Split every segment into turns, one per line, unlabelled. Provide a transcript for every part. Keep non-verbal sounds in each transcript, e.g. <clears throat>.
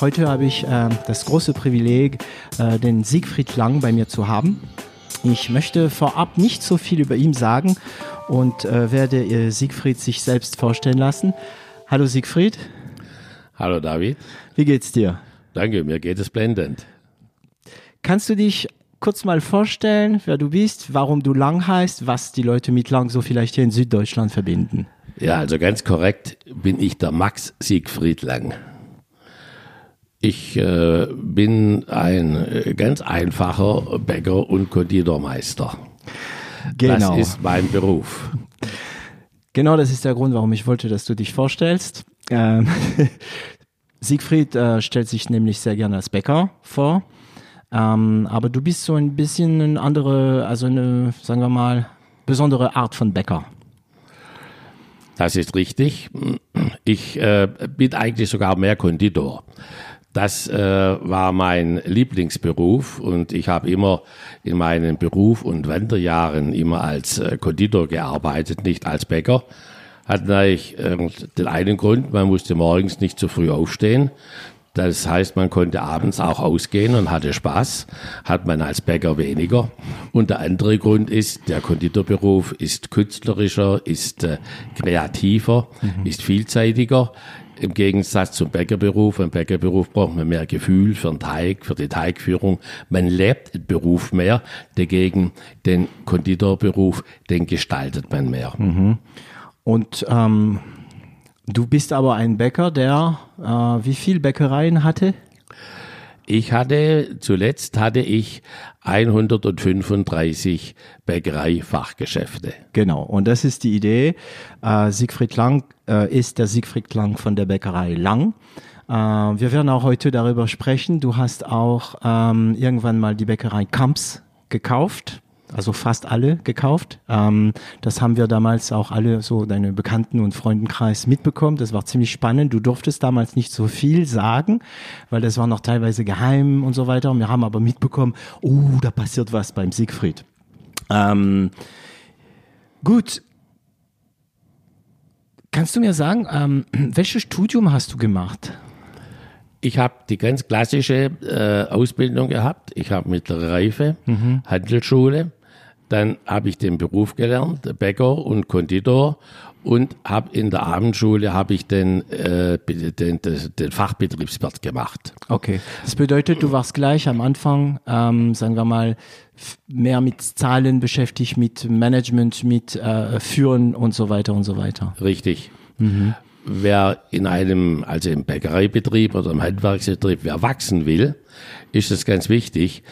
Heute habe ich äh, das große Privileg, äh, den Siegfried Lang bei mir zu haben. Ich möchte vorab nicht so viel über ihn sagen und äh, werde äh, Siegfried sich selbst vorstellen lassen. Hallo Siegfried.
Hallo David.
Wie geht's dir?
Danke, mir geht es blendend.
Kannst du dich kurz mal vorstellen, wer du bist, warum du Lang heißt, was die Leute mit Lang so vielleicht hier in Süddeutschland verbinden?
Ja, also ganz korrekt bin ich der Max Siegfried Lang. Ich äh, bin ein äh, ganz einfacher Bäcker und Konditormeister. Genau. Das ist mein Beruf.
Genau, das ist der Grund, warum ich wollte, dass du dich vorstellst. Ähm, <laughs> Siegfried äh, stellt sich nämlich sehr gerne als Bäcker vor. Ähm, aber du bist so ein bisschen eine andere, also eine, sagen wir mal, besondere Art von Bäcker.
Das ist richtig. Ich äh, bin eigentlich sogar mehr Konditor. Das äh, war mein Lieblingsberuf und ich habe immer in meinen Beruf und Wanderjahren immer als äh, Konditor gearbeitet, nicht als Bäcker. Hat natürlich äh, den einen Grund, man musste morgens nicht zu früh aufstehen. Das heißt, man konnte abends auch ausgehen und hatte Spaß, hat man als Bäcker weniger. Und der andere Grund ist, der Konditorberuf ist künstlerischer, ist äh, kreativer, mhm. ist vielseitiger. Im Gegensatz zum Bäckerberuf. Im Bäckerberuf braucht man mehr Gefühl für den Teig, für die Teigführung. Man lebt den Beruf mehr. Dagegen den Konditorberuf, den gestaltet man mehr.
Mhm. Und ähm, Du bist aber ein Bäcker, der äh, wie viel Bäckereien hatte?
Ich hatte, zuletzt hatte ich 135 Bäckereifachgeschäfte.
Genau, und das ist die Idee. Äh, Siegfried Lang äh, ist der Siegfried Lang von der Bäckerei Lang. Äh, wir werden auch heute darüber sprechen. Du hast auch ähm, irgendwann mal die Bäckerei Kamps gekauft also fast alle gekauft. Ähm, das haben wir damals auch alle so deine Bekannten und Freundenkreis mitbekommen. Das war ziemlich spannend. Du durftest damals nicht so viel sagen, weil das war noch teilweise geheim und so weiter. Und wir haben aber mitbekommen, oh, da passiert was beim Siegfried. Ähm, gut. Kannst du mir sagen, ähm, <clears throat> welches Studium hast du gemacht?
Ich habe die ganz klassische äh, Ausbildung gehabt. Ich habe mittlere Reife, mhm. Handelsschule dann habe ich den Beruf gelernt, Bäcker und Konditor und habe in der Abendschule habe ich den, äh, den, den, den, Fachbetriebswirt gemacht.
Okay, das bedeutet, du warst gleich am Anfang, ähm, sagen wir mal, mehr mit Zahlen beschäftigt, mit Management, mit äh, Führen und so weiter und so weiter.
Richtig. Mhm. Wer in einem, also im Bäckereibetrieb oder im Handwerksbetrieb, wer wachsen will, ist es ganz wichtig,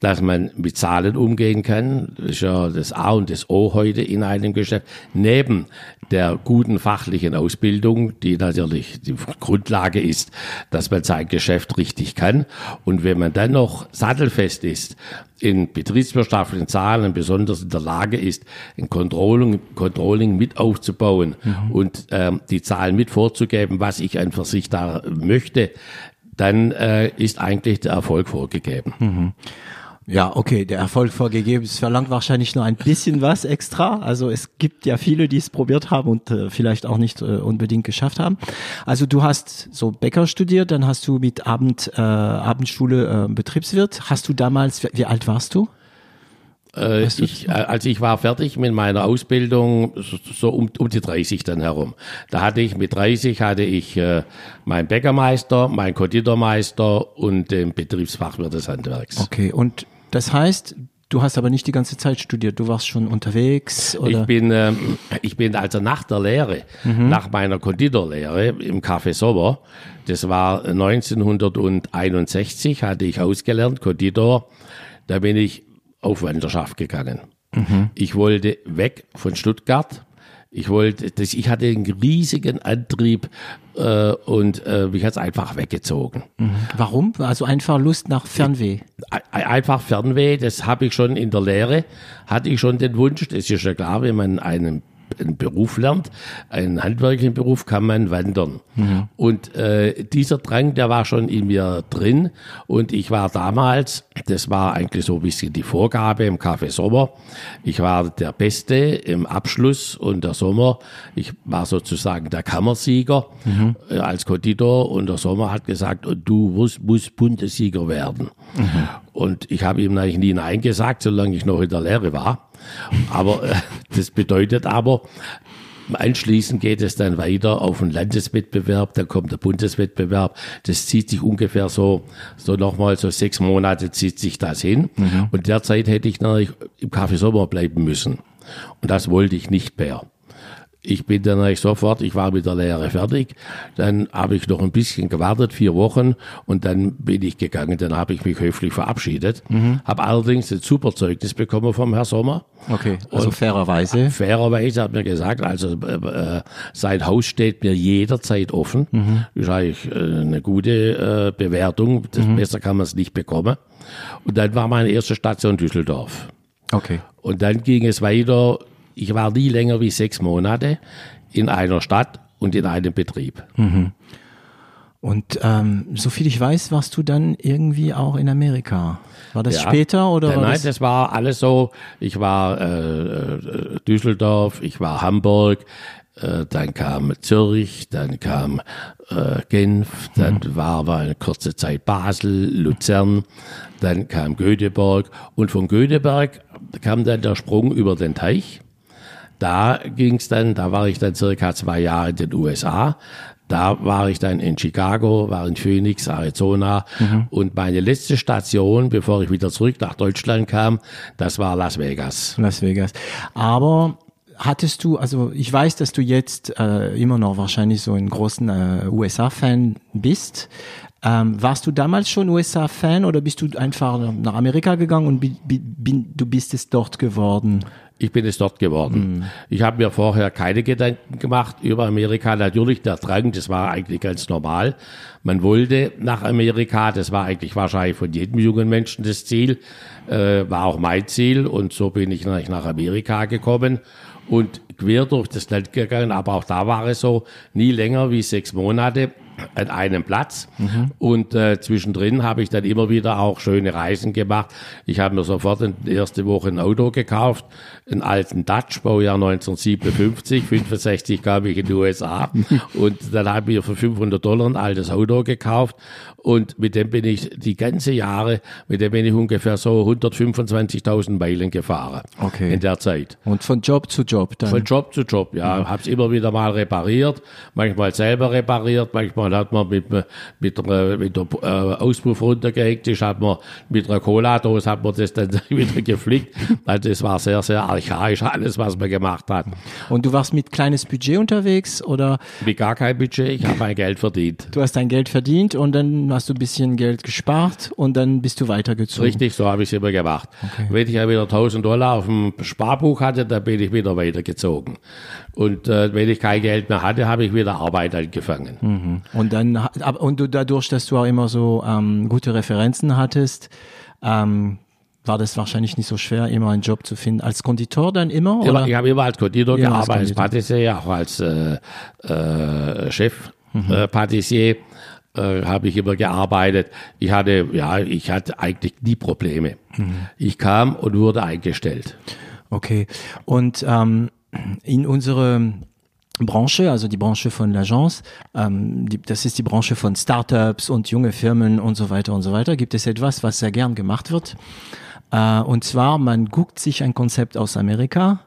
dass man mit Zahlen umgehen kann. Das ist ja das A und das O heute in einem Geschäft. Neben der guten fachlichen Ausbildung, die natürlich die Grundlage ist, dass man sein Geschäft richtig kann. Und wenn man dann noch sattelfest ist, in betriebswirtschaftlichen Zahlen, besonders in der Lage ist, ein Controlling, Controlling mit aufzubauen mhm. und ähm, die Zahlen mit vorzugeben, was ich an für sich da möchte, dann äh, ist eigentlich der Erfolg vorgegeben.
Mhm. Ja, okay, der Erfolg vorgegeben. Es verlangt wahrscheinlich nur ein bisschen was extra. Also es gibt ja viele, die es probiert haben und äh, vielleicht auch nicht äh, unbedingt geschafft haben. Also du hast so Bäcker studiert, dann hast du mit Abend, äh, Abendschule äh, Betriebswirt. Hast du damals, wie, alt warst du?
Äh, ich, äh, als ich war fertig mit meiner Ausbildung, so, so um, um die 30 dann herum. Da hatte ich mit 30 hatte ich äh, meinen Bäckermeister, meinen Konditormeister und den Betriebsfachwirt des Handwerks.
Okay, und das heißt, du hast aber nicht die ganze Zeit studiert, du warst schon unterwegs? Oder?
Ich bin, äh, ich bin also nach der Lehre, mhm. nach meiner Konditorlehre im Café Sommer, das war 1961, hatte ich ausgelernt, Konditor, da bin ich auf Wanderschaft gegangen. Mhm. Ich wollte weg von Stuttgart. Ich wollte, das, ich hatte einen riesigen Antrieb äh, und äh, mich hat es einfach weggezogen.
Warum? Also einfach Lust nach Fernweh.
Ein- Einfach Fernweh, das habe ich schon in der Lehre, hatte ich schon den Wunsch, das ist ja klar, wenn man einen, einen Beruf lernt, einen handwerklichen Beruf, kann man wandern. Und äh, dieser Drang, der war schon in mir drin. Und ich war damals, das war eigentlich so ein bisschen die Vorgabe im Café Sommer, ich war der Beste im Abschluss und der Sommer, ich war sozusagen der Kammersieger äh, als Konditor. Und der Sommer hat gesagt, du musst, musst Bundessieger werden. Und ich habe ihm eigentlich nie Nein gesagt, solange ich noch in der Lehre war. Aber äh, das bedeutet aber, anschließend geht es dann weiter auf einen Landeswettbewerb, dann kommt der Bundeswettbewerb. Das zieht sich ungefähr so, so nochmal so sechs Monate zieht sich das hin. Und derzeit hätte ich natürlich im Café Sommer bleiben müssen. Und das wollte ich nicht mehr. Ich bin dann eigentlich sofort, ich war mit der Lehre fertig, dann habe ich noch ein bisschen gewartet, vier Wochen, und dann bin ich gegangen, dann habe ich mich höflich verabschiedet, habe allerdings ein super Zeugnis bekommen vom Herrn Sommer.
Okay, also fairerweise.
Fairerweise hat mir gesagt, also äh, äh, sein Haus steht mir jederzeit offen. Das ist eigentlich äh, eine gute äh, Bewertung, das besser kann man es nicht bekommen. Und dann war meine erste Station Düsseldorf.
Okay.
Und dann ging es weiter. Ich war nie länger wie sechs Monate in einer Stadt und in einem Betrieb.
Und ähm, soviel ich weiß, warst du dann irgendwie auch in Amerika. War das
Ja.
später oder
Nein,
war
nein,
das?
das war alles so. Ich war äh, äh, Düsseldorf, ich war Hamburg, äh, dann kam Zürich, dann kam äh, Genf, dann war, war eine kurze Zeit Basel, Luzern, dann kam Göteborg und von Göteborg kam dann der Sprung über den Teich. Da ging's dann, da war ich dann circa zwei Jahre in den USA. Da war ich dann in Chicago, war in Phoenix, Arizona. Und meine letzte Station, bevor ich wieder zurück nach Deutschland kam, das war Las Vegas.
Las Vegas. Aber hattest du, also ich weiß, dass du jetzt äh, immer noch wahrscheinlich so ein großen äh, USA-Fan bist. Ähm, warst du damals schon USA-Fan oder bist du einfach nach Amerika gegangen und bi, bi, bin, du bist es dort geworden?
Ich bin es dort geworden. Ich habe mir vorher keine Gedanken gemacht über Amerika. Natürlich der Drang, das war eigentlich ganz normal. Man wollte nach Amerika, das war eigentlich wahrscheinlich von jedem jungen Menschen das Ziel, äh, war auch mein Ziel und so bin ich nach nach Amerika gekommen und quer durch das Land gegangen, aber auch da war es so, nie länger wie sechs Monate an einem Platz und äh, zwischendrin habe ich dann immer wieder auch schöne Reisen gemacht. Ich habe mir sofort in die erste Woche ein Auto gekauft, einen alten Dutch, Baujahr 1957, 65 kam ich in die USA <laughs> und dann habe ich mir für 500 Dollar ein altes Auto gekauft und mit dem bin ich die ganze Jahre, mit dem bin ich ungefähr so 125.000 Meilen gefahren
Okay.
in der Zeit.
Und von Job zu Job dann?
Von Job zu Job, ja. Hab's immer wieder mal repariert, manchmal selber repariert, manchmal hat man mit, mit, der, mit der äh, Auspuff runtergehängt, ist, hat man mit einer Cola-Dose hat man das dann <laughs> wieder geflickt. Also das war sehr, sehr archaisch, alles, was man gemacht hat.
Und du warst mit kleines Budget unterwegs oder
Mit gar kein Budget, ich habe mein Geld verdient.
du hast dein Geld verdient und dann hast du ein bisschen Geld gespart und dann bist du weitergezogen?
Richtig, so habe ich es immer gemacht. Wenn ich ja wieder 1000 Dollar auf dem Sparbuch hatte, dann bin ich wieder weitergezogen. Und äh, wenn ich kein Geld mehr hatte, habe ich wieder Arbeit angefangen.
Und dann, und du dadurch, dass du auch immer so ähm, gute Referenzen hattest, ähm, war das wahrscheinlich nicht so schwer, immer einen Job zu finden. Als Konditor dann immer?
Immer,
Oder?
ich habe immer als Konditor
Ja, als
gearbeitet, als. Patissier, auch als äh, äh, Chef äh, Patissier äh, habe ich immer gearbeitet. Ich hatte, ja, ich hatte eigentlich nie Probleme. Ich kam und wurde eingestellt.
Okay. Und ähm, in unsere Branche, also die Branche von l'Agence, ähm, die, das ist die Branche von Startups und junge Firmen und so weiter und so weiter, gibt es etwas, was sehr gern gemacht wird. Äh, und zwar, man guckt sich ein Konzept aus Amerika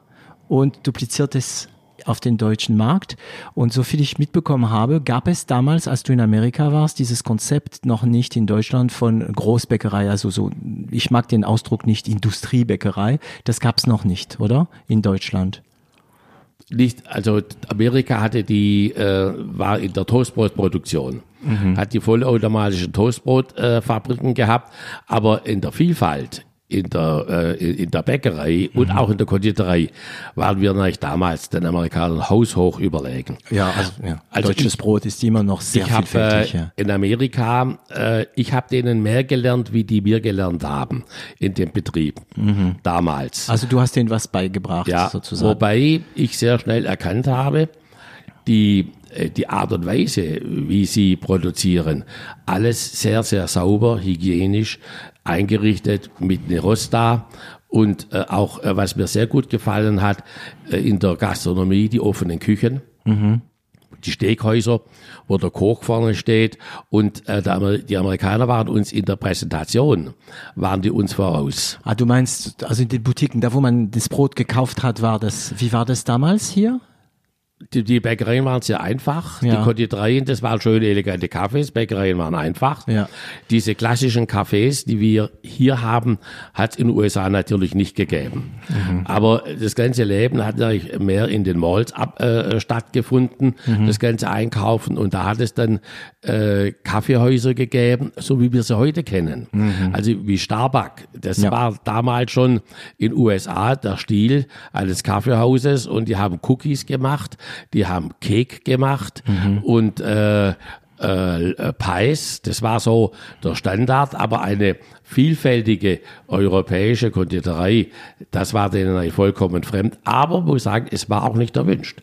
und dupliziert es auf den deutschen Markt. Und so viel ich mitbekommen habe, gab es damals, als du in Amerika warst, dieses Konzept noch nicht in Deutschland von Großbäckerei, also so, ich mag den Ausdruck nicht Industriebäckerei, das gab es noch nicht, oder? In Deutschland.
Nicht, also Amerika hatte die, äh, war in der Toastbrotproduktion, hat die vollautomatischen Toastbrotfabriken äh, gehabt, aber in der Vielfalt in der, äh, in der Bäckerei und
Mhm.
auch in der Konditorei waren wir natürlich damals den Amerikanern haushoch überlegen.
Ja, also, ja.
Also
deutsches
ich-
Brot ist immer noch sehr
ich
vielfältig.
äh,
ja.
in Amerika, äh, ich habe denen mehr gelernt, wie die wir gelernt haben in dem Betrieb damals.
Also du hast denen was beigebracht,
Ja,
sozusagen.
wobei ich sehr schnell erkannt habe, die, äh, die Art und Weise, wie sie produzieren, alles sehr, sehr sauber, hygienisch eingerichtet mit einer Rosta und äh, auch, äh, was mir sehr gut gefallen hat, äh, in der Gastronomie, die offenen Küchen. Die Steakhäuser, wo der Koch vorne steht und äh, Amer- die Amerikaner waren uns in der Präsentation, waren die uns voraus.
Ah, du meinst, also in den Boutiquen, da wo man das Brot gekauft hat, war das, wie war das damals hier?
Die, die Bäckereien waren sehr einfach.
Ja.
Die Konditoreien, das waren schöne, elegante Kaffees. Bäckereien waren einfach.
Ja.
Diese klassischen Cafés, die wir hier haben, hat es in den USA natürlich nicht gegeben.
Mhm.
Aber das ganze Leben hat natürlich mehr in den Malls ab, äh, stattgefunden,
Mhm.
das ganze Einkaufen. Und da hat es dann äh, Kaffeehäuser gegeben, so wie wir sie heute kennen. Also wie Starbucks. Das
Mhm. Ja.
war damals schon in USA der Stil eines Kaffeehauses und die haben Cookies gemacht, die haben Cake gemacht und äh, äh, Pies, das war so der Standard, aber eine vielfältige europäische Konditorei, das war denen vollkommen fremd. Aber muss sagen, es war auch nicht erwünscht.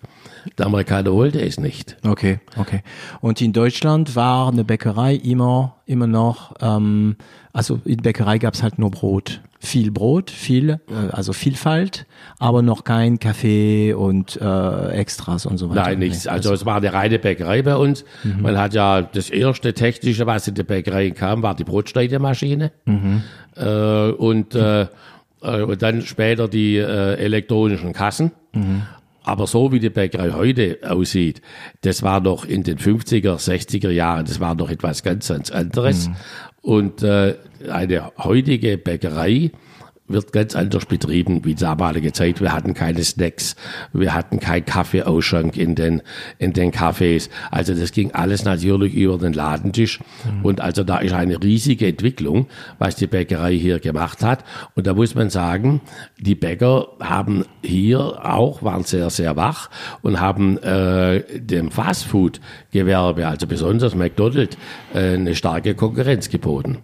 Der Amerikaner wollte es nicht.
Okay, okay. Und in Deutschland war eine Bäckerei immer, immer noch, ähm, also in Bäckerei gab's halt nur Brot. Viel Brot, viel, äh, also Vielfalt, aber noch kein Kaffee und äh, Extras und so weiter.
Nein, nichts.
Nee,
Also es war eine reine Bäckerei bei uns. Man hat ja das erste technische, was in die Bäckerei kam, war die Brotschneidemaschine. Äh, und, äh, äh, und dann später die äh, elektronischen Kassen. Aber so wie die Bäckerei heute aussieht, das war noch in den 50er, 60er Jahren, das war noch etwas ganz, ganz anderes. Und äh, eine heutige Bäckerei wird ganz anders betrieben wie damalige Zeit. Wir hatten keine Snacks, wir hatten kein Kaffeeausschank in den, in den Cafés. Also das ging alles natürlich über den Ladentisch. Und also da ist eine riesige Entwicklung, was die Bäckerei hier gemacht hat. Und da muss man sagen, die Bäcker haben hier auch, waren sehr, sehr wach und haben äh, dem Fastfood-Gewerbe, also besonders McDonald's, äh, eine starke Konkurrenz geboten.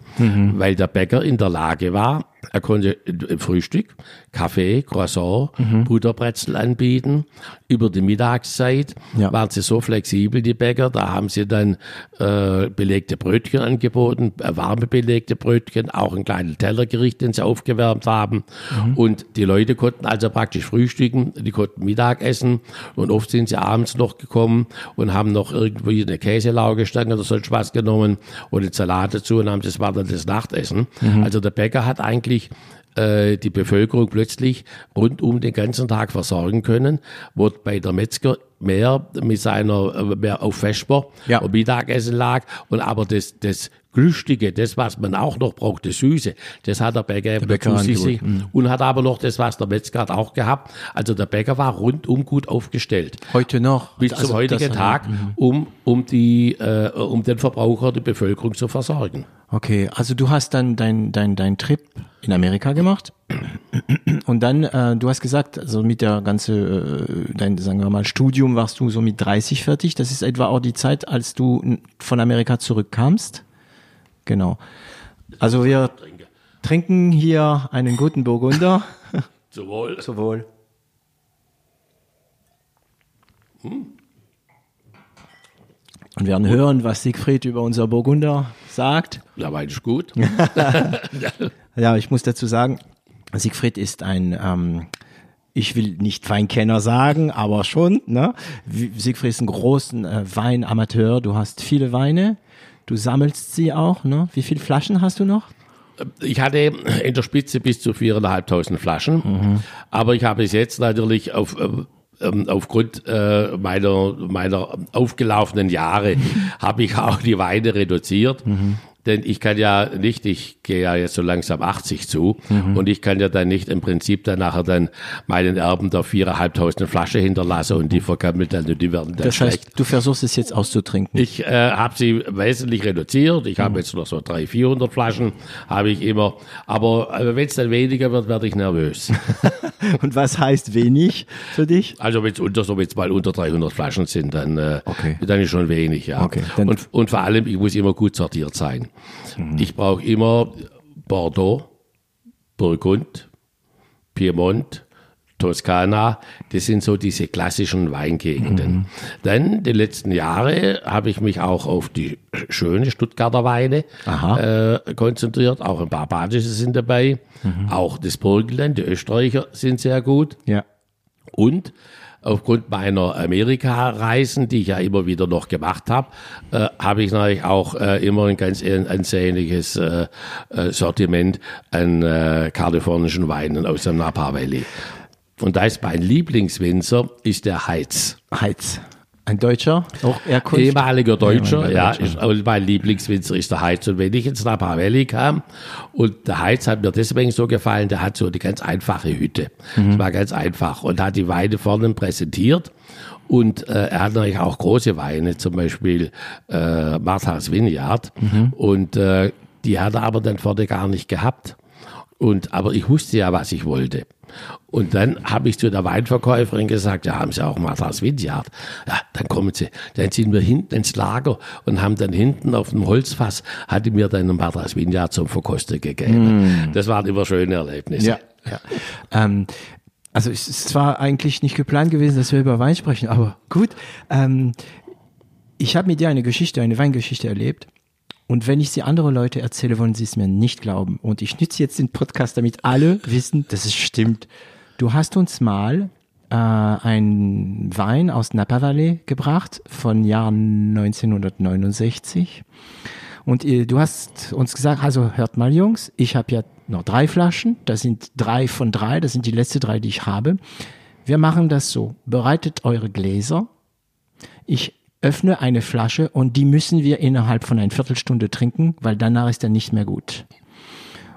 Weil der Bäcker in der Lage war, er konnte im Frühstück Kaffee, Croissant, Butterbrezel anbieten. Über die Mittagszeit
Ja.
waren sie so flexibel, die Bäcker. Da haben sie dann äh, belegte Brötchen angeboten, äh, warme belegte Brötchen, auch ein kleines Tellergericht, den sie aufgewärmt haben. Und die Leute konnten also praktisch frühstücken, die konnten Mittag essen. Und oft sind sie abends noch gekommen und haben noch irgendwie eine Käselaugestange oder sonst was genommen und einen Salat dazu und haben, das war dann das Nachtessen. Also der Bäcker hat eigentlich äh, die Bevölkerung plötzlich rundum den ganzen Tag versorgen können, wo bei der Metzger mehr mit seiner, äh, mehr auf Vesper
Ja.
und Mittagessen lag und aber das, das Glüstige, das, was man auch noch braucht, das Süße, das hat der Bäcker, eben
Bäcker
dazu sich
angeboten.
und hat aber noch das, was der Metzger hat auch gehabt. Also der Bäcker war rundum gut aufgestellt.
Heute noch.
Bis
Also
zum heutigen Tag, um, um die, äh, um den Verbraucher, die Bevölkerung zu versorgen.
Okay, also du hast dann dein, dein, dein Trip in Amerika gemacht und dann, äh, du hast gesagt, also mit der ganze, äh, dein, sagen wir mal, Studium warst du so mit 30 fertig. Das ist etwa auch die Zeit, als du von Amerika zurückkamst. Genau. Also wir trinken hier einen guten Burgunder. <laughs>
Sowohl.
Sowohl. Und werden hören, was Siegfried über unser Burgunder sagt.
Ja, meinst gut. <laughs> <laughs>
Ja, ich muss dazu sagen, Siegfried ist ein, ähm, ich will nicht Weinkenner sagen, aber schon. Ne? Siegfried ist ein großen äh, Weinamateur. Du hast viele Weine. Du sammelst sie auch. Ne? Wie viele Flaschen hast du noch?
Ich hatte in der Spitze bis zu 4.500 Flaschen, aber ich habe es jetzt natürlich auf, ähm, aufgrund äh, meiner, meiner aufgelaufenen Jahre <laughs> habe ich auch die Weine reduziert. Denn ich kann ja nicht, ich gehe ja jetzt so langsam 80 zu mhm. und ich kann ja dann nicht im Prinzip dann nachher dann meinen Erben da viereinhalbtausend Flasche hinterlassen und die vergammelt dann und die werden dann
Das heißt, schlecht. du versuchst es jetzt auszutrinken?
Ich äh, habe sie wesentlich reduziert. Ich habe mhm. jetzt noch so 300, 400 Flaschen, habe ich immer. Aber äh, wenn es dann weniger wird, werde ich nervös. <laughs>
und was heißt wenig für dich?
Also wenn es unter, so mal unter 300 Flaschen sind, dann, äh, okay. dann ist schon wenig, ja.
Okay,
und, und vor allem, ich muss immer gut sortiert sein. Mhm. Ich brauche immer Bordeaux, Burgund, Piemont, Toskana, das sind so diese klassischen Weingegenden. Mhm. Dann die letzten Jahre habe ich mich auch auf die schöne Stuttgarter Weine äh, konzentriert. Auch ein paar Badische sind dabei. Mhm. Auch das Burgenland, die Österreicher sind sehr gut.
Ja.
Und aufgrund meiner Amerika-Reisen, die ich ja immer wieder noch gemacht habe, äh, habe ich natürlich auch äh, immer ein ganz ansehnliches äh, äh, Sortiment an äh, kalifornischen Weinen aus dem Napa Valley. Und da ist mein Lieblingswinzer, ist der Heiz.
Heiz. Ein Deutscher,
auch Erkunft? Ehemaliger Deutscher, ja. Ist, mein Lieblingswinzer ist der Heiz. Und wenn ich ins Napa Valley kam, und der Heiz hat mir deswegen so gefallen, der hat so eine ganz einfache Hütte. Mhm. Das war ganz einfach. Und hat die Weine vorne präsentiert. Und äh, er hat natürlich auch große Weine, zum Beispiel äh, Martha's Vineyard. Mhm. Und äh, die hat er aber dann vorne gar nicht gehabt. Und, aber ich wusste ja, was ich wollte. Und dann habe ich zu der Weinverkäuferin gesagt, ja, haben Sie auch mal das Vineyard? Ja, dann kommen Sie. Dann sind wir hinten ins Lager und haben dann hinten auf dem Holzfass, hatte mir dann ein Madras Vineyard zum Verkosten gegeben. Mm. Das waren immer schöne Erlebnisse.
Ja, ja. Ähm, also es ist zwar eigentlich nicht geplant gewesen, dass wir über Wein sprechen, aber gut. Ähm, ich habe mit dir eine Geschichte, eine Weingeschichte erlebt. Und wenn ich sie andere Leute erzähle, wollen sie es mir nicht glauben. Und ich nütze jetzt den Podcast, damit alle wissen, dass es stimmt. Du hast uns mal äh, einen Wein aus Napa Valley gebracht von Jahr 1969. Und äh, du hast uns gesagt, also hört mal Jungs, ich habe ja noch drei Flaschen, das sind drei von drei, das sind die letzten drei, die ich habe. Wir machen das so, bereitet eure Gläser. Ich öffne eine Flasche und die müssen wir innerhalb von einer Viertelstunde trinken, weil danach ist er nicht mehr gut.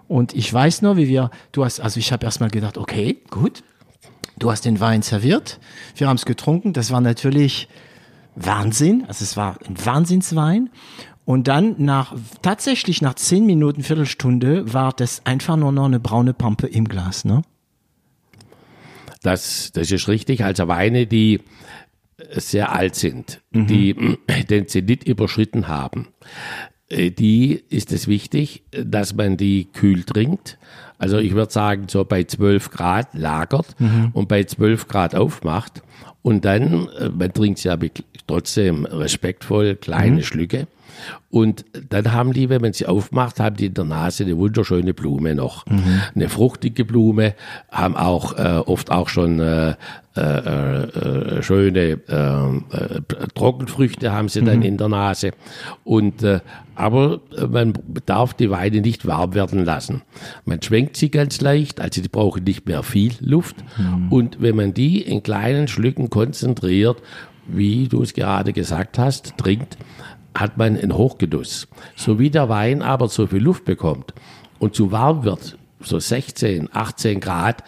Und ich weiß nur, wie wir, du hast, also ich habe erstmal gedacht, okay, gut, du hast den Wein serviert, wir haben es getrunken, das war natürlich Wahnsinn, also es war ein Wahnsinnswein. Und dann nach, tatsächlich nach zehn Minuten, Viertelstunde, war das einfach nur noch eine braune Pampe im Glas, ne?
Das, das ist richtig. Also Weine, die sehr alt sind, mhm. die <clears throat> den Zenit überschritten haben, äh, die ist es wichtig, dass man die kühl trinkt. Also ich würde sagen, so bei 12 Grad lagert mhm. und bei 12 Grad aufmacht. Und dann, äh, man trinkt ja trotzdem respektvoll kleine mhm. Schlücke. Und dann haben die, wenn man sie aufmacht, haben die in der Nase eine wunderschöne Blume noch. Mhm. Eine fruchtige Blume, haben auch äh, oft auch schon äh, äh, äh, schöne äh, Trockenfrüchte haben sie dann mhm. in der Nase. Und äh, aber man darf die Weine nicht warm werden lassen. Man schwenkt sie ganz leicht, also die brauchen nicht mehr viel Luft. Mhm. Und wenn man die in kleinen Schlücken konzentriert, wie du es gerade gesagt hast, trinkt, hat man einen Hochgenuss. So wie der Wein aber so viel Luft bekommt und zu warm wird, so 16, 18 Grad,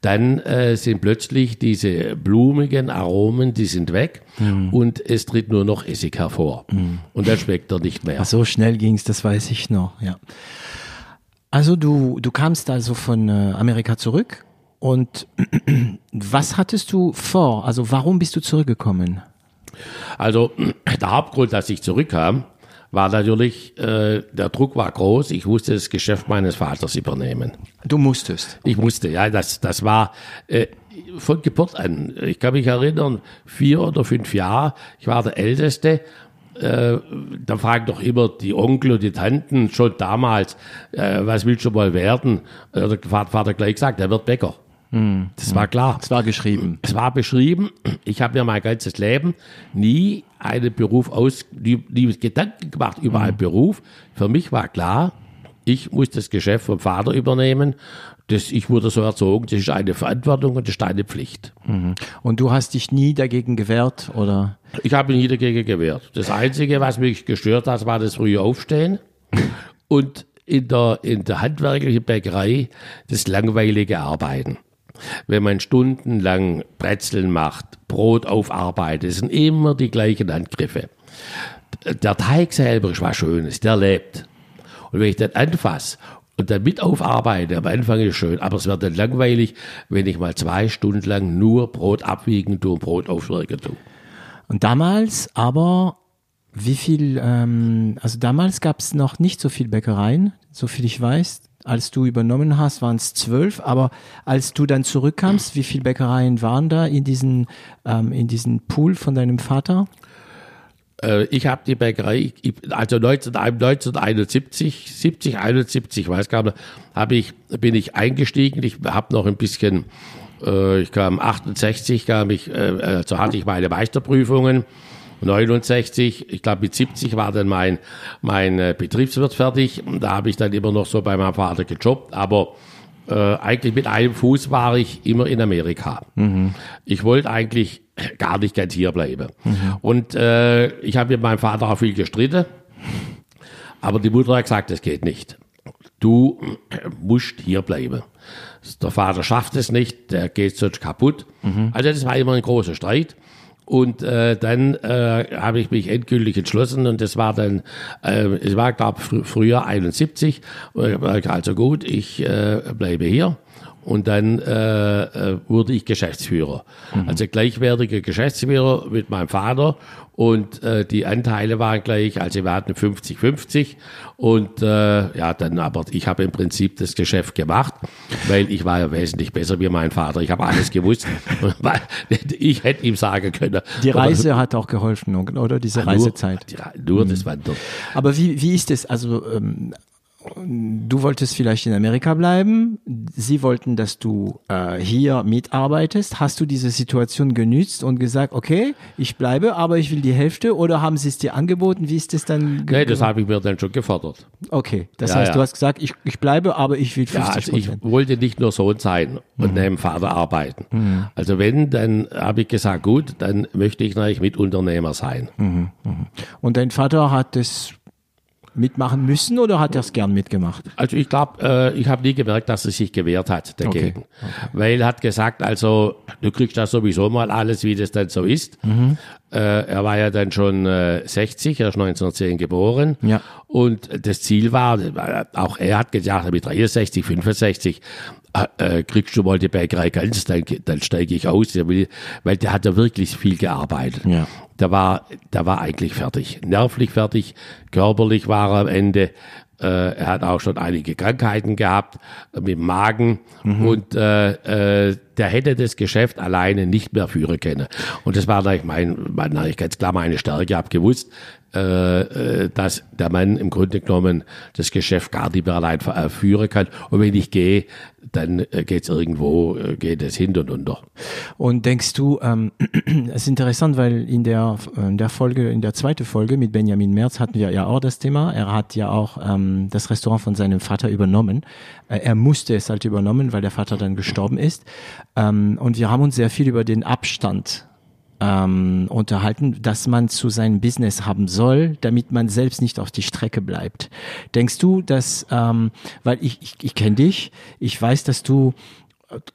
dann äh, sind plötzlich diese blumigen Aromen, die sind weg mhm. und es tritt nur noch Essig hervor. Mhm. Und dann schmeckt er nicht mehr.
Ach, so schnell ging es, das weiß ich noch, ja. Also du, du kamst also von äh, Amerika zurück und <clears throat> was hattest du vor? Also warum bist du zurückgekommen?
Also <clears throat> der Hauptgrund, dass ich zurückkam, war natürlich, äh, der Druck war groß. Ich musste das Geschäft meines Vaters übernehmen.
Du musstest?
Ich musste, ja. Das, das war äh, von Geburt an. Ich kann mich erinnern, vier oder fünf Jahre. Ich war der Älteste. Äh, da fragen doch immer die Onkel und die Tanten schon damals, äh, was willst du mal werden? Äh, der Vater gleich gesagt, er wird Bäcker.
Hm. Das war klar. Es war geschrieben.
Es war beschrieben. Ich habe mir mein ganzes Leben nie einen Beruf aus, nie, Gedanken gemacht über einen hm. Beruf. Für mich war klar, ich muss das Geschäft vom Vater übernehmen. Das, ich wurde so erzogen, das ist eine Verantwortung und das ist eine Pflicht.
Mhm. Und du hast dich nie dagegen gewehrt, oder?
Ich habe mich nie dagegen gewehrt. Das Einzige, was mich gestört hat, war das frühe Aufstehen. und in der, in der handwerklichen Bäckerei das langweilige Arbeiten. Wenn man stundenlang Brezeln macht, Brot aufarbeitet, sind immer die gleichen Handgriffe. Der Teig selber ist was Schönes, der lebt. Und wenn ich den anfasse und dann mit aufarbeite, am Anfang ist schön, aber es wird dann langweilig, wenn ich mal zwei Stunden lang nur Brot abwiegen tue und Brot aufwirken tue.
Und damals aber, wie viel, ähm, also damals gab es noch nicht so viel Bäckereien, so viel ich weiß. Als du übernommen hast, waren es zwölf, aber als du dann zurückkamst, wie viele Bäckereien waren da in diesen, ähm, in diesen Pool von deinem Vater?
Äh, ich habe die Bäckerei, also 19, 1971, 70, 71, weiß gar nicht, ich, bin ich eingestiegen. Ich habe noch ein bisschen, äh, ich kam 68, kam ich, äh, so hatte ich meine Meisterprüfungen. 69, ich glaube mit 70 war dann mein, mein äh, Betriebswirt fertig. Da habe ich dann immer noch so bei meinem Vater gejobbt, aber äh, eigentlich mit einem Fuß war ich immer in Amerika. Mhm. Ich wollte eigentlich <clears throat> gar nicht ganz hier bleiben. Mhm. Und äh, ich habe mit meinem Vater auch viel gestritten, aber die Mutter hat gesagt, das geht nicht. Du musst hier bleiben. Der Vater schafft es nicht, der geht sonst kaputt. Mhm. Also das war immer ein großer Streit. Und äh, dann äh, habe ich mich endgültig entschlossen und das war dann, äh, es war glaube fr früher 71, also gut, ich äh, bleibe hier. Und dann äh, äh, wurde ich Geschäftsführer. Mhm. Also gleichwertiger Geschäftsführer mit meinem Vater. Und äh, die Anteile waren gleich, also wir hatten 50-50. Und äh, ja, dann aber ich habe im Prinzip das Geschäft gemacht, weil ich war ja wesentlich besser wie mein Vater. Ich habe alles gewusst. <laughs> ich hätte ihm sagen können.
Die Reise aber, hat auch geholfen, oder? Diese ja, Reisezeit.
Nur, nur mhm. das Wandern.
Aber wie, wie ist es? Also ähm, du wolltest vielleicht in Amerika bleiben, sie wollten, dass du äh, hier mitarbeitest. Hast du diese Situation genützt und gesagt, okay, ich bleibe, aber ich will die Hälfte oder haben sie es dir angeboten? Wie ist das dann?
Nee, das habe ich mir dann schon gefordert.
Okay, das ja, heißt, ja. du hast gesagt, ich, ich bleibe, aber ich will 50 ja,
also Ich wollte nicht nur Sohn sein und mhm. neben Vater arbeiten. Mhm. Also wenn, dann habe ich gesagt, gut, dann möchte ich natürlich Mitunternehmer sein. Mhm.
mhm. Und dein Vater hat das mitmachen müssen oder hat er es gern mitgemacht?
Also ich glaube, äh, ich habe nie gemerkt, dass er sich gewehrt hat dagegen. Okay. Okay. Weil er hat gesagt, also du kriegst das sowieso mal alles, wie das dann so ist. Mhm. Äh, er war ja dann schon äh, 60, er ist 1910 geboren. Ja. Und das Ziel war, auch er hat gesagt, mit 63, 65, äh, kriegst du mal die Bäckerei ganz, dann, dann steige ich aus, weil der hat ja wirklich viel gearbeitet. Ja. Der war, der war eigentlich fertig, nervlich fertig, körperlich war er am Ende. Äh, er hat auch schon einige Krankheiten gehabt mit dem Magen mhm. und äh, äh, der hätte das Geschäft alleine nicht mehr führen können. Und das war natürlich mein, mein ganz klar meine Stärke. Ich habe gewusst, dass der Mann im Grunde genommen das Geschäft gar nicht mehr allein äh, führen kann. Und wenn ich gehe, dann geht es irgendwo, geht es hin und unter.
Und denkst du, ähm, <clears throat> es ist interessant, weil in der, in der Folge, in der zweiten Folge mit Benjamin Merz hatten wir ja auch das Thema. Er hat ja auch ähm, das Restaurant von seinem Vater übernommen. er musste es halt übernommen, weil der Vater dann gestorben ist. Ähm, und wir haben uns sehr viel über den Abstand ähm, unterhalten, dass man zu seinem Business haben soll, damit man selbst nicht auf die Strecke bleibt. Denkst du, dass, ähm, weil ich, ich, ich kenne dich, ich weiß, dass du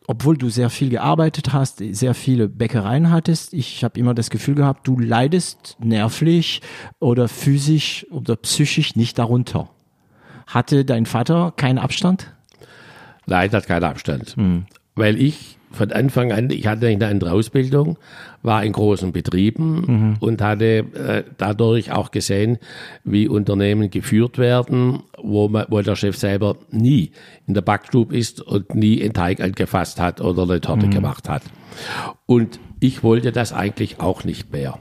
obwohl du sehr viel gearbeitet hast, sehr viele Bäckereien hattest, ich habe immer das Gefühl gehabt, du leidest nervlich oder physisch oder psychisch nicht darunter. Hatte dein Vater keinen Abstand?
Nein, hat keinen Abstand. Hm. Weil ich von Anfang an, ich hatte eine andere Ausbildung, war in großen Betrieben mhm. und hatte äh, dadurch auch gesehen, wie Unternehmen geführt werden, wo, man, wo der Chef selber nie in der Backstube ist und nie einen Teig angefasst hat oder eine Torte mhm. gemacht hat. Und ich wollte das eigentlich auch nicht mehr.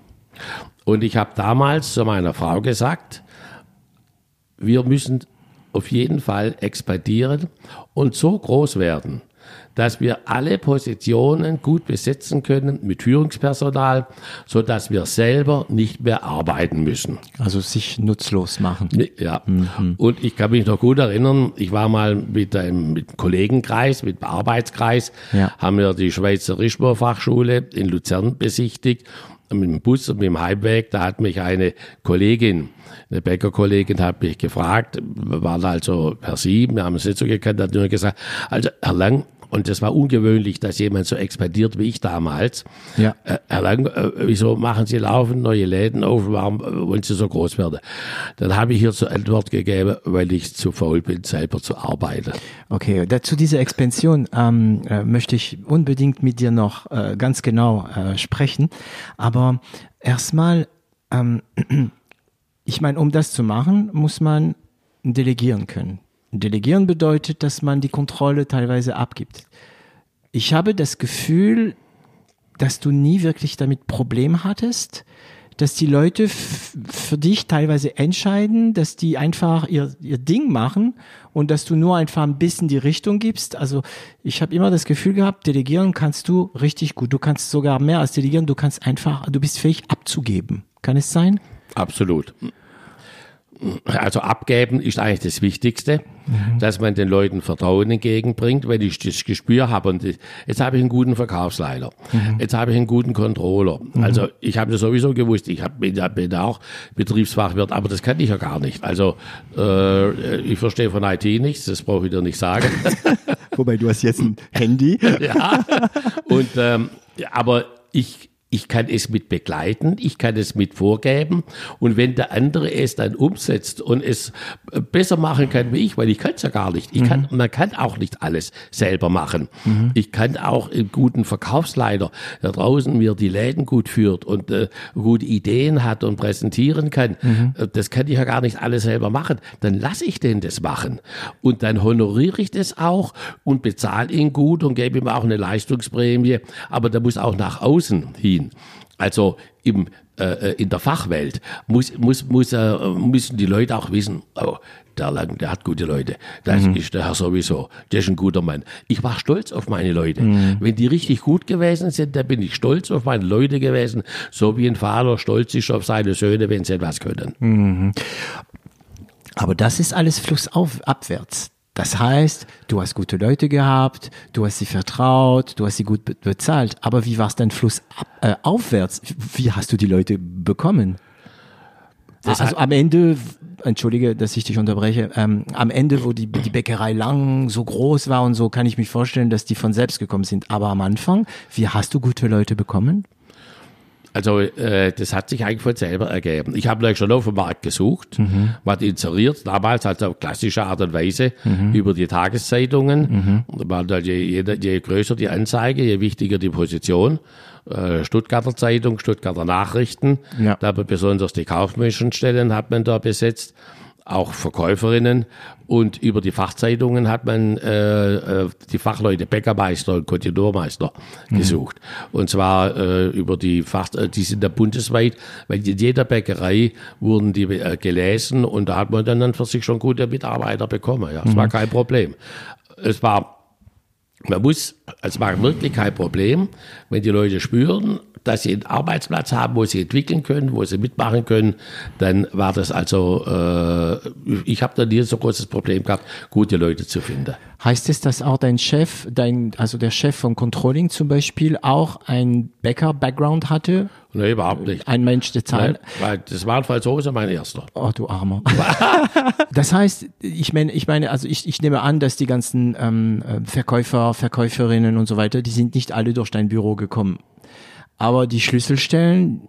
Und ich habe damals zu meiner Frau gesagt, wir müssen auf jeden Fall expandieren und so groß werden, dass wir alle Positionen gut besetzen können mit Führungspersonal, so dass wir selber nicht mehr arbeiten müssen.
Also sich nutzlos machen.
Ja. Mhm. Und ich kann mich noch gut erinnern, ich war mal mit einem, mit einem Kollegenkreis, mit einem Arbeitskreis, ja. haben wir die Schweizer Rischmor Fachschule in Luzern besichtigt mit dem Bus und mit dem Heimweg, da hat mich eine Kollegin, eine Bäckerkollegin, hat mich gefragt, wir waren also per sieben, wir haben es nicht so gekannt, hat nur gesagt, also Herr Lang, und das war ungewöhnlich, dass jemand so expandiert wie ich damals.
Ja.
Äh, Herr Lang, äh, wieso machen Sie laufend neue Läden auf? Warum äh, wollen Sie so groß werden? Dann habe ich hier zur Antwort gegeben, weil ich zu faul bin, selber zu arbeiten.
Okay, dazu diese Expansion ähm, äh, möchte ich unbedingt mit dir noch äh, ganz genau äh, sprechen. Aber erstmal, ähm, <clears throat> ich meine, um das zu machen, muss man delegieren können. Delegieren bedeutet, dass man die Kontrolle teilweise abgibt. Ich habe das Gefühl, dass du nie wirklich damit Problem hattest, dass die Leute für dich teilweise entscheiden, dass die einfach ihr, ihr Ding machen und dass du nur einfach ein bisschen die Richtung gibst. Also ich habe immer das Gefühl gehabt, delegieren kannst du richtig gut. Du kannst sogar mehr als delegieren, du kannst einfach, du bist fähig abzugeben. Kann es sein?
Absolut. Also abgeben ist eigentlich das Wichtigste, mhm. dass man den Leuten Vertrauen entgegenbringt, wenn ich das Gespür habe und jetzt habe ich einen guten Verkaufsleiter, mhm. jetzt habe ich einen guten Controller. Mhm. Also ich habe das sowieso gewusst, ich hab, bin, bin auch Betriebsfachwirt, aber das kann ich ja gar nicht. Also äh, ich verstehe von IT nichts, das brauche ich dir nicht sagen. <laughs>
Wobei du hast jetzt ein Handy. <laughs>
ja, und ähm, aber ich ich kann es mit begleiten, ich kann es mit vorgeben und wenn der andere es dann umsetzt und es besser machen kann wie ich, weil ich kann es ja gar nicht. Ich kann, mhm. man kann auch nicht alles selber machen. Mhm. Ich kann auch einen guten Verkaufsleiter, der draußen mir die Läden gut führt und äh, gute Ideen hat und präsentieren kann. Mhm. Äh, das kann ich ja gar nicht alles selber machen. Dann lasse ich den das machen und dann honoriere ich das auch und bezahle ihn gut und gebe ihm auch eine Leistungsprämie. Aber da muss auch nach außen hin Medizin. Also im, äh, in der Fachwelt muss, muss, muss, äh, müssen die Leute auch wissen, oh, der Lang, der hat gute Leute. Das mhm. ist der Herr sowieso. Der ist ein guter Mann. Ich war stolz auf meine Leute. Mhm. Wenn die richtig gut gewesen sind, dann bin ich stolz auf meine Leute gewesen, so wie ein Vater stolz ist auf seine Söhne, wenn sie etwas können.
Mhm. Aber das ist alles flussabwärts. Das heißt, du hast gute Leute gehabt, du hast sie vertraut, du hast sie gut be bezahlt. Aber wie war es dein Fluss ab, äh, aufwärts? Wie hast du die Leute bekommen? Das also am Ende, entschuldige, dass ich dich unterbreche, ähm, am Ende, wo die, die Bäckerei lang so groß war und so, kann ich mich vorstellen, dass die von selbst gekommen sind. Aber am Anfang, wie hast du gute Leute bekommen?
Also äh, das hat sich eigentlich von selber ergeben. Ich habe schon auf dem Markt gesucht, mhm. was inseriert, damals also auf klassische Art und Weise mhm. über die Tageszeitungen. Mhm. Halt je, je, je größer die Anzeige, je wichtiger die Position. Äh, Stuttgarter Zeitung, Stuttgarter Nachrichten, ja. da besonders die kaufmännischen Stellen hat man da besetzt auch Verkäuferinnen und über die Fachzeitungen hat man äh, äh die Fachleute Bäckermeister und Konditormeister mhm. gesucht. Und zwar äh, über die Fach, äh, die sind da bundesweit, weil in jeder Bäckerei wurden die äh, gelesen und da hat man dann, dann für sich schon gute Mitarbeiter bekommen. Ja, das mhm. war kein Problem. Es war man muss, es war wirklich kein Problem, wenn die Leute spüren, dass sie einen Arbeitsplatz haben, wo sie entwickeln können, wo sie mitmachen können, dann war das also, äh, ich habe da nie so großes Problem gehabt, gute Leute zu finden.
Heißt es, dass auch dein Chef, dein, also der Chef vom Controlling zum Beispiel, auch ein Bäcker-Background hatte?
Nee, überhaupt nicht.
Ein Mensch der Zahl?
Nein, das war Franzose, mein erster.
Oh, du Armer. <laughs> das heißt, ich meine, ich meine, also ich, ich nehme an, dass die ganzen ähm, Verkäufer, Verkäuferinnen und so weiter, die sind nicht alle durch dein Büro gekommen. Aber die Schlüsselstellen,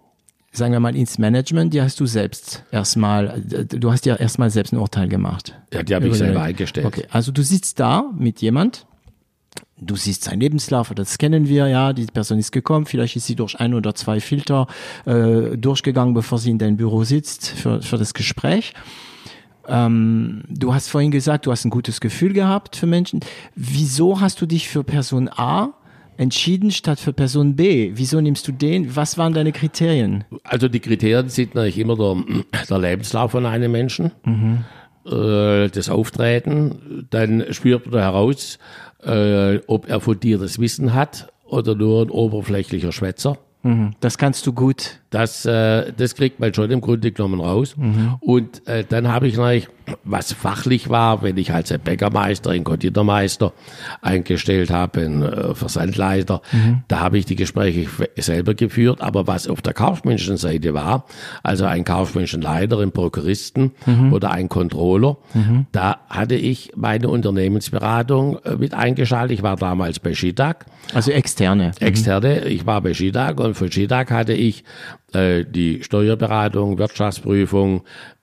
sagen wir mal ins Management, die hast du selbst erstmal, du hast ja erstmal selbst ein Urteil gemacht.
Ja, die habe ich selber eingestellt.
Okay, also du sitzt da mit jemand, du siehst seinen Lebenslauf, das kennen wir, ja, die Person ist gekommen, vielleicht ist sie durch ein oder zwei Filter äh, durchgegangen, bevor sie in dein Büro sitzt für, für das Gespräch. Ähm, du hast vorhin gesagt, du hast ein gutes Gefühl gehabt für Menschen. Wieso hast du dich für Person A entschieden statt für Person B? Wieso nimmst du den? Was waren deine Kriterien?
Also die Kriterien sind natürlich immer der, der Lebenslauf von einem Menschen, mhm. äh, das Auftreten, dann spürt man heraus, äh, ob er von dir das Wissen hat oder nur ein oberflächlicher Schwätzer.
Mhm. Das kannst du gut.
Das, äh, das kriegt man schon im Grunde genommen raus. Mhm. Und äh, dann habe ich natürlich was fachlich war, wenn ich als Bäckermeister, ein Konditormeister eingestellt habe, ein äh, Versandleiter, mhm. da habe ich die Gespräche selber geführt. Aber was auf der kaufmännischen Seite war, also ein kaufmännischen Leiter, ein Prokuristen mhm. oder ein Controller, mhm. da hatte ich meine Unternehmensberatung äh, mit eingeschaltet. Ich war damals bei Schitak.
Also externe.
Mhm. Externe. Ich war bei Schitak und von Schitak hatte ich äh, die Steuerberatung, Wirtschaftsprüfung,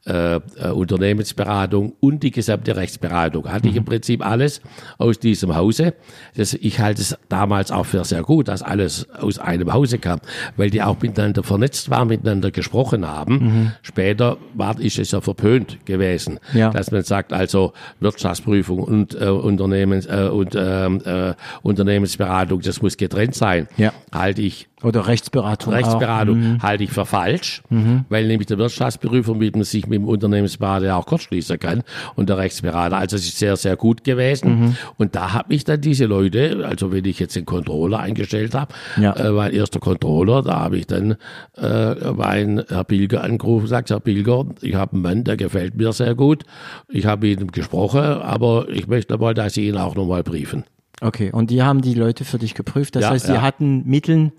äh, äh, Unternehmensberatung und die gesamte Rechtsberatung. Hatte ich im mhm. Prinzip alles aus diesem Hause. Das, ich halte es damals auch für sehr gut, dass alles aus einem Hause kam, weil die auch miteinander vernetzt waren, miteinander gesprochen haben. Mhm. Später war, ist es ja verpönt gewesen, ja. dass man sagt, also Wirtschaftsprüfung und äh, Unternehmens, äh, und, ähm, äh, Unternehmensberatung, das muss getrennt sein. Ja. Halte ich
oder Rechtsberatung.
Rechtsberatung mhm. Halte ich für falsch, mhm. weil nämlich der Wirtschaftsprüfer mit sich mit dem Unternehmensberater auch kurz schließen kann und der Rechtsberater. Also es ist sehr, sehr gut gewesen. Mhm. Und da habe ich dann diese Leute, also wenn ich jetzt den Controller eingestellt habe, ja. äh, mein erster Controller, da habe ich dann äh, meinen Herr Pilger angerufen und gesagt, Herr Pilger, ich habe einen Mann, der gefällt mir sehr gut. Ich habe mit ihm gesprochen, aber ich möchte mal, dass Sie ihn auch nochmal briefen.
Okay, und die haben die Leute für dich geprüft. Das ja, heißt, sie ja. hatten Mittel,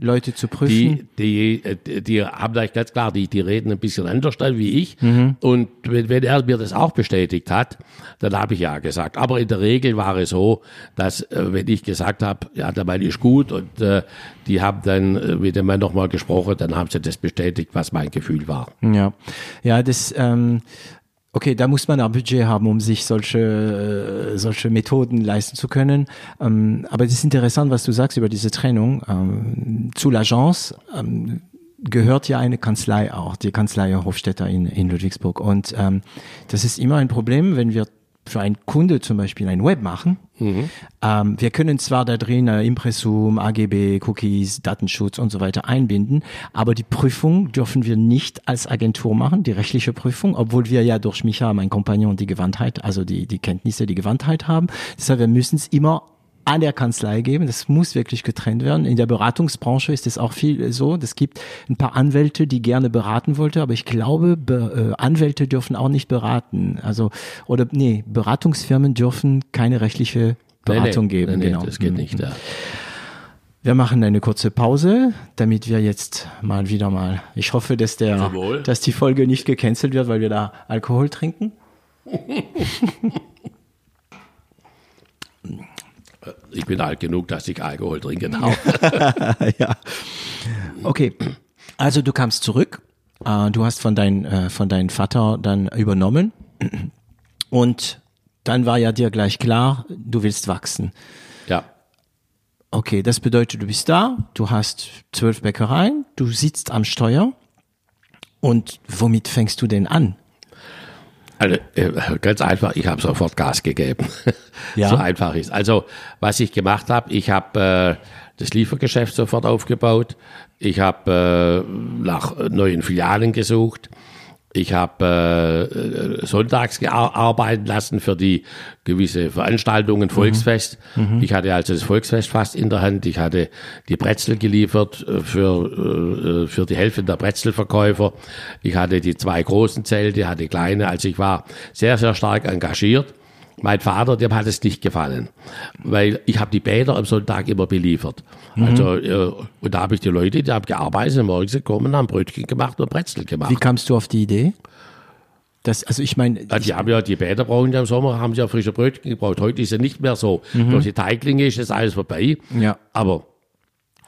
Leute zu prüfen?
Die, die, die haben gleich ganz klar, die, die reden ein bisschen anders wie ich. Mhm. Und wenn, wenn er mir das auch bestätigt hat, dann habe ich ja gesagt. Aber in der Regel war es so, dass äh, wenn ich gesagt habe, ja, der Mann ist gut und äh, die haben dann äh, mit dem Mann nochmal gesprochen, dann haben sie das bestätigt, was mein Gefühl war.
Ja, ja, das ähm, Okay, da muss man ein Budget haben, um sich solche, äh, solche Methoden leisten zu können. Ähm, aber es ist interessant, was du sagst über diese Trennung. Ähm, zu l'Agence ähm, gehört ja eine Kanzlei auch, die Kanzlei Hofstetter in, in Ludwigsburg. Und das ist immer ein Problem, wenn wir für einen Kunde zum Beispiel ein Web machen. Mhm. Ähm, wir können zwar da drin äh, Impressum, AGB, Cookies, Datenschutz und so weiter einbinden, aber die Prüfung dürfen wir nicht als Agentur machen, die rechtliche Prüfung, obwohl wir ja durch Micha, mein Kompagnon, die Gewandtheit, also die, die Kenntnisse, die Gewandtheit haben. Deshalb, wir müssen es immer an der Kanzlei geben. Das muss wirklich getrennt werden. In der Beratungsbranche ist es auch viel so. Es gibt ein paar Anwälte, die gerne beraten wollten, aber ich glaube, Be äh, Anwälte dürfen auch nicht beraten. Also, oder nee, Beratungsfirmen dürfen keine rechtliche Beratung nee, nee, geben.
Nee, genau. das geht nicht, ja.
Wir machen eine kurze Pause, damit wir jetzt mal wieder mal. Ich hoffe, dass der, dass die Folge nicht gecancelt wird, weil wir da Alkohol trinken. <laughs>
ich bin alt genug, dass ich Alkohol trinken darf. <laughs>
ja. Okay. Also du kamst zurück. Äh, du hast von, dein, äh, von deinem Vater dann übernommen. Und dann war ja dir gleich klar, du willst wachsen.
Ja.
Okay, das bedeutet, du bist da, du hast zwölf Bäckereien, du sitzt am Steuer. Und womit fängst du denn an?
Also äh, ganz einfach, ich habe sofort Gas gegeben. <laughs> Ja. So einfach ist. Also was ich gemacht habe, ich habe äh, das Liefergeschäft sofort aufgebaut. Ich habe äh, nach neuen Filialen gesucht. Ich habe äh, sonntags gearbeitet lassen für die gewisse Veranstaltungen, mhm. Volksfest. Mhm. Ich hatte also das Volksfest fast in der Hand. Ich hatte die Brezel geliefert äh, für, äh, für die Hälfte der Brezelverkäufer. Ich hatte die zwei großen Zelte, hatte kleine. Also ich war sehr, sehr stark engagiert. Mein Vater, dem hat es nicht gefallen, weil ich habe die Bäder am Sonntag immer beliefert. Mhm. Also äh, und da habe ich die Leute, die haben gearbeitet, morgens gekommen, haben Brötchen gemacht und Brezel gemacht.
Wie kamst du auf die Idee? Das, also ich meine,
ja, die haben ja die Bäder brauchen ja im Sommer haben sie ja frische Brötchen gebraucht. Heute ist ja nicht mehr so. Mhm. Durch die Teiglinge ist das alles vorbei. Ja. Aber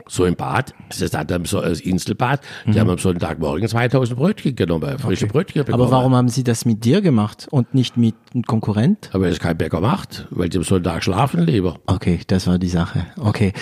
so im Bad, das ist dann so als Inselbad, die mhm. haben am Sonntagmorgen 2000 Brötchen genommen, frische okay. Brötchen
bekommen. Aber warum haben sie das mit dir gemacht und nicht mit einem Konkurrent?
Aber es kein Bäcker macht, weil sie am Sonntag schlafen lieber.
Okay, das war die Sache. Okay.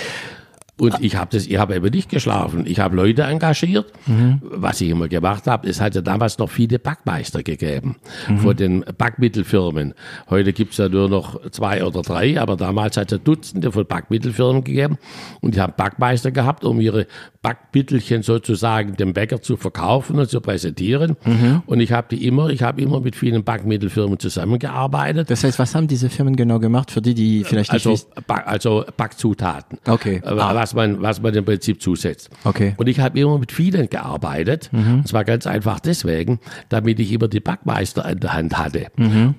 Und ich habe das, ich habe eben nicht geschlafen. Ich habe Leute engagiert. Mhm. Was ich immer gemacht habe, es hat ja damals noch viele Backmeister gegeben mhm. von den Backmittelfirmen. Heute gibt's ja nur noch zwei oder drei, aber damals hat es Dutzende von Backmittelfirmen gegeben. Und die haben Backmeister gehabt, um ihre Backmittelchen sozusagen dem Bäcker zu verkaufen und zu präsentieren. Mhm. Und ich habe die immer, ich habe immer mit vielen Backmittelfirmen zusammengearbeitet.
Das heißt, was haben diese Firmen genau gemacht, für die, die vielleicht
nicht also, wissen? also Backzutaten.
Okay.
Ah. Was man, was man im Prinzip zusetzt.
Okay.
Und ich habe immer mit vielen gearbeitet. Und zwar ganz einfach deswegen, damit ich immer die Backmeister an der Hand hatte.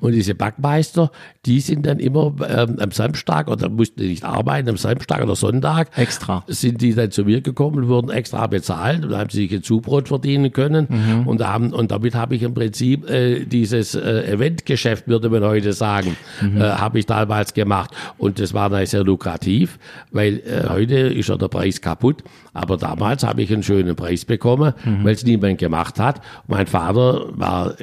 Und diese Backmeister, die sind dann immer ähm, am Samstag oder mussten nicht arbeiten, am Samstag oder Sonntag.
Extra.
Sind die dann zu mir gekommen und wurden extra bezahlt und haben sie sich ein Zubrot verdienen können. Und, haben, und damit habe ich im Prinzip äh, dieses äh, Eventgeschäft, würde man heute sagen, äh, habe ich damals gemacht. Und das war dann sehr lukrativ, weil äh, heute ist ja der Preis kaputt. Aber damals habe ich einen schönen Preis bekommen, weil es niemand gemacht hat. Mein Vater war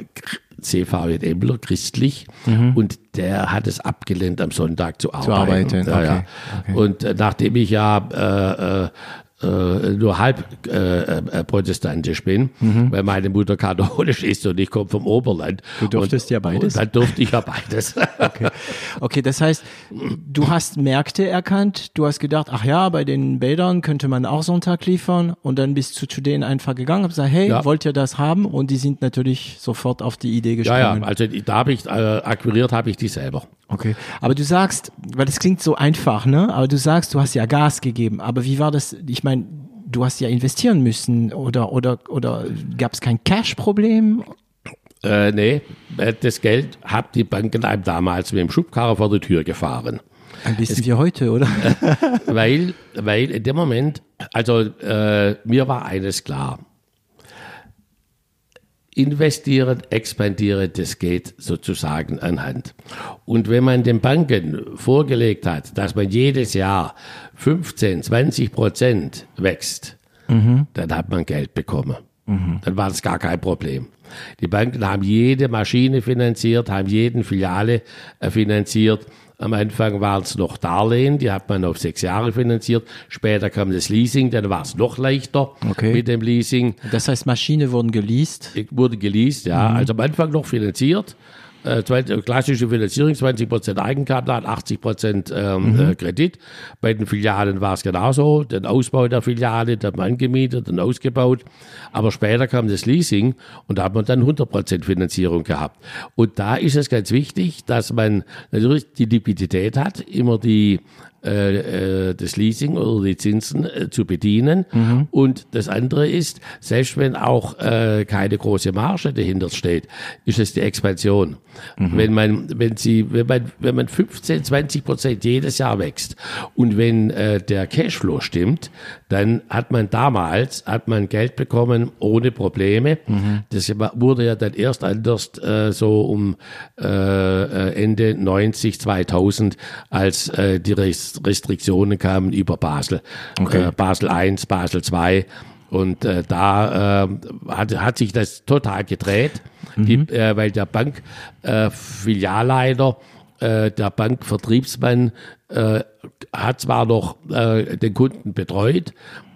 CVJ Embler, christlich, und der hat es abgelehnt, am Sonntag zu arbeiten.
arbeiten,
Ja, ja.
okay, okay.
Und äh, nachdem ich ja äh, äh, äh, nur halb äh, äh, protestantisch bin, weil meine Mutter katholisch ist und ich komme vom Oberland.
Du durftest
und,
ja beides?
Dann durfte ich ja beides. <laughs>
Okay. okay, das heißt, du hast Märkte erkannt, du hast gedacht, ach ja, bei den Bädern könnte man auch Sonntag liefern und dann bist du zu denen einfach gegangen und gesagt, hey,
Ja.
wollt ihr das haben? Und die sind natürlich sofort auf die Idee
ja, ja,
gesprungen.
also da habe ich, äh, akquiriert habe ich die selber.
Okay, aber du sagst, weil das klingt so einfach, ne? Aber du sagst, du hast ja Gas gegeben. Aber wie war das? Ich meine, du hast ja investieren müssen oder oder oder gab es kein Cash-Problem?
Äh, nee, äh, das Geld hat die Banken einem damals mit dem Schubkarren vor die Tür gefahren.
Ein bisschen wie heute, oder? <laughs>
weil, weil in dem Moment, also äh, mir war eines klar. Investieren, expandieren, das geht sozusagen anhand. Und wenn man den Banken vorgelegt hat, dass man jedes Jahr 15, 20 Prozent wächst, dann hat man Geld bekommen. Dann war das gar kein Problem. Die Banken haben jede Maschine finanziert, haben jeden Filiale äh, finanziert. Am Anfang waren es noch Darlehen, die hat man auf sechs Jahre finanziert. Später kam das Leasing, dann war es noch leichter
Okay.
mit dem Leasing.
Das heißt, Maschine wurden geleast.
Wurde geleast, ja. Also am Anfang noch finanziert. Äh, 20, klassische Finanzierung, 20% Eigenkapital, 80% ähm, äh, Kredit. Bei den Filialen war es genauso. Den Ausbau der Filiale, der hat man angemietet und ausgebaut. Aber später kam das Leasing und da hat man dann 100% Finanzierung gehabt. Und da ist es ganz wichtig, dass man natürlich die Liquidität hat, immer die äh, äh, das Leasing oder die Zinsen äh, zu bedienen. Und das andere ist, selbst wenn auch äh, keine große Marge dahinter steht, ist es die Expansion. Wenn man, wenn sie, wenn man, wenn man 15, 20 Prozent jedes Jahr wächst und wenn äh, der Cashflow stimmt, dann hat man damals hat man Geld bekommen ohne Probleme. Das wurde ja dann erst anders äh, so um äh, Ende 90, 2000, als äh, die Rest- Restriktionen kamen über Basel.
Okay.
Äh, Basel I, Basel II. Und äh, da äh, hat, hat sich das total gedreht, die, äh, weil der Bank äh, äh, der Bankvertriebsmann äh, hat zwar noch äh, den Kunden betreut,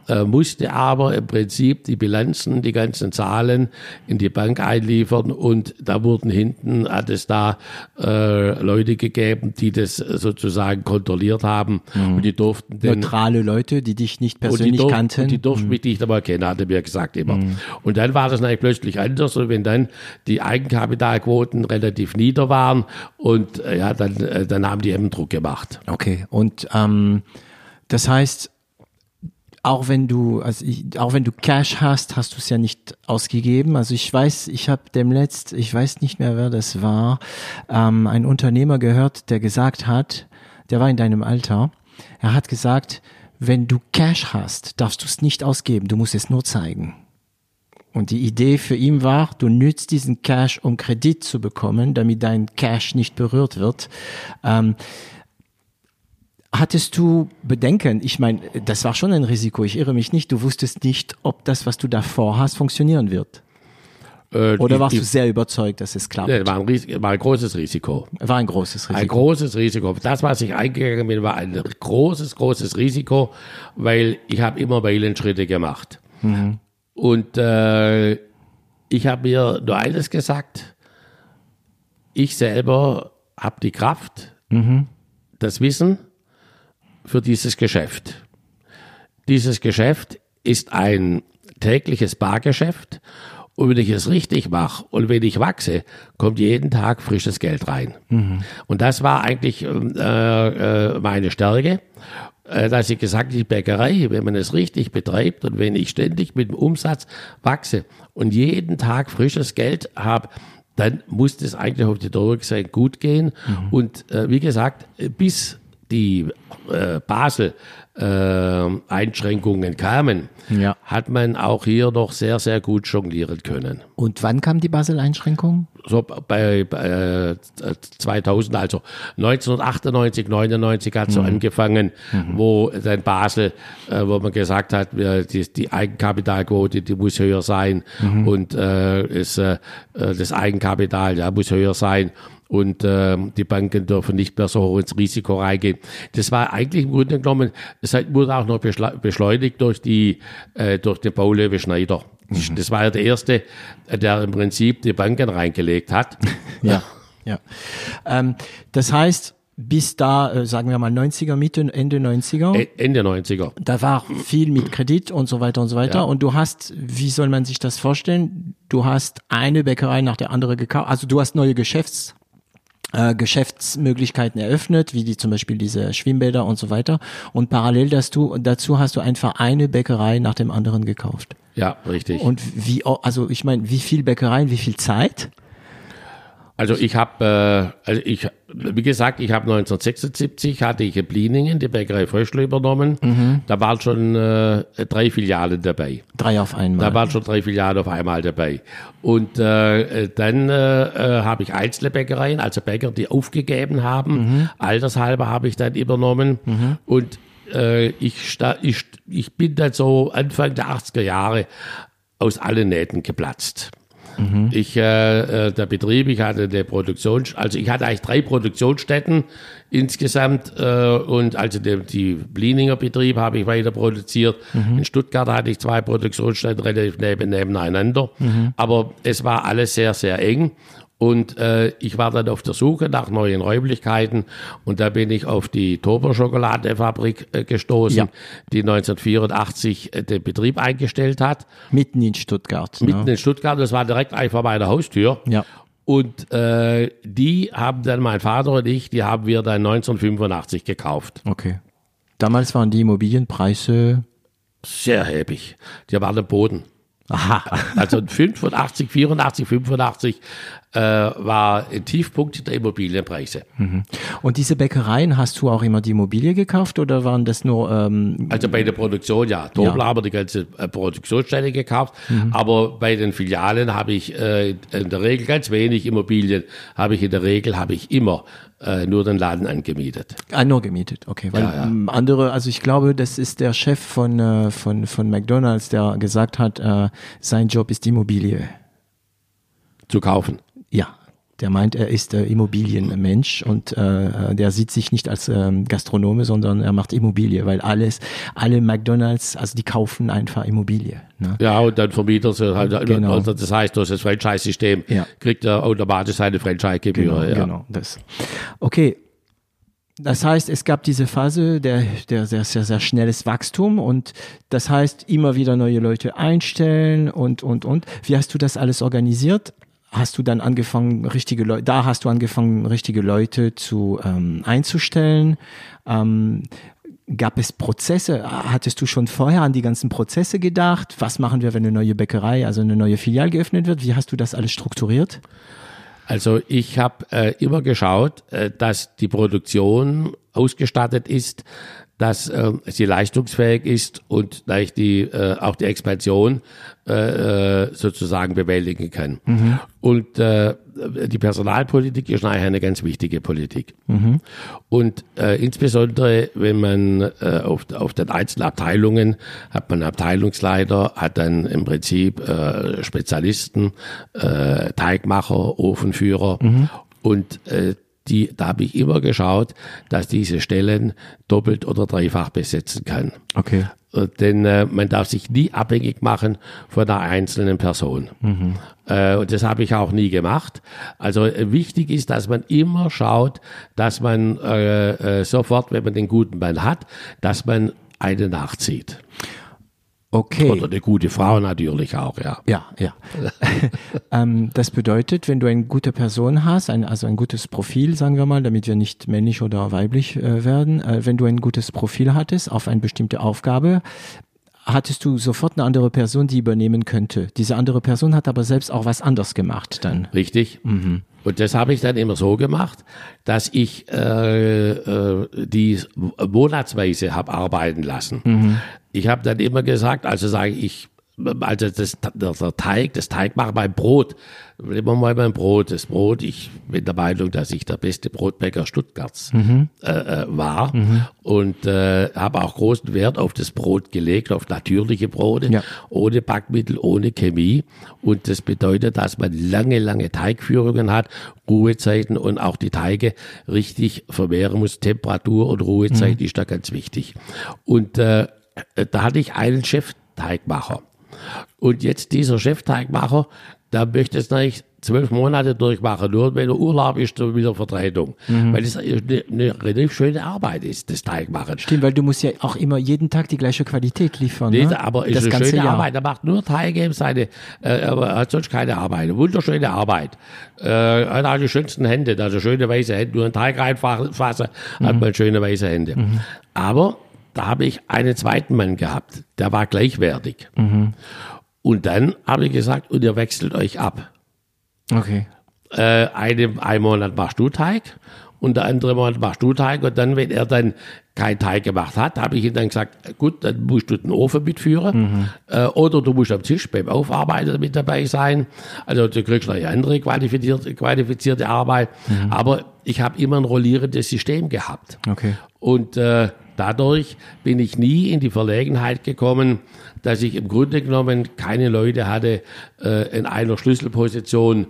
äh, musste aber im Prinzip die Bilanzen, die ganzen Zahlen in die Bank einliefern und da wurden hinten, hat es da äh, Leute gegeben, die das sozusagen kontrolliert haben und die durften den
Neutrale Leute, die dich nicht persönlich
durf,
kannten.
die durften mich nicht einmal kennen, hat er mir gesagt immer. Und dann war das natürlich plötzlich anders und wenn dann die Eigenkapitalquoten relativ nieder waren und äh, ja, dann, äh, dann haben die eben Druck gemacht.
Okay, und ähm, das heißt, auch wenn du, also ich, auch wenn du Cash hast, hast du es ja nicht ausgegeben. Also ich weiß, ich habe dem letzt, ich weiß nicht mehr, wer das war, ähm, ein Unternehmer gehört, der gesagt hat, der war in deinem Alter, er hat gesagt, wenn du Cash hast, darfst du es nicht ausgeben, du musst es nur zeigen. Und die Idee für ihn war, du nützt diesen Cash, um Kredit zu bekommen, damit dein Cash nicht berührt wird. Ähm, Hattest du Bedenken? Ich meine, das war schon ein Risiko. Ich irre mich nicht. Du wusstest nicht, ob das, was du davor hast, funktionieren wird.
Äh,
Oder warst
ich-
du sehr überzeugt, dass es klappt?
War, ein war ein großes Risiko.
War ein großes
Ein
Risiko.
großes Risiko. Das, was ich eingegangen bin, war ein großes, großes Risiko, weil ich habe immer Meilenschritte gemacht. Und äh, ich habe mir nur eines gesagt, ich selber habe die Kraft, das Wissen für dieses Geschäft. Dieses Geschäft ist ein tägliches Bargeschäft und wenn ich es richtig mache und wenn ich wachse, kommt jeden Tag frisches Geld rein. Und das war eigentlich äh, äh, meine Stärke. äh, dass ich gesagt habe, die Bäckerei, wenn man es richtig betreibt und wenn ich ständig mit dem Umsatz wachse und jeden Tag frisches Geld habe, dann muss das eigentlich auf die gesehen gut gehen. Mhm. Und äh, wie gesagt, bis die äh, Basel äh, kamen, ja. hat man auch hier noch sehr, sehr gut jonglieren können.
Und wann kam die Basel-Einschränkung?
So bei, bei äh, 2000, also 1998, 99 hat so mhm. angefangen, mhm. wo dann Basel, äh, wo man gesagt hat, die, die Eigenkapitalquote, die muss höher sein mhm. und äh, ist, äh, das Eigenkapital ja, muss höher sein und äh, die Banken dürfen nicht mehr so hoch ins Risiko reingehen. Das war eigentlich im Grunde genommen, es wurde auch noch beschleunigt durch die äh, durch den Baulöwe Schneider. Mhm. Das war ja der erste, der im Prinzip die Banken reingelegt hat. <laughs>
ja, ja. Ähm, das heißt, bis da, äh, sagen wir mal 90er, Mitte, Ende 90er.
E, Ende 90er.
Da war viel mit Kredit und so weiter und so weiter. Ja. Und du hast, wie soll man sich das vorstellen? Du hast eine Bäckerei nach der andere gekauft. Also du hast neue Geschäfts äh, Geschäftsmöglichkeiten eröffnet, wie die zum Beispiel diese Schwimmbäder und so weiter. Und parallel dazu, dazu hast du einfach eine Bäckerei nach dem anderen gekauft.
Ja, richtig.
Und wie, also ich meine, wie viel Bäckereien, wie viel Zeit?
Also ich habe, äh, also ich, wie gesagt, ich habe 1976 hatte ich in Bliningen die Bäckerei Fröschle übernommen. Mhm. Da waren schon äh, drei Filialen dabei.
Drei auf einmal.
Da waren schon drei Filialen auf einmal dabei. Und äh, dann äh, äh, habe ich einzelne Bäckereien, also Bäcker, die aufgegeben haben. Mhm. Altershalber habe ich dann übernommen. Mhm. Und äh, ich, ich, ich bin dann so Anfang der 80er Jahre aus allen Nähten geplatzt. Mhm. Ich, äh, äh, der Betrieb, ich hatte eine Produktion, also ich hatte eigentlich drei Produktionsstätten insgesamt äh, und also die, die Blininger Betrieb habe ich weiter produziert. Mhm. In Stuttgart hatte ich zwei Produktionsstätten relativ neben, nebeneinander, mhm. aber es war alles sehr, sehr eng und äh, ich war dann auf der Suche nach neuen Räumlichkeiten und da bin ich auf die Tober Schokoladefabrik äh, gestoßen, ja. die 1984 äh, den Betrieb eingestellt hat.
Mitten in Stuttgart.
Mitten ja. in Stuttgart, das war direkt einfach vor meiner Haustür. Ja. Und äh, die haben dann mein Vater und ich, die haben wir dann 1985 gekauft.
Okay. Damals waren die Immobilienpreise
sehr erheblich. Die waren am Boden. Aha. Also 85, 84, 85 äh, war ein Tiefpunkt der Immobilienpreise. Mhm.
Und diese Bäckereien, hast du auch immer die Immobilie gekauft oder waren das nur? Ähm
also bei der Produktion ja. Dobler ja. haben die ganze äh, Produktionsstelle gekauft, mhm. aber bei den Filialen habe ich äh, in der Regel ganz wenig Immobilien. Habe ich in der Regel habe ich immer äh, nur den Laden angemietet.
Ah, nur gemietet, okay. Weil ja, ja. andere, also ich glaube, das ist der Chef von, äh, von, von McDonalds, der gesagt hat, äh, sein Job ist Immobilie.
Zu kaufen.
Ja, der meint, er ist äh, Immobilienmensch und äh, der sieht sich nicht als ähm, Gastronome, sondern er macht Immobilie, weil alles, alle McDonalds, also die kaufen einfach Immobilie.
Ne? Ja, und dann vermietet er halt, genau. also das heißt, durch das Franchise-System ja. kriegt er automatisch seine Franchise-Gebühr.
Genau, ja. genau, das. Okay, das heißt, es gab diese Phase der, der sehr, sehr, sehr schnelles Wachstum und das heißt, immer wieder neue Leute einstellen und, und, und. Wie hast du das alles organisiert? Hast du dann angefangen, richtige Leute, da hast du angefangen, richtige Leute zu ähm, einzustellen. Ähm, gab es Prozesse? Hattest du schon vorher an die ganzen Prozesse gedacht? Was machen wir, wenn eine neue Bäckerei, also eine neue Filiale geöffnet wird? Wie hast du das alles strukturiert?
Also ich habe äh, immer geschaut, äh, dass die Produktion ausgestattet ist, dass äh, sie leistungsfähig ist und dass die, äh, auch die Expansion äh, äh, sozusagen bewältigen kann. Mhm. Und äh, die Personalpolitik ist eigentlich eine ganz wichtige Politik. Mhm. Und äh, insbesondere, wenn man äh, auf, auf den einzelnen Abteilungen hat man Abteilungsleiter, hat dann im Prinzip äh, Spezialisten, äh, Teigmacher, Ofenführer mhm. und äh, die, da habe ich immer geschaut, dass diese Stellen doppelt oder dreifach besetzen kann.
Okay.
Äh, denn äh, man darf sich nie abhängig machen von einer einzelnen Person. Mhm. Äh, und das habe ich auch nie gemacht. Also äh, wichtig ist, dass man immer schaut, dass man äh, äh, sofort, wenn man den guten Mann hat, dass man einen nachzieht.
Okay.
Oder eine gute Frau natürlich auch, ja.
Ja, ja. <laughs> ähm, das bedeutet, wenn du eine gute Person hast, ein, also ein gutes Profil, sagen wir mal, damit wir nicht männlich oder weiblich äh, werden, äh, wenn du ein gutes Profil hattest auf eine bestimmte Aufgabe, hattest du sofort eine andere Person, die übernehmen könnte. Diese andere Person hat aber selbst auch was anderes gemacht dann.
Richtig.
Mhm.
Und das habe ich dann immer so gemacht, dass ich äh, äh, die monatsweise habe arbeiten lassen.
Mhm.
Ich habe dann immer gesagt, also sage ich, also das, der, Teig, das Teigmachen beim Brot, nehmen wir mal beim Brot, das Brot, ich bin der Meinung, dass ich der beste Brotbäcker Stuttgarts äh, äh, war. Und äh, habe auch großen Wert auf das Brot gelegt, auf natürliche Brote,
Ja.
ohne Backmittel, ohne Chemie. Und das bedeutet, dass man lange, lange Teigführungen hat, Ruhezeiten und auch die Teige richtig vermehren muss, Temperatur und Ruhezeit ist da ganz wichtig. Und äh, da hatte ich einen Chefteigmacher. Und jetzt dieser Chefteigmacher, der möchte es nicht zwölf Monate durchmachen, nur wenn er Urlaub ist, dann wieder Vertretung. Weil es eine, eine relativ schöne Arbeit ist, das Teigmachen.
Stimmt, weil du musst ja auch immer jeden Tag die gleiche Qualität liefern.
Nee,
ne?
aber ist
das
eine
ganze
schöne
Jahr.
Arbeit. Er macht nur Teige, seine, äh, aber er hat sonst keine Arbeit. Eine wunderschöne Arbeit. Äh, er hat auch die schönsten Hände, also schöne weiße Hände. Nur einen Teig reinfassen,
Mhm.
hat man schöne weiße Hände. Aber da habe ich einen zweiten Mann gehabt, der war gleichwertig.
Mhm.
Und dann habe ich gesagt, und ihr wechselt euch ab.
Okay.
Äh, eine, ein Monat machst du Teig und der andere Monat machst du Teig und dann, wenn er dann keinen Teig gemacht hat, habe ich ihm dann gesagt, gut, dann musst du den Ofen mitführen äh, oder du musst am Tisch beim Aufarbeiten mit dabei sein. Also du kriegst noch eine andere qualifizierte, qualifizierte Arbeit. Aber ich habe immer ein rollierendes System gehabt.
Okay.
Und äh, dadurch bin ich nie in die Verlegenheit gekommen, dass ich im Grunde genommen keine Leute hatte äh, in einer Schlüsselposition,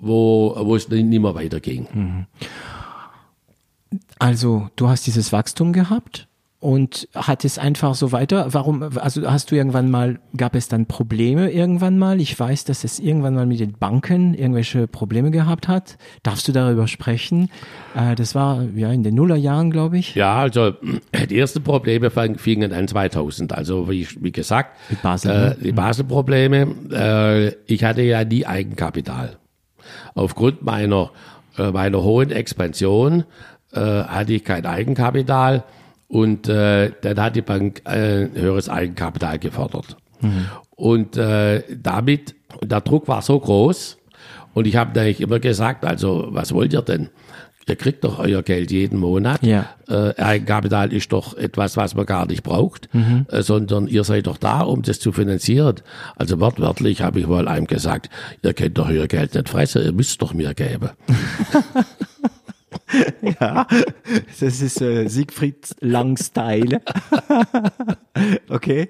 wo, wo es nicht mehr weiterging.
Also, du hast dieses Wachstum gehabt und hat es einfach so weiter. Warum, also hast du irgendwann mal, gab es dann Probleme irgendwann mal? Ich weiß, dass es irgendwann mal mit den Banken irgendwelche Probleme gehabt hat. Darfst du darüber sprechen? Äh, das war ja in den Nullerjahren, glaube ich.
Ja, also <clears throat> die ersten Probleme fingen an 2000. Also wie, wie gesagt,
Basel,
äh,
ne?
die Baselprobleme. Äh, ich hatte ja nie Eigenkapital. Aufgrund meiner, äh, meiner hohen Expansion äh, hatte ich kein Eigenkapital und äh, dann hat die Bank äh, ein höheres Eigenkapital gefordert. Und äh, damit, der Druck war so groß und ich habe eigentlich immer gesagt, also was wollt ihr denn? Ihr kriegt doch euer Geld jeden Monat.
Ja.
Äh, Eigenkapital ist doch etwas, was man gar nicht braucht, äh, sondern ihr seid doch da, um das zu finanzieren. Also wortwörtlich habe ich wohl einem gesagt, ihr könnt doch euer Geld nicht fressen, ihr müsst doch mir geben. <laughs>
Ja, <laughs> das ist äh, Siegfried Lang-Style. <laughs> okay.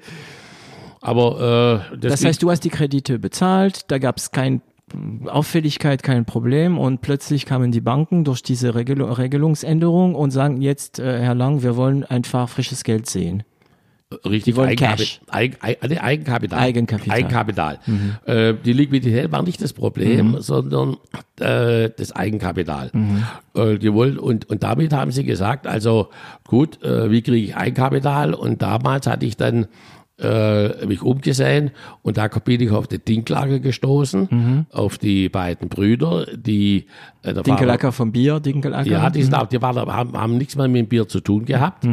Aber äh,
Das heißt, du hast die Kredite bezahlt, da gab es keine Auffälligkeit, kein Problem und plötzlich kamen die Banken durch diese Regel Regelungsänderung und sagen jetzt, äh, Herr Lang, wir wollen einfach frisches Geld sehen.
Richtig
Die wollen
Eigenkapi-
Cash.
Eigen, Eigen, Eigenkapital.
Eigenkapital.
Eigenkapital. Äh, die Liquidität war nicht das Problem,
Mhm.
sondern äh, das Eigenkapital. Äh, die wollen, und, und damit haben sie gesagt, also gut, äh, wie kriege ich Eigenkapital? Und damals hatte ich dann äh, mich umgesehen und da bin ich auf den Dinklager gestoßen, auf die beiden Brüder, die äh, der
Dinkelacker vom Bier, Dinkelacker.
ja, die, sind auch, die waren, haben, haben nichts mehr mit dem Bier zu tun gehabt,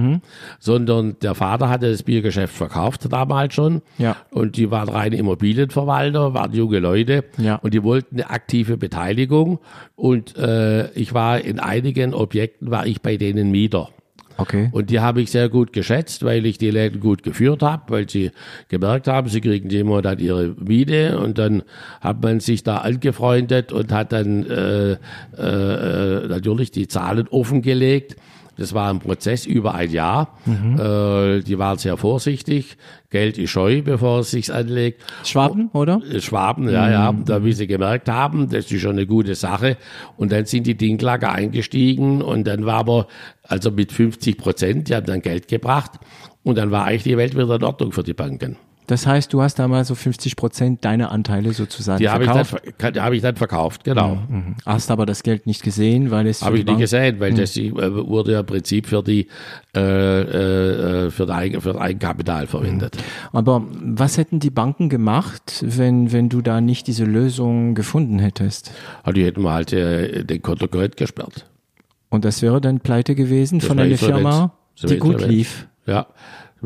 sondern der Vater hatte das Biergeschäft verkauft damals schon.
Ja.
Und die waren reine Immobilienverwalter, waren junge Leute
Ja.
und die wollten eine aktive Beteiligung. Und äh, ich war in einigen Objekten, war ich bei denen Mieter.
Okay.
Und die habe ich sehr gut geschätzt, weil ich die Läden gut geführt habe, weil sie gemerkt haben, sie kriegen jeden Monat ihre Miete und dann hat man sich da angefreundet und hat dann äh, äh, äh, natürlich die Zahlen offengelegt. Das war ein Prozess über ein Jahr. Äh, die waren sehr vorsichtig. Geld ist scheu, bevor es sich anlegt.
Schwaben, oder?
Äh, Schwaben, ja, ja, da wie sie gemerkt haben, das ist schon eine gute Sache. Und dann sind die Dinklager eingestiegen und dann war aber, also mit 50 Prozent, die haben dann Geld gebracht und dann war eigentlich die Welt wieder in Ordnung für die Banken.
Das heißt, du hast damals so 50 Prozent deiner Anteile sozusagen
Die habe ich, dann,
verkauft.
die habe ich dann verkauft, genau.
Mhm. Hast aber das Geld nicht gesehen, weil es
Habe ich nicht gesehen, weil das äh, wurde ja im Prinzip für die äh, äh, für, das Eigen, für das Eigenkapital verwendet.
Aber was hätten die Banken gemacht, wenn, wenn du da nicht diese Lösung gefunden hättest?
Die hätten halt äh, den Konto korrekt gesperrt.
Und das wäre dann pleite gewesen von
war
einer. Firma,
Das
die gut lief.
Ja,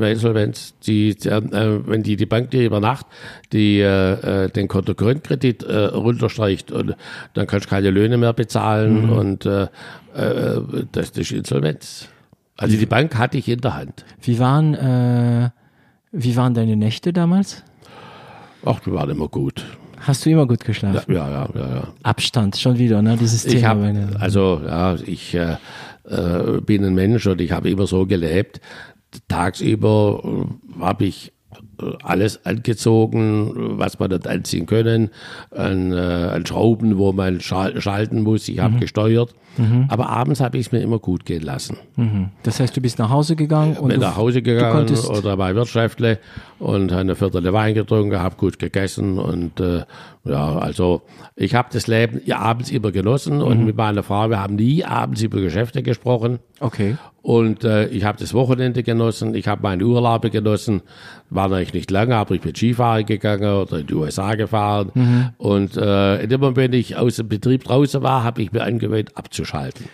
bei Insolvenz, die, die, äh, wenn die, die Bank dir über Nacht die, äh, äh, den Kontokorrentkredit äh, runterstreicht und dann kannst du keine Löhne mehr bezahlen und äh, äh, das ist Insolvenz. Also die Bank hatte ich in der Hand.
Wie waren, äh, wie waren deine Nächte damals?
Ach, die waren immer gut.
Hast du immer gut geschlafen?
Ja, ja, ja, ja.
Abstand, schon wieder, ne? Dieses
Ich
Thema.
habe,
meine-
also ja, ich äh, äh, bin ein Mensch und ich habe immer so gelebt. Tagsüber äh, habe ich äh, alles angezogen, was man dort anziehen können, an, äh, an Schrauben, wo man schal schalten muss. Ich
Mhm.
habe gesteuert, aber abends habe ich es mir immer gut gehen lassen.
Mhm. Das heißt, du bist nach Hause gegangen und
Bin
du,
nach Hause gegangen oder bei Wirtschaftle und habe eine Viertel Wein getrunken, habe gut gegessen und äh, ja, also ich habe das Leben ja, abends immer genossen
Mhm.
und mit meiner Frau, wir haben nie abends über Geschäfte gesprochen.
okay.
Und äh, ich habe das Wochenende genossen, ich habe meine Urlaube genossen, war natürlich nicht lange, aber ich bin Skifahren gegangen oder in die USA gefahren.
Mhm.
Und äh, in dem Moment, wenn ich aus dem Betrieb draußen war, habe ich mir angewöhnt, abzuschalten.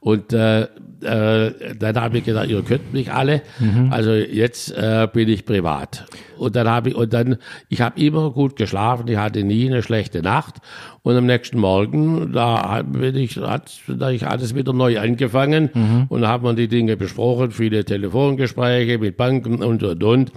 Und äh, äh, dann habe ich gedacht, ihr könnt mich alle,
Mhm.
also jetzt äh, bin ich privat. Und dann habe ich, und dann, ich habe immer gut geschlafen, ich hatte nie eine schlechte Nacht. Und am nächsten Morgen, da bin ich, hat, da ich alles wieder neu angefangen und da hat man die Dinge besprochen, viele Telefongespräche mit Banken und und und.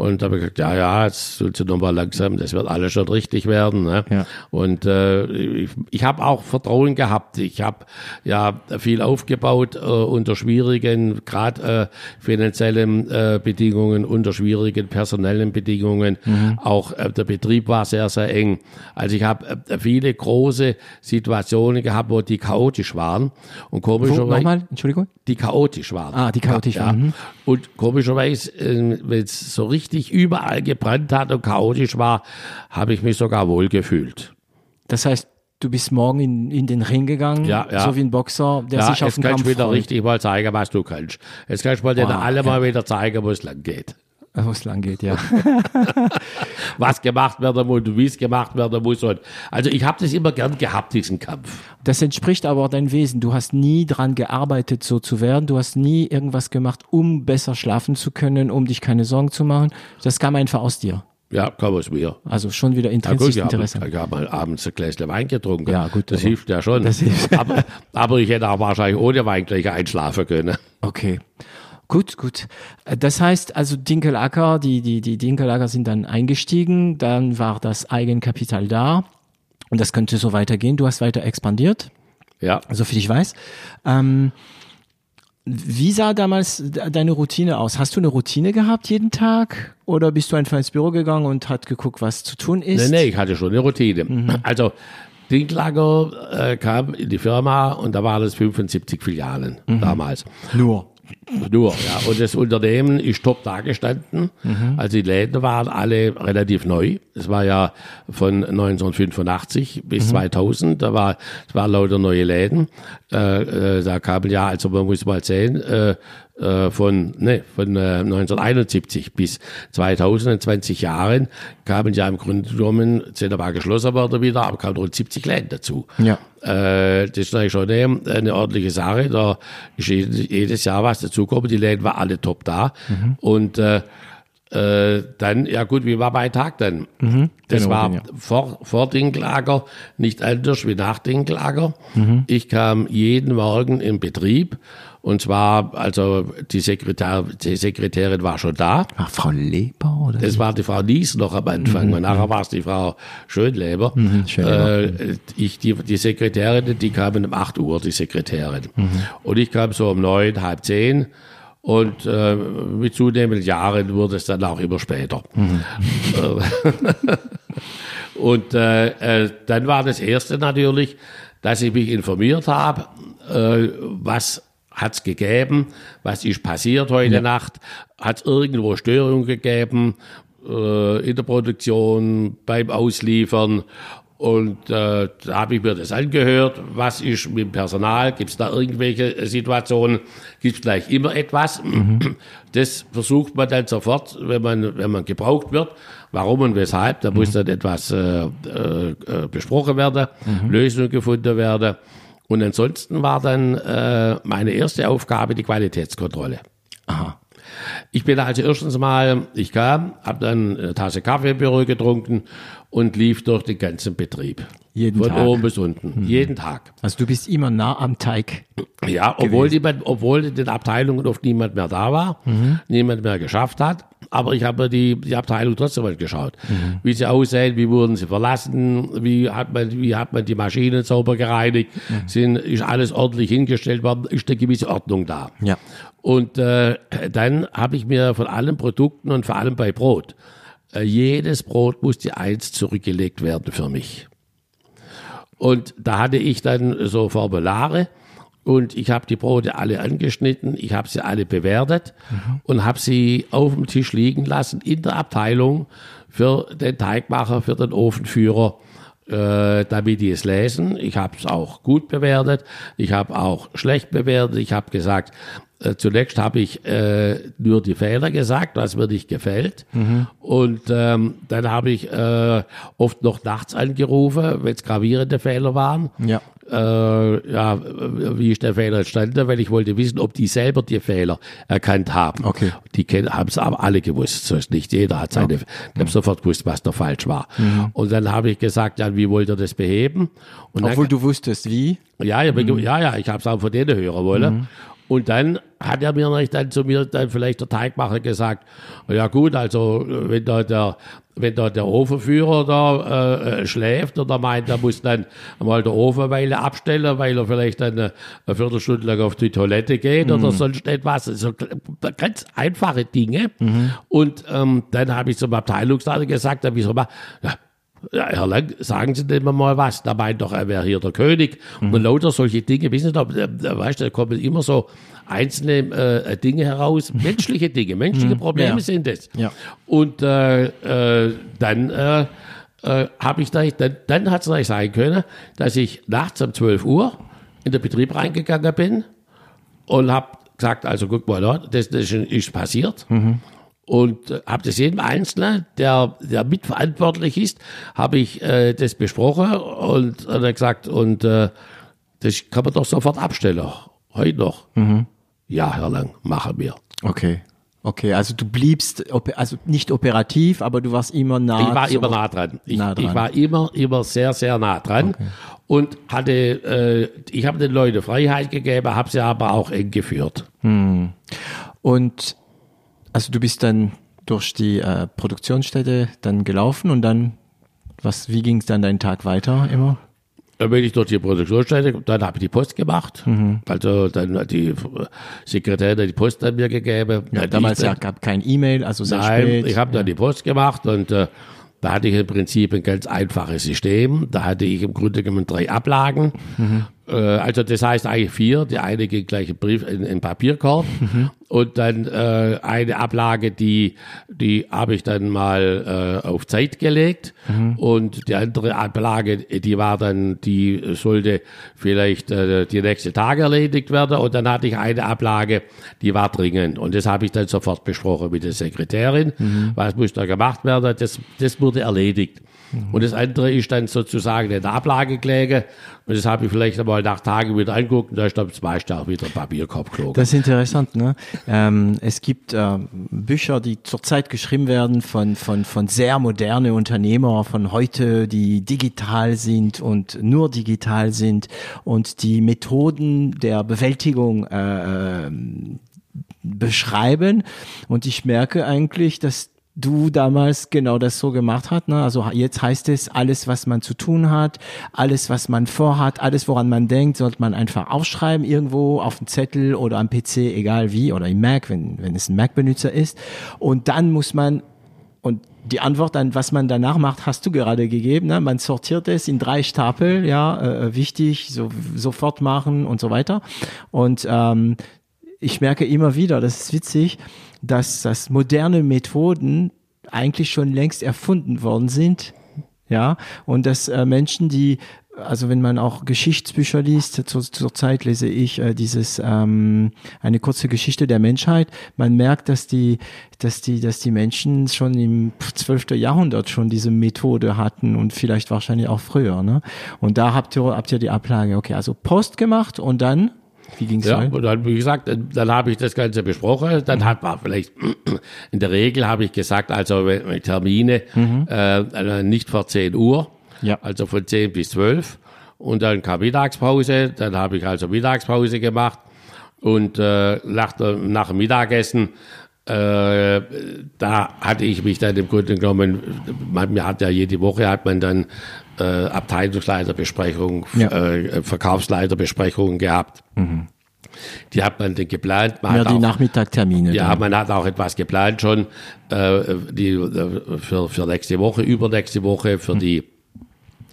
Und da habe ich gesagt, ja, ja, jetzt sollst du nochmal langsam, das wird alles schon richtig werden. Ne?
Ja.
Und äh, ich, ich habe auch Vertrauen gehabt. Ich habe ja viel aufgebaut äh, unter schwierigen, gerade äh, finanziellen äh, Bedingungen, unter schwierigen personellen Bedingungen. Auch äh, der Betrieb war sehr, sehr eng. Also ich habe äh, viele große Situationen gehabt, wo die chaotisch waren. Und komischerweise
nochmal, Entschuldigung?
die chaotisch waren.
Ah, die chaotisch
ja,
waren, mhm.
Und komischerweise, äh, wenn es so richtig überall gebrannt hat und chaotisch war, habe ich mich sogar wohl gefühlt.
Das heißt, du bist morgen in, in den Ring gegangen,
Ja, ja.
so wie ein Boxer, der
ja,
sich auf
jetzt
den
kannst
Kampf
du wieder
freut.
richtig mal zeigen, was du kannst. Jetzt kannst du mal denen
Wow,
alle
ja.
mal wieder zeigen, wo es lang geht.
Wo es lang geht, ja. <laughs>
Was gemacht werden muss und wie es gemacht werden muss. Und also ich habe das immer gern gehabt, diesen Kampf.
Das entspricht aber auch dein Wesen. Du hast nie dran gearbeitet, so zu werden. Du hast nie irgendwas gemacht, um besser schlafen zu können, um dich keine Sorgen zu machen. Das kam einfach aus dir.
Ja, komm aus mir.
Also schon wieder
Ja,
intrinsisch
gut, habe
Interesse.
ich hab mal abends ein Gläschen Wein getrunken.
Ja, gut,
das hilft ja schon.
Das hilft.
aber, aber ich hätte auch wahrscheinlich ohne Wein gleich einschlafen können.
Okay. Gut, gut. Äh, Das heißt, also Dinkelacker, die, die, die Dinkelacker sind dann eingestiegen, dann war das Eigenkapital da und das könnte so weitergehen. Du hast weiter expandiert,
Ja.
so viel ich weiß. Ähm, wie sah damals de- deine Routine aus? Hast du eine Routine gehabt jeden Tag oder bist du einfach ins Büro gegangen und hat geguckt, was zu tun ist?
Nee, nee, ich hatte schon eine Routine.
Mhm. <clears throat>
Also, Dinklager äh, kam in die Firma und da waren es 75 Filialen
Mhm.
damals.
Nur.
Nur, ja. Und das Unternehmen ist top dagestanden.
Mhm.
Also die Läden waren alle relativ neu. Es war ja von 1985 bis
Mhm.
2000. Da war, es waren lauter neue Läden. Äh, äh, da kamen ja, also man muss mal sehen, äh, äh, von, ne, von äh, 1971 bis 2020 Jahren kamen ja im Grunde genommen, sind aber geschlossen worden wieder, aber kamen rund 70 Läden dazu.
Ja.
Äh, das ist natürlich schon eine, eine ordentliche Sache. Da ist jedes, Jahr was dazugekommen. Die Läden waren alle top da.
Mhm.
Und äh, äh, dann, ja gut, wie war mein Tag dann? Das
Genau,
war
ja.
vor, vor Dinklager nicht anders wie nach Dinklager.
Mhm.
Ich kam jeden Morgen in Betrieb und zwar, also die, Sekretär, die Sekretärin war schon da.
War Frau Leber oder?
Das war die Frau Nies noch am Anfang und nachher war es die Frau Schönleber.
Schönleber.
Äh, ich, die, die Sekretärin, die kamen um 8 Uhr, die Sekretärin. Und ich kam so um neun, halb zehn. Und äh, mit zunehmenden Jahren wurde es dann auch immer später. Äh, <laughs> und äh, äh, dann war das Erste natürlich, dass ich mich informiert habe, äh, was hat's gegeben, was ist passiert heute Nacht, hat es irgendwo Störungen gegeben, äh, in der Produktion, beim Ausliefern. Und äh, da habe ich mir das angehört. Was ist mit dem Personal? Gibt es da irgendwelche Situationen? Gibt es gleich immer etwas? Mhm. Das versucht man dann sofort, wenn man, wenn man gebraucht wird. Warum und weshalb? Da mhm. muss dann etwas äh, äh, besprochen werden, mhm. Lösungen gefunden werden. Und ansonsten war dann äh, meine erste Aufgabe die Qualitätskontrolle. Aha. Ich bin also erstens mal, ich kam, habe dann eine Tasse Kaffee im Büro getrunken und lief durch den ganzen Betrieb.
Jeden
Von
Tag.
oben bis unten. Hm. Jeden Tag.
Also du bist immer nah am Teig.
Ja, obwohl, niemand, obwohl in den Abteilungen oft niemand mehr da war, mhm. niemand mehr geschafft hat. Aber ich habe die, die Abteilung trotzdem mal geschaut. Mhm. Wie sie aussehen, wie wurden sie verlassen, wie hat man, wie hat man die Maschinen sauber gereinigt, mhm. sind, ist alles ordentlich hingestellt worden, ist eine gewisse Ordnung da.
Ja.
Und äh, dann habe ich mir von allen Produkten und vor allem bei Brot, äh, jedes Brot musste eins zurückgelegt werden für mich. Und da hatte ich dann so Formulare und ich habe die Brote alle angeschnitten, ich habe sie alle bewertet mhm. und habe sie auf dem Tisch liegen lassen in der Abteilung für den Teigmacher, für den Ofenführer, äh, damit die es lesen. Ich habe es auch gut bewertet, ich habe auch schlecht bewertet, ich habe gesagt, äh, zunächst habe ich äh, nur die Fehler gesagt, was mir nicht gefällt. Mhm. Und ähm, dann habe ich äh, oft noch nachts angerufen, wenn es gravierende Fehler waren.
Ja.
Äh, ja, wie ist der Fehler entstanden? Weil ich wollte wissen, ob die selber die Fehler erkannt haben.
Okay.
Die haben es aber alle gewusst. So ist nicht jeder hat seine, okay. die haben sofort gewusst, was da falsch war. Mhm. Und dann habe ich gesagt, ja, wie wollt ihr das beheben? Und
Obwohl
dann,
du wusstest, wie?
Ja, ja, mhm. ja, ja, ich habe es auch von denen hören wollen. Mhm. Und dann hat er mir dann zu mir dann vielleicht der Teigmacher gesagt, ja gut, also wenn da der, wenn da der Ofenführer da äh, schläft oder meint, er muss dann mal der Ofenweile abstellen, weil er vielleicht dann eine, eine Viertelstunde lang auf die Toilette geht mhm. oder sonst etwas. Also ganz einfache Dinge. Mhm. Und ähm, dann habe ich zum Abteilungsleiter gesagt, da ich so mal, ja, ja, Herr Lang, sagen Sie denn mal was. Da meint doch, er wäre hier der König. Mhm. Und lauter solche Dinge, wissen Sie, da, da, weißt, da kommen immer so einzelne äh, Dinge heraus, <laughs> menschliche Dinge, menschliche mhm. Probleme ja. sind es.
Ja.
Und äh, äh, dann äh, äh, habe ich da, dann, dann hat es sein können, dass ich nachts um 12 Uhr in den Betrieb reingegangen bin und habe gesagt, also guck mal da, das, das ist passiert. Mhm und äh, habe das jedem Einzelnen, der, der mitverantwortlich ist, habe ich äh, das besprochen und hat er gesagt, und äh, das kann man doch sofort abstellen, heute noch. Mhm. Ja, Herr Lang, machen wir.
Okay. Okay, also du bliebst, also nicht operativ, aber du warst immer nah.
Ich war immer nah dran. Ich, nah dran. ich, war immer, immer sehr, sehr nah dran okay. und hatte, äh, ich habe den Leuten Freiheit gegeben, habe sie aber auch eng geführt.
Hm. Und also du bist dann durch die äh, Produktionsstätte dann gelaufen und dann, was, wie ging es dann deinen Tag weiter immer?
Dann bin ich durch die Produktionsstätte, dann habe ich die Post gemacht. Mhm. Also dann hat die Sekretärin die Post an mir gegeben.
Ja, damals ja gab kein E-Mail, also sehr
Nein,
spät.
ich habe dann die Post gemacht und äh, da hatte ich im Prinzip ein ganz einfaches System. Da hatte ich im Grunde genommen drei Ablagen. Mhm. Äh, also das heißt eigentlich vier. Die eine geht gleich in, Brief, in, in Papierkorb mhm. und dann äh, eine Ablage, die, die habe ich dann mal äh, auf Zeit gelegt mhm. und die andere Ablage, die war dann, die sollte vielleicht äh, die nächsten Tage erledigt werden und dann hatte ich eine Ablage, die war dringend und das habe ich dann sofort besprochen mit der Sekretärin. Mhm. Was muss da gemacht werden? Das, das wurde erledigt. Mhm. Und das andere ist dann sozusagen in der Ablage gelegen. Und das habe ich vielleicht einmal nach Tagen wieder angeguckt und da ist dann zum Beispiel auch wieder ein Papierkorb geflogen.
Das ist interessant, ne? Ähm, es gibt äh, Bücher, die zurzeit geschrieben werden von, von, von sehr moderne Unternehmer von heute, die digital sind und nur digital sind und die Methoden der Bewältigung äh, äh beschreiben. Und ich merke eigentlich, dass du damals genau das so gemacht hast. Ne? Also jetzt heißt es, alles, was man zu tun hat, alles, was man vorhat, alles, woran man denkt, sollte man einfach aufschreiben irgendwo auf dem Zettel oder am PC, egal wie, oder im Mac, wenn, wenn es ein Mac-Benutzer ist. Und dann muss man, und die Antwort an was man danach macht, hast du gerade gegeben. Ne? Man sortiert es in drei Stapel, ja, äh, äh wichtig, so, sofort machen und so weiter. Und ähm, ich merke immer wieder, das ist witzig, dass, dass moderne Methoden eigentlich schon längst erfunden worden sind. Ja, und dass äh, Menschen, die also wenn man auch Geschichtsbücher liest, zur, zur Zeit lese ich äh, dieses ähm, eine kurze Geschichte der Menschheit. Man merkt, dass die, dass die, dass die Menschen schon im 12. Jahrhundert schon diese Methode hatten und vielleicht wahrscheinlich auch früher. Ne? Und da habt ihr, habt ihr die Ablage. Okay, also Post gemacht und dann wie ging's
ja, und dann, wie gesagt, dann, dann habe ich das Ganze besprochen. Dann hat man vielleicht, <clears throat> in der Regel habe ich gesagt, also Termine mhm. äh, nicht vor 10 Uhr, ja. Also von 10 bis 12. Und dann kam Mittagspause. Dann habe ich also Mittagspause gemacht. Und äh, nach, nach dem Mittagessen, äh, da hatte ich mich dann im Grunde genommen, man, hat ja jede Woche hat man dann äh, Abteilungsleiterbesprechungen, ja. äh, Verkaufsleiterbesprechungen gehabt. Mhm. Die hat man dann geplant.
Man ja, die auch, Nachmittagtermine.
Ja, dann. man hat auch etwas geplant schon äh, die, äh, für, für nächste Woche, übernächste Woche, für mhm. die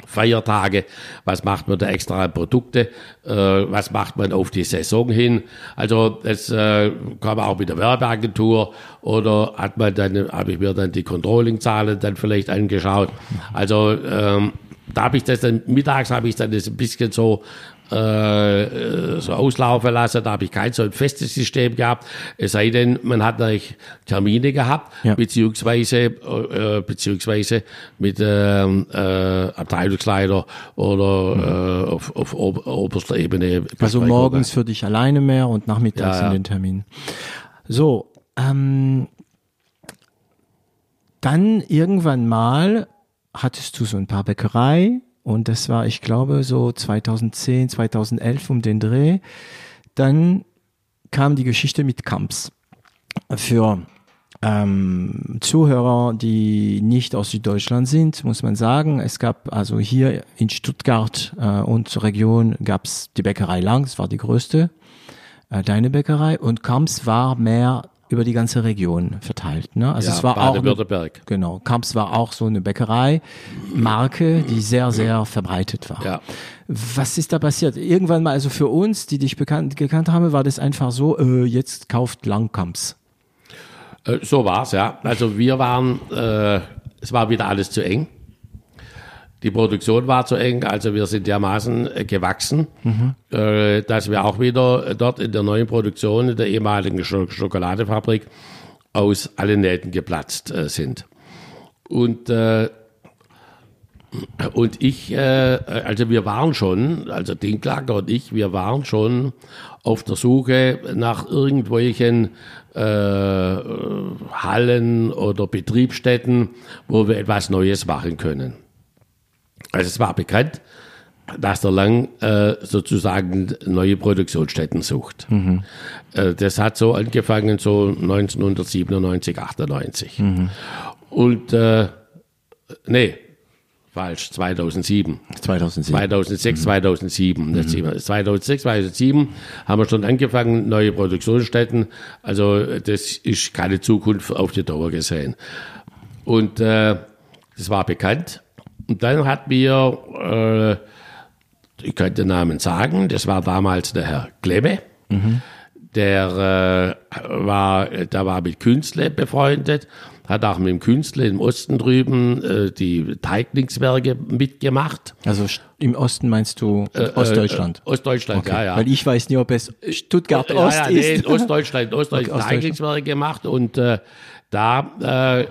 Feiertage, was macht man da extra Produkte, äh, was macht man auf die Saison hin. Also das äh, kann man auch mit der Werbeagentur oder hat man dann, habe ich mir dann die Controlling-Zahlen dann vielleicht angeschaut. Also ähm, da habe ich das dann, mittags habe ich dann das ein bisschen so äh, so auslaufen lassen. Da habe ich kein so ein festes System gehabt. Es sei denn, man hat natürlich Termine gehabt, ja. beziehungsweise, äh, beziehungsweise mit ähm, äh, Abteilungsleiter oder mhm. äh, auf, auf oberster Ebene.
Also morgens für dich alleine mehr und nachmittags ja, in den Terminen. So, ähm, dann irgendwann mal hattest du so ein paar Bäckerei und das war, ich glaube, so 2010, 2011 um den Dreh. Dann kam die Geschichte mit Kamps. Für ähm, Zuhörer, die nicht aus Süddeutschland sind, muss man sagen, es gab also hier in Stuttgart äh, und zur Region gab es die Bäckerei Lang, das war die größte, äh, deine Bäckerei, und Kamps war mehr über die ganze Region verteilt. Ne? Also ja, es war auch eine, genau. Kamps war auch so eine Bäckerei-Marke, die sehr sehr verbreitet war. Ja. Was ist da passiert? Irgendwann mal, also für uns, die dich bekannt gekannt haben, war das einfach so: äh, Jetzt kauft Langkamps.
Äh, so war's ja. Also wir waren, äh, es war wieder alles zu eng. Die Produktion war zu eng, also wir sind dermaßen äh, gewachsen, mhm. äh, dass wir auch wieder dort in der neuen Produktion in der ehemaligen Sch Schokoladefabrik aus allen Nähten geplatzt äh, sind. Und äh, und ich, äh, also wir waren schon, also Dinklager und ich, wir waren schon auf der Suche nach irgendwelchen äh, Hallen oder Betriebsstätten, wo wir etwas Neues machen können. Also es war bekannt, dass der Lang äh, sozusagen neue Produktionsstätten sucht. Mhm. Äh, das hat so angefangen so 1997, 98. Mhm. Und äh, nee, falsch, 2007.
2007.
2006, mhm. 2007. Mhm. 2006, 2007 haben wir schon angefangen, neue Produktionsstätten. Also das ist keine Zukunft auf die Dauer gesehen. Und äh, das war bekannt. Und dann hat mir, äh, ich könnte den Namen sagen, das war damals der Herr Klemme. Mhm. Der äh, war, der war mit Künstler befreundet, hat auch mit dem Künstler im Osten drüben äh, die Teigningswerke mitgemacht.
Also im Osten meinst du äh, äh, Ostdeutschland?
Ostdeutschland, okay. ja, ja.
Weil ich weiß nicht, ob es Stuttgart Ost ja, ja, nee,
ist. Ostdeutschland, Ostdeutschland okay, Teigningswerke gemacht und äh, da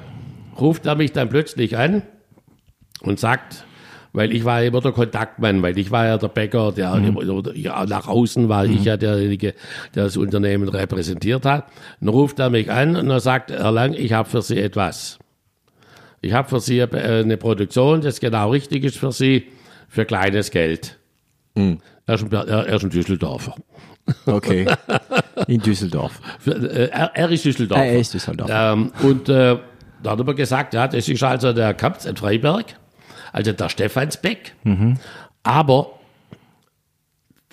ruft er mich dann plötzlich an und sagt, weil ich war immer der Kontaktmann, weil ich war ja der Bäcker, der mhm. ja, nach außen war mhm. ich ja derjenige, der das Unternehmen repräsentiert hat. Dann ruft er mich an und er sagt, Herr Lang, ich habe für Sie etwas. Ich habe für Sie eine Produktion, das genau richtig ist für Sie, für kleines Geld. Mhm. Er, ist ein, er ist ein Düsseldorfer.
Okay. <laughs> In Düsseldorf.
Äh, er, er ist Düsseldorfer.
Er ist Düsseldorf.
Ähm, und äh, da hat er gesagt, ja, das ist also der Kampf in Freiberg also der Stephansbeck. Mhm. Aber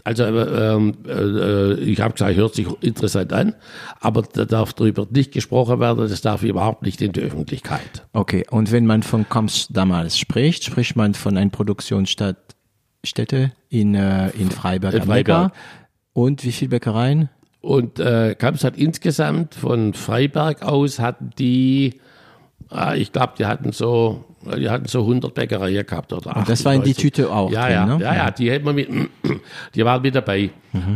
also ähm, äh, ich habe gesagt, hört sich interessant an, aber da darf darüber nicht gesprochen werden, das darf überhaupt nicht in die Öffentlichkeit.
Okay, und wenn man von Kamps damals spricht, spricht man von einer Produktionsstätte in, äh, in Freiberg, in Freiberg. Und wie viele Bäckereien?
Und äh, Kamps hat insgesamt von Freiberg aus hatten die Ah, ich glaube, die hatten so, die hatten so 100 Bäckereien gehabt oder
Und das
80,
war in die
90.
Tüte auch
Ja,
drin,
ja,
ne?
ja, ja, die hätten wir mit, <clears throat> die waren mit dabei.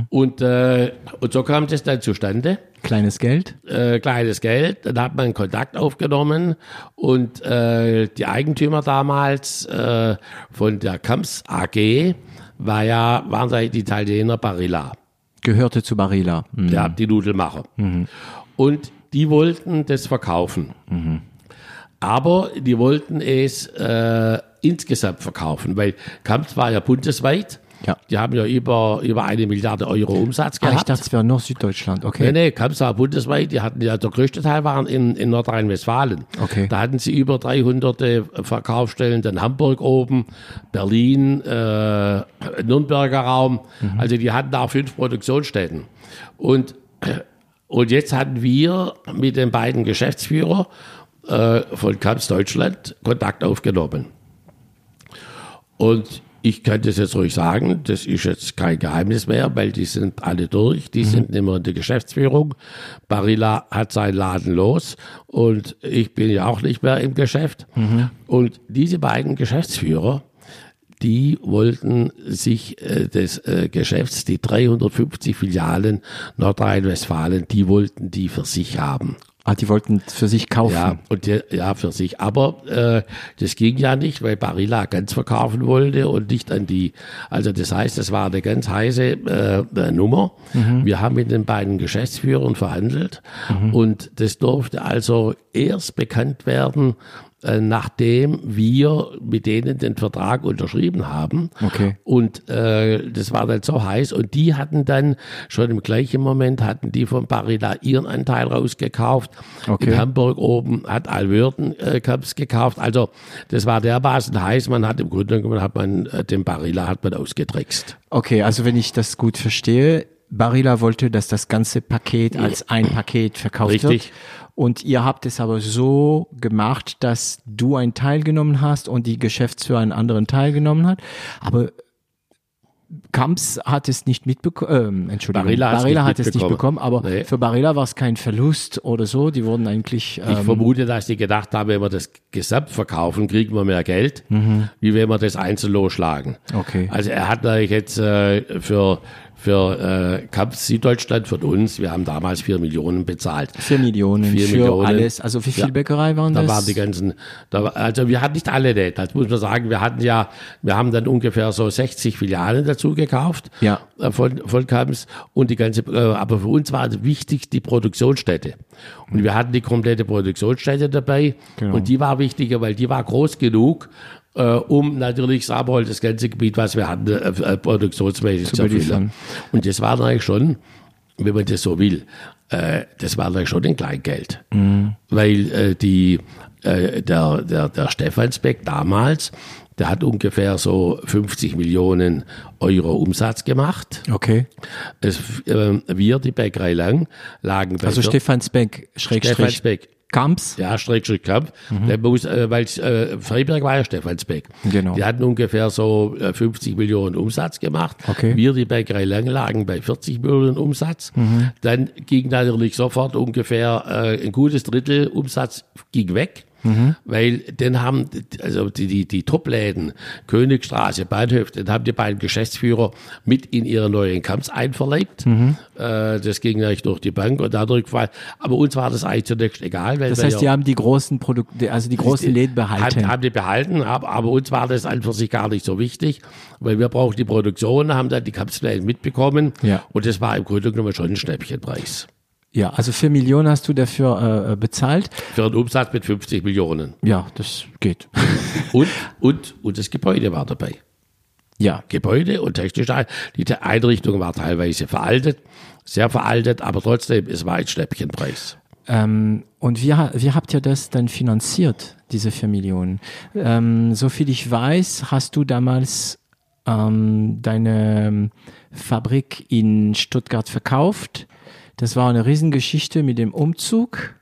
Und, äh, und so kam das dann zustande.
Kleines Geld.
Äh, kleines Geld, dann hat man Kontakt aufgenommen und äh, die Eigentümer damals äh, von der Kamps AG war ja, waren ja die Italiener Barilla.
Gehörte zu Barilla. Mhm.
Ja, die Nudelmacher. Und die wollten das verkaufen. Aber die wollten es äh, insgesamt verkaufen, weil Kamps war ja bundesweit.
Ja.
Die haben ja über, über eine Milliarde Euro Umsatz
Ah, ich
gehabt.
dachte, es wäre nur Süddeutschland.
Nee,
Okay.
nee, Kamps war bundesweit. Die hatten ja, der größte Teil waren in, in Nordrhein-Westfalen.
Okay.
Da hatten sie über 300 Verkaufsstellen, dann Hamburg oben, Berlin, äh, Nürnberger Raum. Also die hatten da fünf Produktionsstätten. Und, und jetzt hatten wir mit den beiden Geschäftsführern äh, von Kamps Deutschland Kontakt aufgenommen. Und ich kann das jetzt ruhig sagen, das ist jetzt kein Geheimnis mehr, weil die sind alle durch, die sind nicht mehr in der Geschäftsführung. Barilla hat seinen Laden los und ich bin ja auch nicht mehr im Geschäft. Und diese beiden Geschäftsführer, die wollten sich äh, des äh, Geschäfts, die 350 Filialen Nordrhein-Westfalen, die wollten die für sich haben.
Ah, die wollten für sich kaufen.
Ja, und der, ja, für sich. Aber äh, das ging ja nicht, weil Barilla ganz verkaufen wollte und nicht an die. Also das heißt, das war eine ganz heiße äh, äh, Nummer. Wir haben mit den beiden Geschäftsführern verhandelt und das durfte also erst bekannt werden, äh, nachdem wir mit denen den Vertrag unterschrieben haben.
Okay.
Und äh, das war dann so heiß. Und die hatten dann schon im gleichen Moment hatten die von Barilla ihren Anteil rausgekauft.
Okay.
In Hamburg oben hat Alwürden äh, Cups gekauft. Also das war dermaßen heiß. Man hat im Grunde genommen hat man äh, den Barilla hat man ausgetrickst.
Okay, also wenn ich das gut verstehe, Barilla wollte, dass das ganze Paket als ein Paket verkauft
Richtig.
wird. Und ihr habt es aber so gemacht, dass du einen Teil genommen hast und die Geschäftsführer einen anderen Teil genommen hat. Aber Kamps hat es nicht mitbekommen, äh, Entschuldigung,
Barilla nicht
hat es nicht bekommen, aber
Nee.
für Barilla war es kein Verlust oder so. Die wurden eigentlich,
Ich
ähm,
vermute, dass die gedacht haben, wenn wir das gesamt verkaufen, kriegen wir mehr Geld, wie wenn wir das einzeln losschlagen.
Mhm. Okay.
Also er hat natürlich jetzt äh, für, für äh, Kampf Süddeutschland von uns, wir haben damals vier Millionen bezahlt.
vier Millionen
Vier
für
Millionen.
alles. Also wie viele
Ja.
Bäckerei waren
Da
das?
waren die ganzen, da, also wir hatten nicht alle das muss man sagen. Wir hatten ja, wir haben dann ungefähr so 60 Filialen dazu gekauft
Ja.
äh, von, von Kamps und die ganze, äh, aber für uns war wichtig die Produktionsstätte. Und wir hatten die komplette Produktionsstätte dabei
Genau.
und die war wichtiger, weil die war groß genug, äh, um natürlich Saarbrücken, das ganze Gebiet, was wir hatten, äh, äh, produktionsmäßig zu
beliefern.
erfüllen. Und das war natürlich schon, wenn man das so will, äh, das war natürlich schon ein Kleingeld. Weil äh, die, äh, der, der, der Stephansbeck damals, der hat ungefähr so 50 Millionen Euro Umsatz gemacht.
Okay.
Es, äh, wir, die Bäckerei Lang, lagen bei
Also Stephansbeck, Schrägstrich,
Stephansbeck.
Kamps.
Ja, Schrägstrich Kampf. Der muss, äh, weil äh, Freiberg war ja Stephansbeck.
Genau.
Die hatten ungefähr so äh, 50 Millionen Umsatz gemacht.
Okay.
Wir, die Bäckerei Lang, lagen bei 40 Millionen Umsatz.
Mhm.
Dann ging natürlich sofort ungefähr äh, ein gutes Drittel Umsatz ging weg.
Mhm.
Weil dann haben, also die, die, die Top-Läden, Königstraße, Bahnhof, dann haben die beiden Geschäftsführer mit in ihre neuen Camps einverleibt.
Mhm.
Äh, das ging natürlich durch die Bank und dadurch war, aber uns war das eigentlich zunächst egal. Weil
Das heißt,
ja-
die haben die großen Produkte, also die großen Läden behalten.
haben, haben die behalten, aber, uns war das an für sich gar nicht so wichtig, weil wir brauchen die Produktion, haben dann die Kampfpläne mitbekommen
Ja.
und das war im Grunde genommen schon ein Schnäppchenpreis.
Ja, also vier Millionen hast du dafür äh, bezahlt.
Für einen Umsatz mit 50 Millionen.
Ja, das geht. <laughs>
Und, und, und das Gebäude war dabei.
ja,
Gebäude und technische Die Einrichtung war teilweise veraltet, sehr veraltet, aber trotzdem, es war ein Schnäppchenpreis.
Ähm, und wie, wie habt ihr das dann finanziert, diese vier Millionen? Ähm, so viel ich weiß, hast du damals ähm, deine ähm, Fabrik in Stuttgart verkauft. Das war eine Riesengeschichte mit dem Umzug.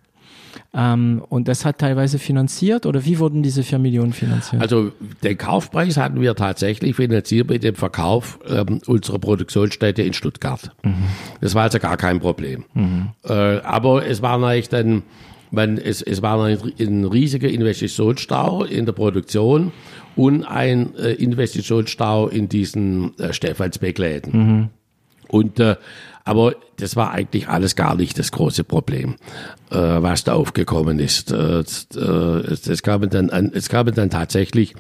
Ähm, und das hat teilweise finanziert oder wie wurden diese vier Millionen finanziert?
Also den Kaufpreis hatten wir tatsächlich finanziert mit dem Verkauf ähm, unserer Produktionsstätte in Stuttgart. Das war also gar kein Problem. Äh, aber es war natürlich dann Man, es, es war ein, ein riesiger Investitionsstau in der Produktion und ein äh, Investitionsstau in diesen äh, Stephansbeckläden. Mhm. Und äh, aber das war eigentlich alles gar nicht das große Problem, äh, was da aufgekommen ist. Äh, äh, es, kamen dann, es kamen dann tatsächlich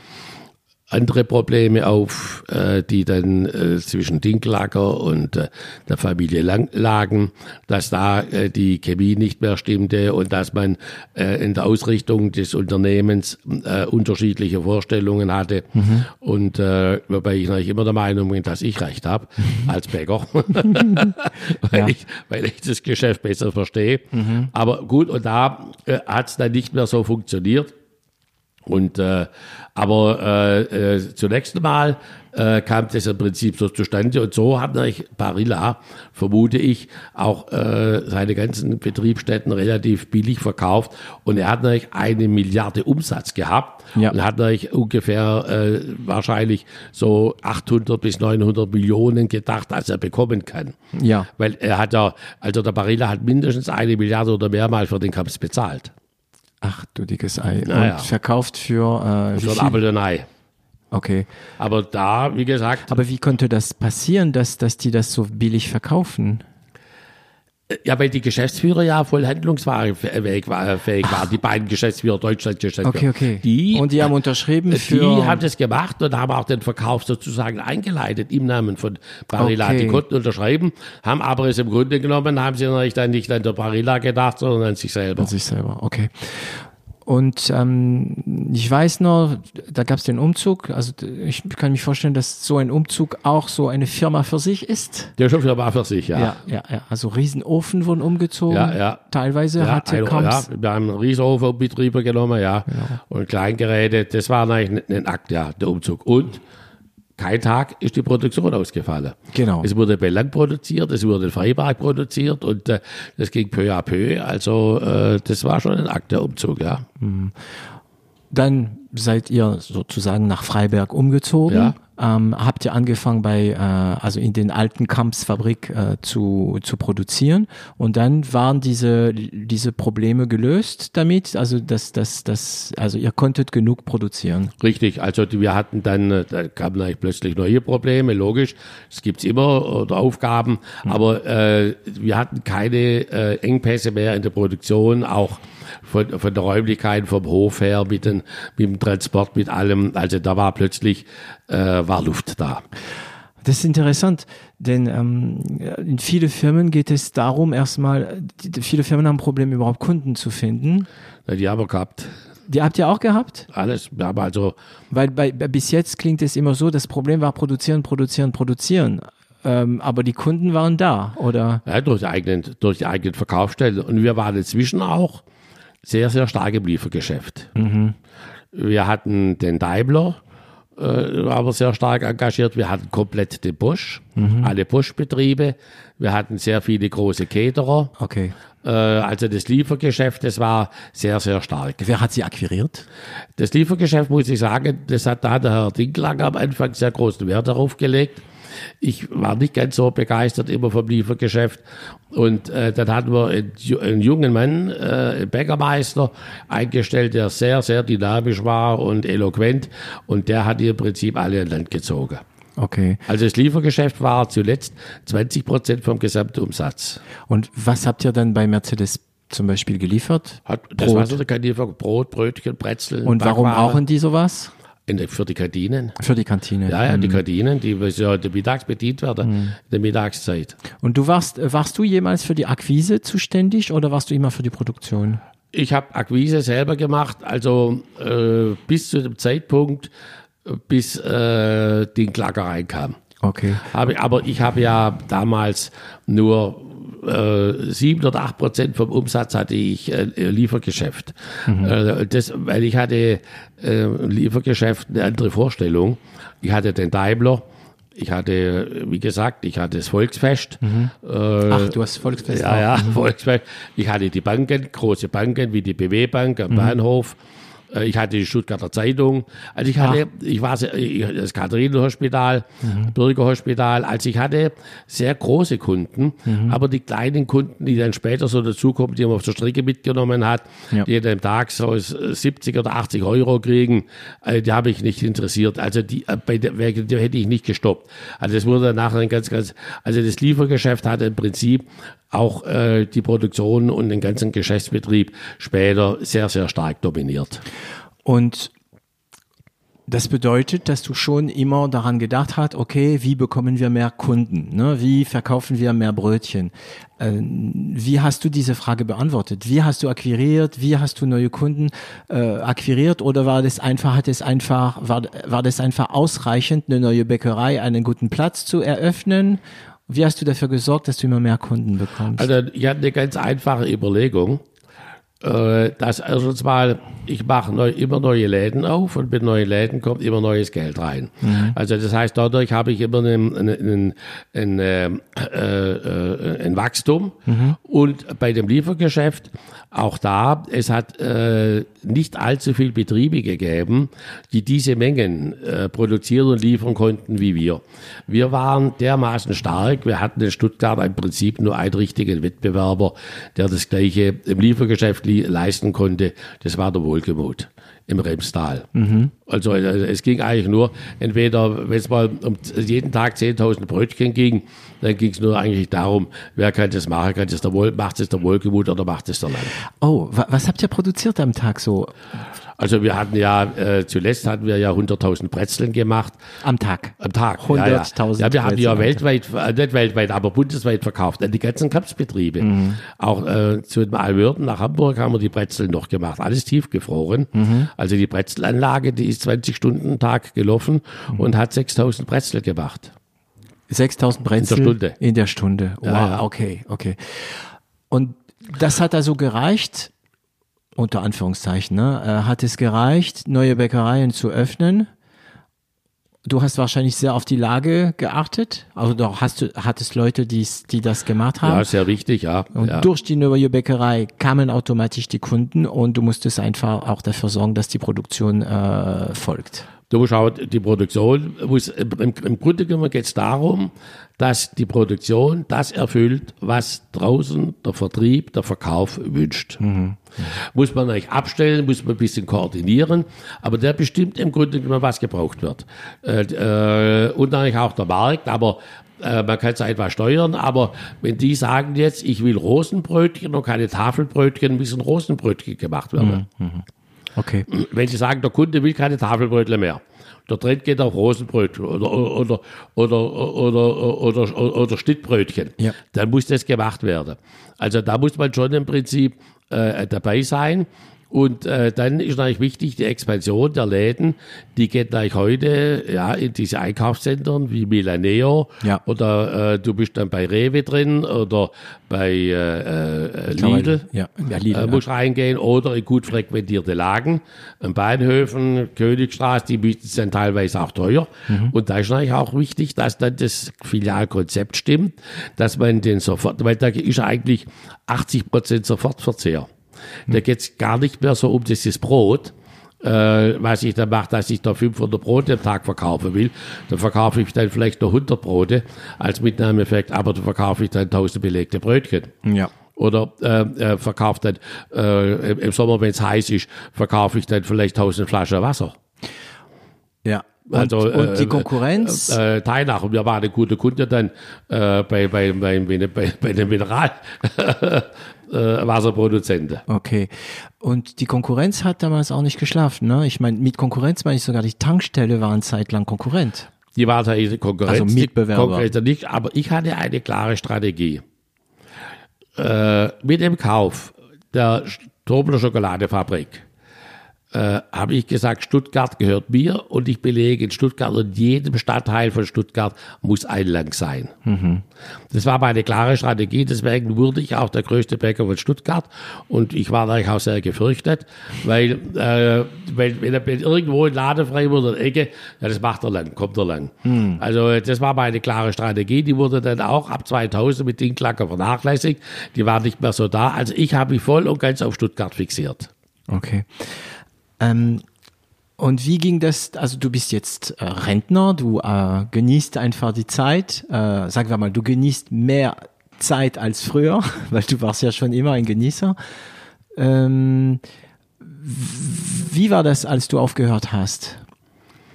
andere Probleme auf, äh, die dann äh, zwischen Dinklager und äh, der Familie lang lagen, dass da äh, die Chemie nicht mehr stimmte und dass man äh, in der Ausrichtung des Unternehmens äh, unterschiedliche Vorstellungen hatte. Mhm. Und äh, wobei ich natürlich immer der Meinung bin, dass ich recht habe mhm. als Bäcker, <laughs> <laughs> weil, ja. ich, weil ich das Geschäft besser verstehe. Mhm. Aber gut, und da äh, hat es dann nicht mehr so funktioniert. Und äh, aber äh, äh, zunächst mal äh, kam das im Prinzip so zustande und so hat natürlich Barilla, vermute ich, auch äh, seine ganzen Betriebsstätten relativ billig verkauft und er hat natürlich eine Milliarde Umsatz gehabt ja. und hat natürlich ungefähr äh, wahrscheinlich so 800 bis 900 Millionen gedacht, als er bekommen kann.
Ja.
Weil er hat ja, also der Barilla hat mindestens eine Milliarde oder mehr mal für den Kampf bezahlt.
Ach du dickes Ei.
Naja.
Und verkauft für
äh, Für ein Ei.
Okay.
Aber da, wie gesagt.
Aber wie konnte das passieren, dass, dass die das so billig verkaufen?
Ja, weil die Geschäftsführer ja voll handlungsfähig waren, die beiden Geschäftsführer, Deutschland-Geschäftsführer.
Okay, okay.
Die,
und die haben unterschrieben für...
Die haben das gemacht und haben auch den Verkauf sozusagen eingeleitet im Namen von Barilla. Okay. Die konnten unterschreiben, haben aber es im Grunde genommen, haben sie natürlich dann nicht an der Barilla gedacht, sondern an sich selber.
An sich selber, okay. Und ähm, ich weiß noch, da gab es den Umzug. Also ich kann mich vorstellen, dass so ein Umzug auch so eine Firma für sich ist.
Der schon Firma für sich, ja.
Ja, ja, ja. Also Riesenofen wurden umgezogen. Ja, ja. Teilweise
ja,
hatte
ein, Ja, wir haben einen Riesenofenbetrieber genommen, ja. ja. Und Kleingeräte. Das war eigentlich ein Akt, ja, der Umzug. Und kein Tag ist die Produktion ausgefallen.
Genau.
Es wurde Bellang produziert, es wurde in Freiberg produziert und äh, das ging peu à peu. Also äh, das war schon ein Akt der Umzug, ja. Mhm.
Dann seid ihr sozusagen nach Freiberg umgezogen. Ja ähm, habt ihr angefangen bei, äh, also in den alten Kampfsfabrik äh, zu, zu produzieren? Und dann waren diese, diese Probleme gelöst damit, also das, das, das, also ihr konntet genug produzieren.
Richtig, also wir hatten dann, äh, da kamen eigentlich plötzlich neue Probleme, logisch, es gibt's immer oder Aufgaben, mhm. aber äh, wir hatten keine äh, Engpässe mehr in der Produktion, auch von, von der Räumlichkeit, vom Hof her, mit, den, mit dem Transport, mit allem. Also da war plötzlich äh, war Luft da.
Das ist interessant, denn ähm, in viele Firmen geht es darum, erstmal, die, viele Firmen haben Probleme, überhaupt Kunden zu finden.
Ja, die haben wir gehabt.
Die habt ihr auch gehabt?
Alles, aber also.
Weil bei, bis jetzt klingt es immer so, das Problem war produzieren, produzieren, produzieren. Ähm, aber die Kunden waren da, oder?
Ja, durch die eigenen, durch die eigenen Verkaufsstellen. Und wir waren inzwischen auch sehr, sehr stark im Liefergeschäft. Mhm. Wir hatten den Daimler, äh, aber sehr stark engagiert. Wir hatten komplett den Bosch, mhm. alle Bosch-Betriebe. Wir hatten sehr viele große Caterer.
Okay.
Äh, also das Liefergeschäft, das war sehr, sehr stark.
Wer hat sie akquiriert?
Das Liefergeschäft, muss ich sagen, das hat da der Herr Dinklanger am Anfang sehr großen Wert darauf gelegt. Ich war nicht ganz so begeistert immer vom Liefergeschäft. Und äh, dann hatten wir einen, einen jungen Mann, äh, einen Bäckermeister, eingestellt, der sehr, sehr dynamisch war und eloquent. Und der hat im Prinzip alle in Land gezogen.
Okay.
Also das Liefergeschäft war zuletzt 20 Prozent vom Gesamtumsatz.
Und was habt ihr dann bei Mercedes zum Beispiel geliefert?
Hat, das Brot. war so eine Brot, Brötchen, Brezeln.
Und warum brauchen die sowas?
In, für die Kantinen.
Für die Kantine.
Ja, ja, die mhm. Kantinen, die heute mittags bedient werden, mhm. der Mittagszeit.
Und du warst, warst du jemals für die Akquise zuständig oder warst du immer für die Produktion?
Ich habe Akquise selber gemacht, also äh, bis zu dem Zeitpunkt, bis äh, die Klager reinkam.
Okay.
Habe, aber ich habe ja damals nur äh, sieben oder acht Prozent vom Umsatz hatte ich äh, Liefergeschäft. Mhm. Äh, das, weil ich hatte äh, Liefergeschäft eine andere Vorstellung. Ich hatte den Daimler. Ich hatte, wie gesagt, ich hatte das Volksfest.
Mhm. Äh, Ach, du hast Volksfest
Ja, auch. ja, mhm. Volksfest. Ich hatte die Banken, große Banken wie die BW Bank am mhm. Bahnhof. Äh, ich hatte die Stuttgarter Zeitung. Also ich hatte, Ach. ich war ich, das Katharinenhospital, mhm. Bürgerhospital. Also ich hatte sehr große Kunden, mhm. aber die kleinen Kunden, die dann später so dazukommen, die man auf der Strecke mitgenommen hat, ja. die jeden Tag so 70 oder 80 Euro kriegen, äh, die habe ich nicht interessiert. Also die, äh, bei der, der hätte ich nicht gestoppt. Also das wurde nachher ein ganz, ganz, also das Liefergeschäft hatte im Prinzip auch äh, die Produktion und den ganzen Geschäftsbetrieb später sehr, sehr stark dominiert.
Und das bedeutet, dass du schon immer daran gedacht hast, okay, wie bekommen wir mehr Kunden? Ne? Wie verkaufen wir mehr Brötchen? Äh, wie hast du diese Frage beantwortet? Wie hast du akquiriert? Wie hast du neue Kunden äh, akquiriert? Oder war das einfach, hat es einfach, war, war das einfach ausreichend, eine neue Bäckerei, einen guten Platz zu eröffnen? Wie hast du dafür gesorgt, dass du immer mehr Kunden bekommst?
Also ich hatte eine ganz einfache Überlegung. Äh, dass erstens mal, ich mache neu, immer neue Läden auf und mit neuen Läden kommt immer neues Geld rein. Mhm. Also das heißt, dadurch habe ich immer ein, ein, äh, äh, ein Wachstum mhm. und bei dem Liefergeschäft auch da, es hat äh, nicht allzu viel Betriebe gegeben, die diese Mengen äh, produzieren und liefern konnten wie wir. Wir waren dermaßen stark, wir hatten in Stuttgart im Prinzip nur einen richtigen Wettbewerber, der das gleiche im Liefergeschäft leisten konnte, das war der Wohlgemut im Remstal. Mhm. Also, also, es ging eigentlich nur, entweder, wenn es mal um jeden Tag 10.000 Brötchen ging, dann ging es nur eigentlich darum, wer kann das machen, kann das der Wohl, macht es der Wohlgemut oder macht es der Land.
Oh, was habt ihr produziert am Tag so?
Also wir hatten ja, äh, zuletzt hatten wir ja 100.000 Brezeln gemacht.
Am Tag?
Am Tag,
100.000 ja, ja.
ja, wir haben die ja weltweit, äh, nicht weltweit, aber bundesweit verkauft, an die ganzen Kampfbetriebe. Mhm. Auch äh, zu den Alwürden nach Hamburg haben wir die Brezeln noch gemacht, alles tiefgefroren. Mhm. Also die Brezelanlage, die ist 20 Stunden Tag gelaufen mhm. und hat 6.000 Brezel gemacht.
6.000 Brezel?
In der Stunde.
In der Stunde, wow, ja, okay, okay. Und das hat also gereicht, unter Anführungszeichen, ne, äh, hat es gereicht, neue Bäckereien zu öffnen. Du hast wahrscheinlich sehr auf die Lage geachtet. Also doch hast du, hattest Leute, die, die das gemacht haben.
Ja, sehr wichtig, ja.
Und
ja.
durch die neue Bäckerei kamen automatisch die Kunden und du musstest einfach auch dafür sorgen, dass die Produktion äh, folgt.
Du musst auch, die Produktion muss, im, im Grunde genommen geht es darum, dass die Produktion das erfüllt, was draußen der Vertrieb, der Verkauf wünscht. Mhm. Muss man eigentlich abstellen, muss man ein bisschen koordinieren, aber der bestimmt im Grunde genommen, was gebraucht wird. Äh, äh, und eigentlich auch der Markt, aber äh, man kann es einfach steuern, aber wenn die sagen jetzt, ich will Rosenbrötchen und keine Tafelbrötchen, müssen Rosenbrötchen gemacht werden. Mhm.
Okay.
Wenn Sie sagen, der Kunde will keine Tafelbrötchen mehr, der Trend geht auf Rosenbrötchen oder, oder, oder, oder, oder, oder, oder Schnittbrötchen, ja. dann muss das gemacht werden. Also da muss man schon im Prinzip äh, dabei sein. Und äh, dann ist natürlich wichtig, die Expansion der Läden, die geht natürlich heute ja, in diese Einkaufszentren wie Milaneo
ja.
oder äh, du bist dann bei Rewe drin oder bei äh, äh, Lidl,
ja, ja, Lidl
äh, musst reingehen oder in gut frequentierte Lagen, an Bahnhöfen, Königstraße, die sind teilweise auch teuer. Mhm. Und da ist natürlich auch wichtig, dass dann das Filialkonzept stimmt, dass man den sofort, weil da ist eigentlich 80 Prozent Sofortverzehr. Da geht es gar nicht mehr so um dieses Brot, äh, was ich da mache, dass ich da 500 Brote am Tag verkaufen will. Da verkaufe ich dann vielleicht nur 100 Brote als Mitnahmeeffekt, aber da verkaufe ich dann 1000 belegte Brötchen.
Ja.
Oder äh, äh, verkauft dann äh, im Sommer, wenn es heiß ist, verkaufe ich dann vielleicht 1000 Flaschen Wasser.
Ja. Und, also, und die äh, Konkurrenz?
Äh, äh, Teilnach. Und wir waren eine gute Kunde dann äh, bei, bei, bei, bei, bei den Mineral, <laughs> äh, Wasserproduzenten.
Okay. Und die Konkurrenz hat damals auch nicht geschlafen, ne? Ich meine, mit Konkurrenz meine ich sogar, die Tankstelle war eine Zeit lang Konkurrent.
Die war tatsächlich Konkurrenz.
Also Mitbewerber. Konkurrenz
nicht, aber ich hatte eine klare Strategie. Äh, mit dem Kauf der Tobler Schokoladefabrik äh, habe ich gesagt, Stuttgart gehört mir und ich belege in Stuttgart und jedem Stadtteil von Stuttgart muss Einlang sein. Mhm. Das war meine klare Strategie, deswegen wurde ich auch der größte Bäcker von Stuttgart und ich war natürlich auch sehr gefürchtet, weil, äh, weil wenn, wenn irgendwo ein Laden frei wurde in der Ecke, ja, das macht er lang, kommt er lang. Mhm. Also das war meine klare Strategie, die wurde dann auch ab 2000 mit Dinklacker vernachlässigt, die war nicht mehr so da. Also ich habe mich voll und ganz auf Stuttgart fixiert.
Okay. Ähm, und wie ging das? Also du bist jetzt äh, Rentner, du äh, genießt einfach die Zeit. Äh, sagen wir mal, du genießt mehr Zeit als früher, <laughs> weil du warst ja schon immer ein Genießer. Ähm, wie war das, als du aufgehört hast?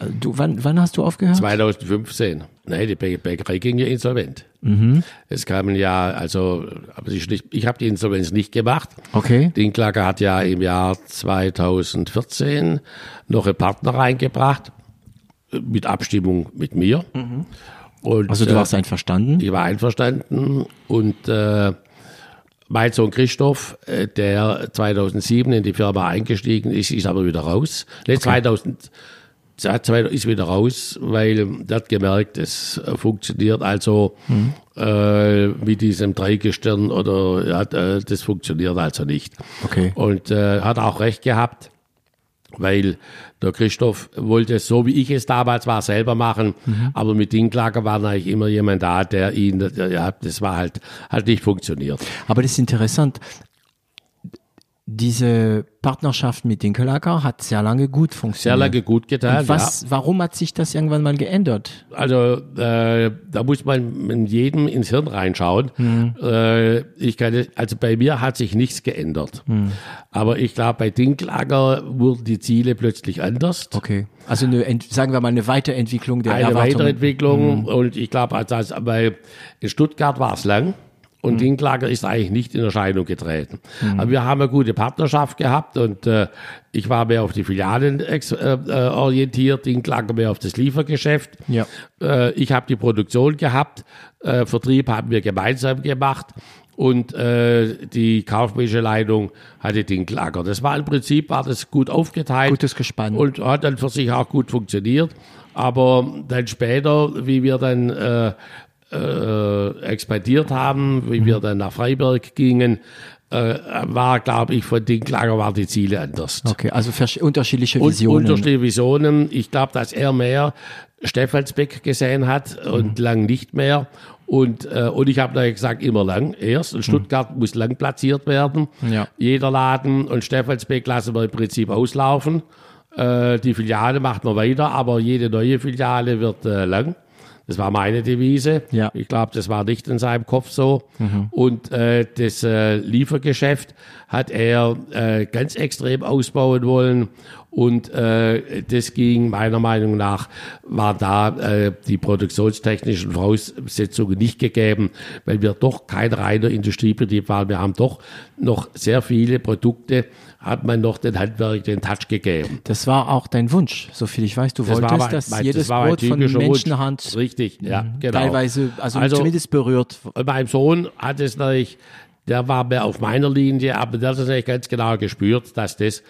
Äh, Du, wann, wann hast du aufgehört?
2015. Nein, die Bä- Bäckerei ging ja insolvent. Es kamen ja, also, aber ich, ich habe die Insolvenz nicht gemacht.
Okay.
Dinklager hat ja im Jahr 2014 noch einen Partner reingebracht, äh, mit Abstimmung mit mir. Und,
Also du
äh,
warst einverstanden?
ich war einverstanden und äh, mein Sohn Christoph, äh, der 2007 in die Firma eingestiegen ist, ist aber wieder raus. Nee, 2000, seit 2000 ist wieder raus, weil der hat gemerkt, es äh, funktioniert also äh, mit diesem Dreigestirn oder ja, äh, das funktioniert also nicht.
Okay.
Und äh, hat auch recht gehabt, weil der Christoph wollte es so, wie ich es damals war, selber machen. Aber mit Dinklager war eigentlich immer jemand da, der ihn, ja, das war halt, halt nicht funktioniert.
Aber das ist interessant. Diese Partnerschaft mit Dinkelacker hat sehr lange gut
Sehr
funktioniert.
lange gut getan.
Und was, warum hat sich das irgendwann mal geändert?
Ja. Also äh, da muss man mit jedem ins Hirn reinschauen. Äh, ich kann, also bei mir hat sich nichts geändert. Aber ich glaube, bei Dinklager wurden die Ziele plötzlich anders.
Okay. Also eine, sagen wir mal eine Weiterentwicklung der
eine
Erwartungen.
Weiterentwicklung und ich glaube, also, also, weil in Stuttgart war es lang und Dinklager ist eigentlich nicht in Erscheinung getreten. Aber wir haben eine gute Partnerschaft gehabt und äh, ich war mehr auf die Filialen äh, äh, orientiert, Dinklager mehr auf das Liefergeschäft.
Ja.
Äh, ich habe die Produktion gehabt, äh, Vertrieb haben wir gemeinsam gemacht und äh, die kaufmännische Leitung hatte Dinklager. Das war im Prinzip, war das gut aufgeteilt.
Gutes Gespann.
Und hat dann für sich auch gut funktioniert. Aber dann später, wie wir dann äh, äh, expandiert haben, wie wir dann nach Freiburg gingen, äh, war, glaube ich, von Dinklager waren die Ziele anders.
Okay, also unterschiedliche
Und
Visionen.
unterschiedliche Visionen. Ich glaube, dass er mehr Stephansbeck gesehen hat und lang nicht mehr. Und, äh, und ich habe da gesagt, immer lang erst. Und Stuttgart muss lang platziert werden.
Ja.
Jeder Laden und Stephansbeck lassen wir im Prinzip auslaufen. Äh, die Filiale macht man weiter, aber jede neue Filiale wird äh, lang. Das war meine Devise.
Ja.
Ich glaube, das war nicht in seinem Kopf so. Und äh, das äh, Liefergeschäft hat er äh, ganz extrem ausbauen wollen. Und äh, das ging meiner Meinung nach, war da äh, die produktionstechnischen Voraussetzungen nicht gegeben, weil wir doch kein reiner Industriebetrieb waren. Wir haben doch noch sehr viele Produkte, hat man noch den Handwerk den Touch gegeben.
Das war auch dein Wunsch, so viel ich weiß. Du
Das
wolltest,
mein-
dass
mein-
jedes
das
Brot von
Wunsch.
Menschenhand
Richtig, ja, genau.
teilweise, also,
Also-
zumindest berührt.
Mein Sohn hat es natürlich, der war mehr auf meiner Linie, aber der hat es natürlich ganz genau gespürt, dass das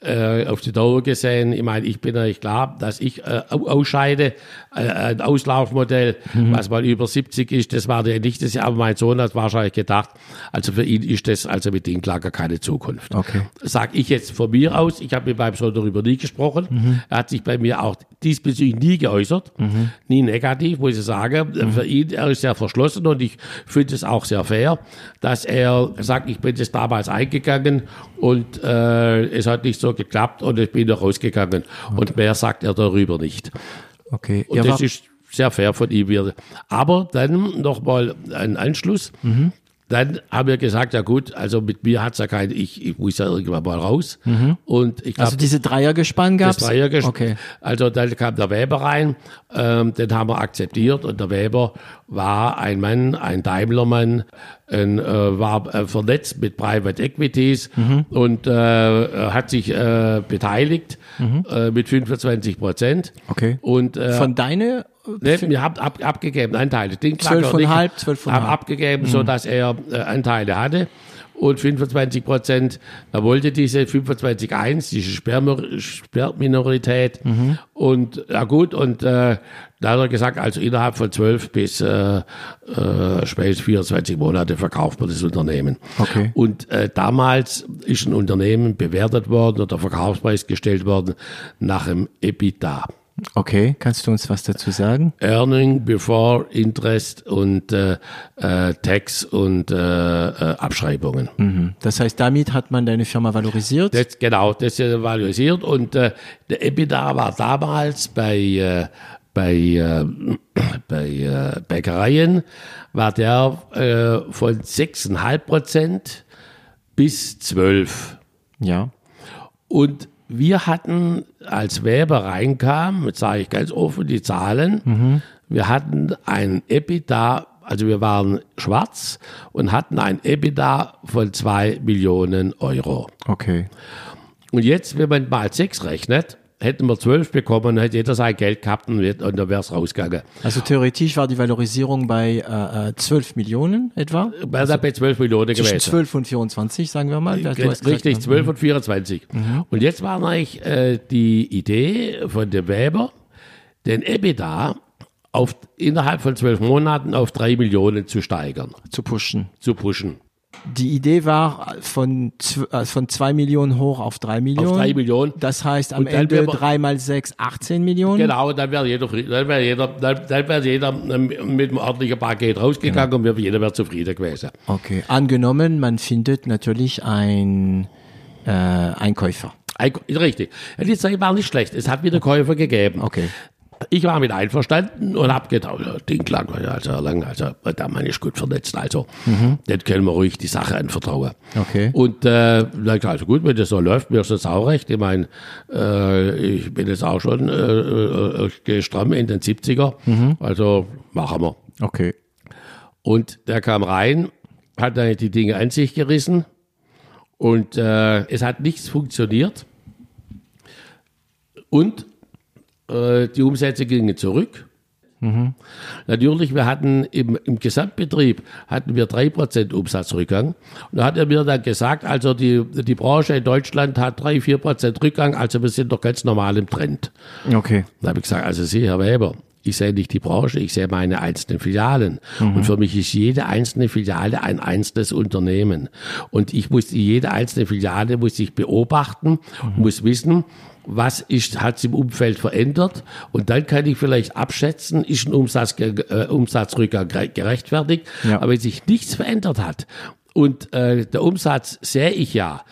äh, auf die Dauer gesehen, ich meine, ich bin natürlich klar, dass ich äh, au- ausscheide, äh, ein Auslaufmodell, was mal über 70 ist, das war der nicht das, aber mein Sohn hat wahrscheinlich gedacht, also für ihn ist das also mit Dinklager keine Zukunft.
Okay.
Sag ich jetzt von mir aus, ich habe mit meinem Sohn darüber nie gesprochen, er hat sich bei mir auch diesbezüglich nie geäußert, nie negativ, muss ich sagen. Für ihn, er ist sehr verschlossen und ich finde es auch sehr fair, dass er sagt, ich bin das damals eingegangen und äh, es hat nicht so geklappt und ich bin da rausgegangen. Und mehr sagt er darüber nicht.
Okay.
Und
Ihr
das ist sehr fair von ihm. Aber dann nochmal ein Anschluss.
Mhm.
Dann haben wir gesagt, ja gut, also mit mir hat's ja kein, ich, ich muss ja irgendwann mal raus. Und ich glaube,
also diese Dreiergespann
das
gab's?
Dreiergesch
Okay.
Also dann kam der Weber rein, ähm, den haben wir akzeptiert und der Weber war ein Mann, ein Daimlermann, ein, äh, war äh, vernetzt mit Private Equities
Mhm.
und äh, hat sich äh, beteiligt äh, mit 25 Prozent.
Okay.
Und äh,
Von deine?
Ne, wir haben ab, abgegeben Anteile. Den
Zwölfeinhalb,
Klacker nicht,
zwölfeinhalb.
Haben abgegeben, so dass er äh, Anteile hatte. Und 25 Prozent, er wollte diese 25,1, diese Sperrminorität. Und ja gut, und äh, da hat er gesagt, also innerhalb von 12 bis äh, äh, spätestens 24 Monate verkauft man das Unternehmen.
Okay.
Und äh, damals ist ein Unternehmen bewertet worden oder der Verkaufspreis gestellt worden nach dem EBITDA.
Okay, kannst du uns was dazu sagen?
Earning before Interest und äh, äh, Tax und äh, äh, Abschreibungen.
Mhm. Das heißt, damit hat man deine Firma valorisiert?
Das, genau, das ist valorisiert und äh, der EBITDA war damals bei, äh, bei, äh, <clears throat> bei äh, Bäckereien, war der äh, von 6,5 Prozent bis 12.
ja.
Und wir hatten, als Weber reinkam, jetzt sage ich ganz offen die Zahlen, wir hatten ein EBITDA, also wir waren schwarz und hatten ein EBITDA von 2 Millionen Euro.
Okay.
Und jetzt, wenn man mal 6 rechnet, hätten wir 12 bekommen, hätte jeder sein Geld gehabt und, und dann wäre es rausgegangen.
Also theoretisch war die Valorisierung bei äh, äh, 12 Millionen etwa?
Wäre also, bei 12 Millionen
Zwischen
gewesen.
12 und 24, sagen wir mal. Gesagt,
Richtig,
ne?
12 und 24. Und jetzt war eigentlich äh, die Idee von dem Weber, den EBITDA auf, innerhalb von zwölf Monaten auf drei Millionen zu steigern,
zu pushen.
zu pushen.
Die Idee war von, äh, von 2 Millionen hoch auf 3 Millionen.
Auf drei Millionen.
Das heißt am
Und
Ende 3 mal 6, 18 Millionen.
Genau, dann wäre jeder, dann wäre jeder, dann, wäre jeder ähm, mit einem ordentlichen Paket rausgegangen und wir- jeder wäre zufrieden gewesen.
Okay. Angenommen, man findet natürlich ein äh, Einkäufer.
Ein- Richtig. Die Zeit war nicht schlecht. Es hat wieder Käufer gegeben.
Okay.
Ich war mit einverstanden und hab gedacht, ja, Ding lang, also lang, also da man ist gut vernetzt, also das können wir ruhig die Sache anvertrauen.
Okay.
Und äh, also gut, wenn das so läuft, mir ist das auch recht. Ich meine, äh, ich bin jetzt auch schon äh, äh, äh, stramm in den 70er, also machen wir.
Okay.
Und der kam rein, hat dann die Dinge an sich gerissen und äh, es hat nichts funktioniert. Und äh, die Umsätze gingen zurück. Natürlich, wir hatten im, im Gesamtbetrieb hatten wir 3% Umsatzrückgang. Und da hat er mir dann gesagt, also die, die Branche in Deutschland hat 3, 4% Rückgang, also wir sind doch ganz normal im Trend.
Okay.
Da habe ich gesagt, also Sie, Herr Weber, ich sehe nicht die Branche, ich sehe meine einzelnen Filialen. Und für mich ist jede einzelne Filiale ein einzelnes Unternehmen. Und ich muss jede einzelne Filiale muss ich beobachten, muss wissen, was ist, hat sich im Umfeld verändert und dann kann ich vielleicht abschätzen, ist ein Umsatz, äh, Umsatzrückgang gere- gerechtfertigt.
Ja.
Aber wenn sich nichts verändert hat und äh, der Umsatz sehe ich ja,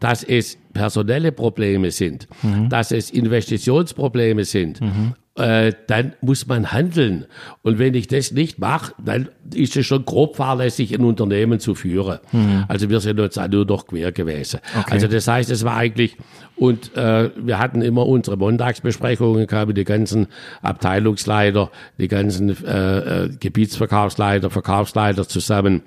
dass es personelle Probleme sind, dass es Investitionsprobleme sind, äh, dann muss man handeln. Und wenn ich das nicht mache, dann ist es schon grob fahrlässig, ein Unternehmen zu führen. Also wir sind uns da nur noch quer gewesen. Also das heißt, es war eigentlich, und äh, wir hatten immer unsere Montagsbesprechungen, kamen die ganzen Abteilungsleiter, die ganzen äh, äh, Gebietsverkaufsleiter, Verkaufsleiter zusammen.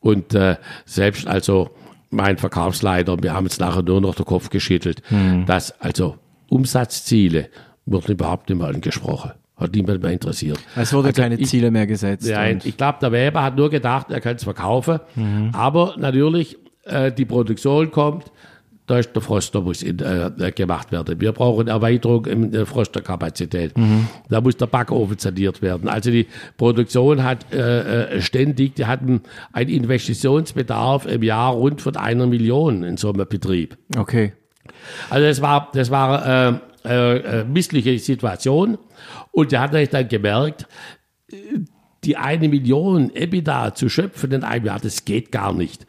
Und äh, selbst also mein Verkaufsleiter, wir haben jetzt nachher nur noch den Kopf geschüttelt, dass also Umsatzziele wurden überhaupt nicht mehr angesprochen. Hat niemand mehr interessiert.
Es wurde
Also
keine
ich-
Ziele mehr gesetzt.
Nein, ich glaube, der Weber hat nur gedacht, er kann es verkaufen. Aber natürlich, äh, die Produktion kommt, da ist der Froster muss in, äh, gemacht werden. Wir brauchen Erweiterung in der Frosterkapazität. Da muss der Backofen saniert werden. Also die Produktion hat äh, äh, ständig, die hatten einen Investitionsbedarf im Jahr rund von einer Million in so einem Betrieb.
Okay.
Also das war, das war äh, äh, äh, missliche Situation. Und der hat natürlich dann gemerkt, äh, die eine Million EBITDA zu schöpfen in einem Jahr, das geht gar nicht.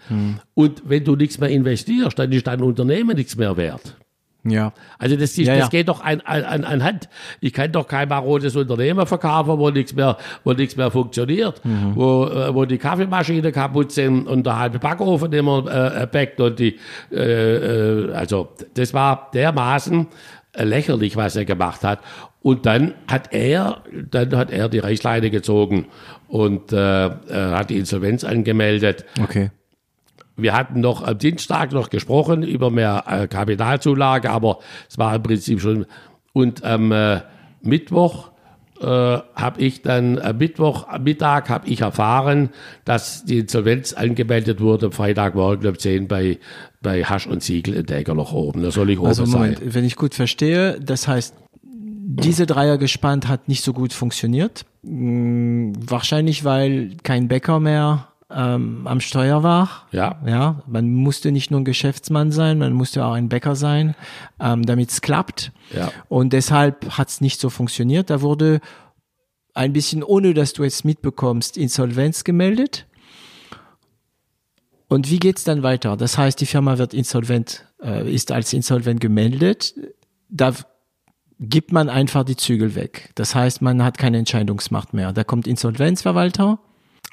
Und wenn du nichts mehr investierst, dann ist dein Unternehmen nichts mehr wert.
Ja.
Also das, ist,
Ja,
das
ja.
geht doch an, an, an an Hand. Ich kann doch kein marodes Unternehmen verkaufen, wo nichts mehr, wo nichts mehr funktioniert,
Mhm.
wo, äh, wo die Kaffeemaschine kaputt sind und der halbe Backofen immer äh, backt und die, äh, äh, also das war dermaßen äh, lächerlich, was er gemacht hat. Und dann hat er, dann hat er die Reichsleine gezogen und äh, äh, hat die Insolvenz angemeldet.
Okay.
Wir hatten noch am Dienstag noch gesprochen über mehr äh, Kapitalzulage, aber es war im Prinzip schon. Und am äh, Mittwoch äh, habe ich dann, am Mittwoch am Mittag habe ich erfahren, dass die Insolvenz angemeldet wurde, Freitagmorgen um 10 bei, bei Hasch und Siegel in Dägerloch oben. Da soll ich oben
Also Moment,
sein.
wenn ich gut verstehe, das heißt, diese Dreiergespannt hat nicht so gut funktioniert. Mm, Wahrscheinlich, weil kein Bäcker mehr ähm, am Steuer war.
Ja.
Ja, man musste nicht nur ein Geschäftsmann sein, man musste auch ein Bäcker sein, ähm, damit es klappt.
Ja.
Und deshalb hat es nicht so funktioniert. Da wurde ein bisschen, ohne dass du es mitbekommst, Insolvenz gemeldet. Und wie geht's dann weiter? Das heißt, die Firma wird insolvent, äh, ist als insolvent gemeldet. Da gibt man einfach die Zügel weg. Das heißt, man hat keine Entscheidungsmacht mehr. Da kommt Insolvenzverwalter.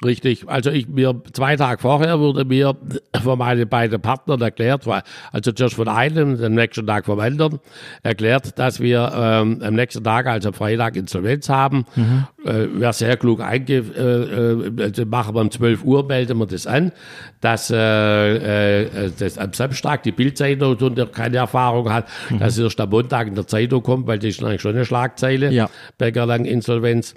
Richtig. Also ich mir zwei Tage vorher wurde mir <clears throat> von meinen beiden Partnern erklärt, also zuerst von einem, am nächsten Tag vom anderen, erklärt, dass wir ähm, am nächsten Tag, also am Freitag, Insolvenz haben. Mhm. Äh, Wäre sehr klug einge, äh, also machen wir um 12 Uhr, melden wir das an, dass äh, äh, das am Samstag die Bildzeitung und keine Erfahrung hat, mhm. dass erst am Montag in der Zeitung kommt, weil das ist eigentlich schon eine Schlagzeile,
Ja.
Bäckerlang Insolvenz.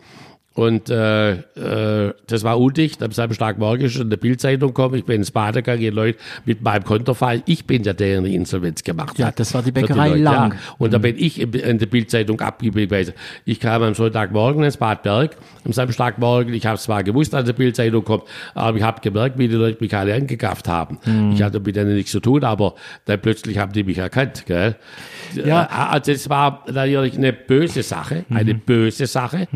Und äh, äh, das war undicht. Am Samstagmorgen ist in der Bildzeitung gekommen. Ich bin ins Bad gegangen, Leute mit meinem Kontofall. Ich bin der, der eine Insolvenz gemacht
Ja,
hat.
das war die Bäckerei
Leute,
Lang.
Ja. Und da bin ich in in der Bildzeitung abgebildet gewesen. Ich kam am Sonntagmorgen ins Bad Berg, am Samstagmorgen. Ich habe zwar gewusst, dass die Bildzeitung kommt, aber ich habe gemerkt, wie die Leute mich alle angekauft haben. Ich hatte mit denen nichts zu tun, aber dann plötzlich haben die mich erkannt. Gell?
Ja.
Äh, Also es war natürlich eine böse Sache, eine böse Sache.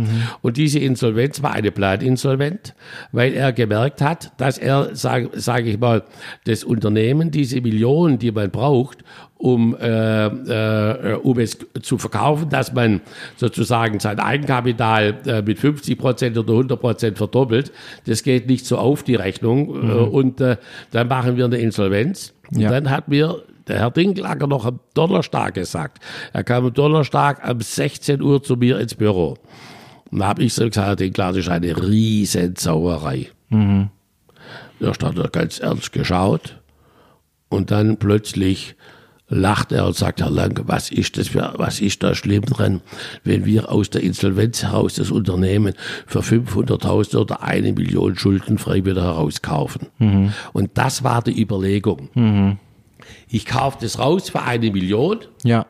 Und diese Insolvenz war eine Planinsolvenz, weil er gemerkt hat, dass er, sage sag ich mal, das Unternehmen, diese Millionen, die man braucht, um, äh, äh, um es zu verkaufen, dass man sozusagen sein Eigenkapital äh, mit 50 Prozent oder 100 Prozent verdoppelt, das geht nicht so auf die Rechnung. Äh, und äh, dann machen wir eine Insolvenz. Und
Ja.
dann hat mir der Herr Dinklager noch am Donnerstag gesagt. Er kam am Donnerstag um 16 Uhr zu mir ins Büro. Und da habe ich so gesagt, Dinklager, das ist eine riesen Sauerei. Da stand er ganz ernst geschaut und dann plötzlich lacht er und sagt, Herr Lang, was ist das für, was ist da schlimm dran, wenn wir aus der Insolvenz heraus das Unternehmen für 500.000 oder eine Million schuldenfrei wieder herauskaufen? Und das war die Überlegung. Ich kaufe das raus für eine Million
Ja.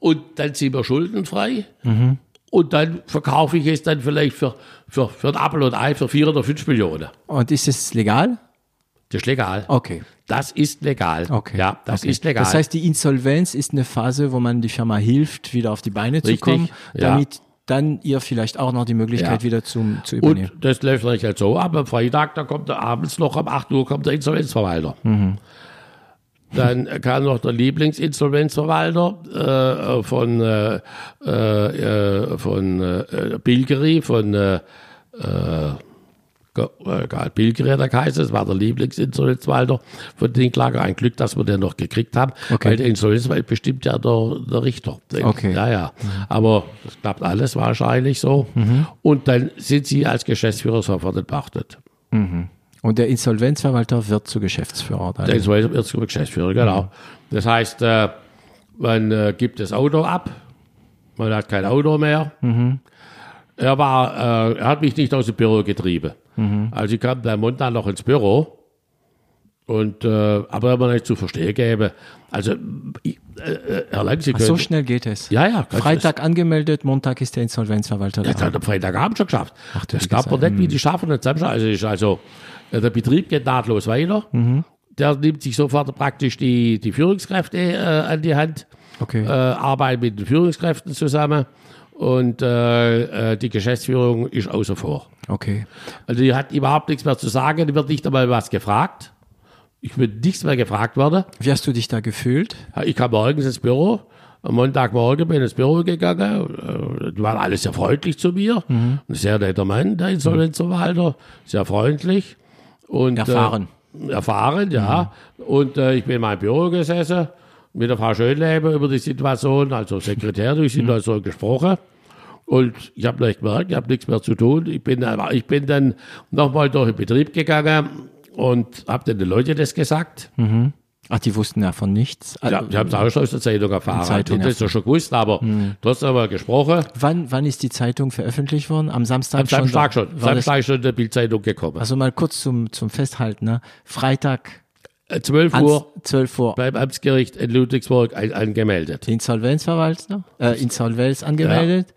und dann sind wir schuldenfrei. Und dann verkaufe ich es dann vielleicht für, für, für ein Apfel und Ei für vier oder fünf Millionen.
Und ist es legal?
Das ist legal.
Okay.
Das ist legal.
Okay.
Ja, das
okay.
ist legal.
Das heißt, die Insolvenz ist eine Phase, wo man die Firma hilft, wieder auf die Beine zu
Richtig,
kommen,
ja.
damit dann ihr vielleicht auch noch die Möglichkeit
Ja.
wieder zum, zu übernehmen.
Und das läuft halt so ab. Am Freitag, da kommt er abends noch um 8 Uhr kommt der Insolvenzverwalter.
Mhm.
Dann kam noch der Lieblingsinsolvenzverwalter äh, von, äh, äh, von äh, Bilgeri, von äh, äh, äh, egal, Bilgeri hat er das war der Lieblingsinsolvenzverwalter von Dinklager. Ein Glück, dass wir den noch gekriegt haben,
Okay.
weil der Insolvenzverwalter bestimmt ja der, der Richter.
Okay.
Ja, ja. Aber das klappt alles wahrscheinlich so. Und dann sind sie als Geschäftsführer sofort entmachtet.
Und der Insolvenzverwalter wird zu Geschäftsführer. Dann.
Der Insolvenz wird zum Geschäftsführer, genau. Das heißt, äh, man äh, gibt das Auto ab, man hat kein Auto mehr. Er war, äh, er hat mich nicht aus dem Büro getrieben. Also ich kam dann Montag noch ins Büro und äh, aber wenn man nicht zu verstehen gäbe, also ich, äh, Herr Lang, Sie
Ach,
können,
so schnell geht es.
ja, ja,
Freitag angemeldet, Montag ist der Insolvenzverwalter
Das
da.
hat am Freitagabend schon geschafft.
Ach, du
das gab man nicht, wie die schaffen das. Also, ist also äh, der Betrieb geht nahtlos weiter. Der nimmt sich sofort praktisch die, die Führungskräfte äh, an die Hand,
Okay.
äh, arbeitet mit den Führungskräften zusammen und äh, äh, die Geschäftsführung ist außer vor.
Okay.
Also die hat überhaupt nichts mehr zu sagen, die wird nicht einmal was gefragt. Ich bin nichts mehr gefragt worden.
Wie hast du dich da gefühlt?
Ich kam morgens ins Büro. Am Montagmorgen bin ich ins Büro gegangen. Äh, Die waren alle sehr freundlich zu mir. Ein sehr netter Mann, der Insolvenzverwalter. Sehr freundlich. Und,
Erfahren.
Äh, erfahren, ja. Und äh, ich bin in meinem Büro gesessen, mit der Frau Schönleber über die Situation, also Sekretär durch die Situation gesprochen. Und ich habe nicht gemerkt, ich habe nichts mehr zu tun. Ich bin, ich bin dann nochmal durch den Betrieb gegangen und habe den Leuten das gesagt.
Ach, die wussten davon nichts.
Ja, ich habe es auch schon aus der Zeitung erfahren.
Zeitung
das ja schon gewusst, aber trotzdem haben wir gesprochen.
Wann, wann ist die Zeitung veröffentlicht worden? Am Samstag
Am Samstag schon.
Das,
Samstag ist schon in der Bildzeitung gekommen.
also mal kurz zum, zum Festhalten. Ne? Freitag,
Äh, 12
ans-
Uhr
12 Uhr,
beim Amtsgericht in Ludwigsburg ein, angemeldet.
die Insolvenzverwalter, äh, Insolvenz angemeldet.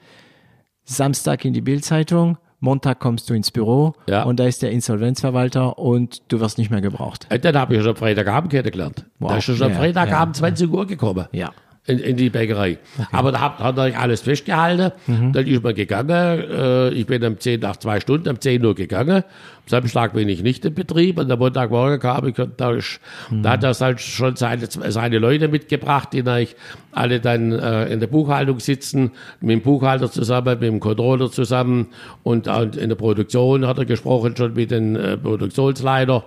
Samstag in die Bildzeitung, Montag kommst du ins Büro
Ja.
und da ist der Insolvenzverwalter und du wirst nicht mehr gebraucht.
Und dann habe ich schon Freitagabend kennengelernt.
Wow.
Da ist schon
Ja,
Freitagabend 20 Uhr gekommen.
Ja.
In, in die Bäckerei. Aber da hat, hat er alles festgehalten.
Mhm.
Dann ist man gegangen. Äh, ich bin um 10 nach zwei Stunden, um 10 Uhr gegangen. Am Samstag bin ich nicht im Betrieb. Und am Montagmorgen kam ich. Und da, ist,
Mhm.
da hat er halt schon seine, seine Leute mitgebracht, die natürlich alle dann äh, in der Buchhaltung sitzen, mit dem Buchhalter zusammen, mit dem Controller zusammen. Und, und in der Produktion hat er gesprochen, schon mit dem äh, Produktionsleiter,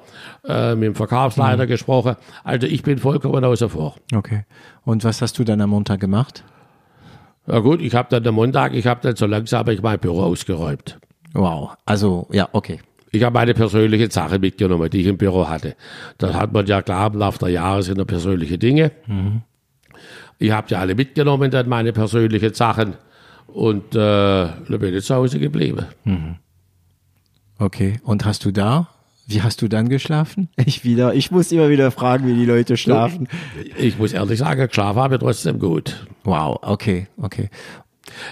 äh, mit dem Verkaufsleiter
Mhm.
gesprochen. Also ich bin vollkommen außer vor.
Okay. Und was hast du dann am Montag gemacht?
Ja gut, ich habe dann am Montag, ich habe dann so langsam ich mein Büro ausgeräumt.
Wow. Also, ja, okay.
Ich habe meine persönlichen Sachen mitgenommen, die ich im Büro hatte. Da hat man ja klar, im Laufe der Jahre sind da persönliche Dinge. Ich habe die alle mitgenommen, dann meine persönlichen Sachen. Und äh, da bin ich zu Hause geblieben.
Okay. Und hast du da? Wie hast du dann geschlafen? <laughs> Ich wieder, ich muss immer wieder fragen, wie die Leute schlafen.
Ich muss ehrlich sagen, geschlafen habe ich trotzdem gut.
Wow, okay, okay.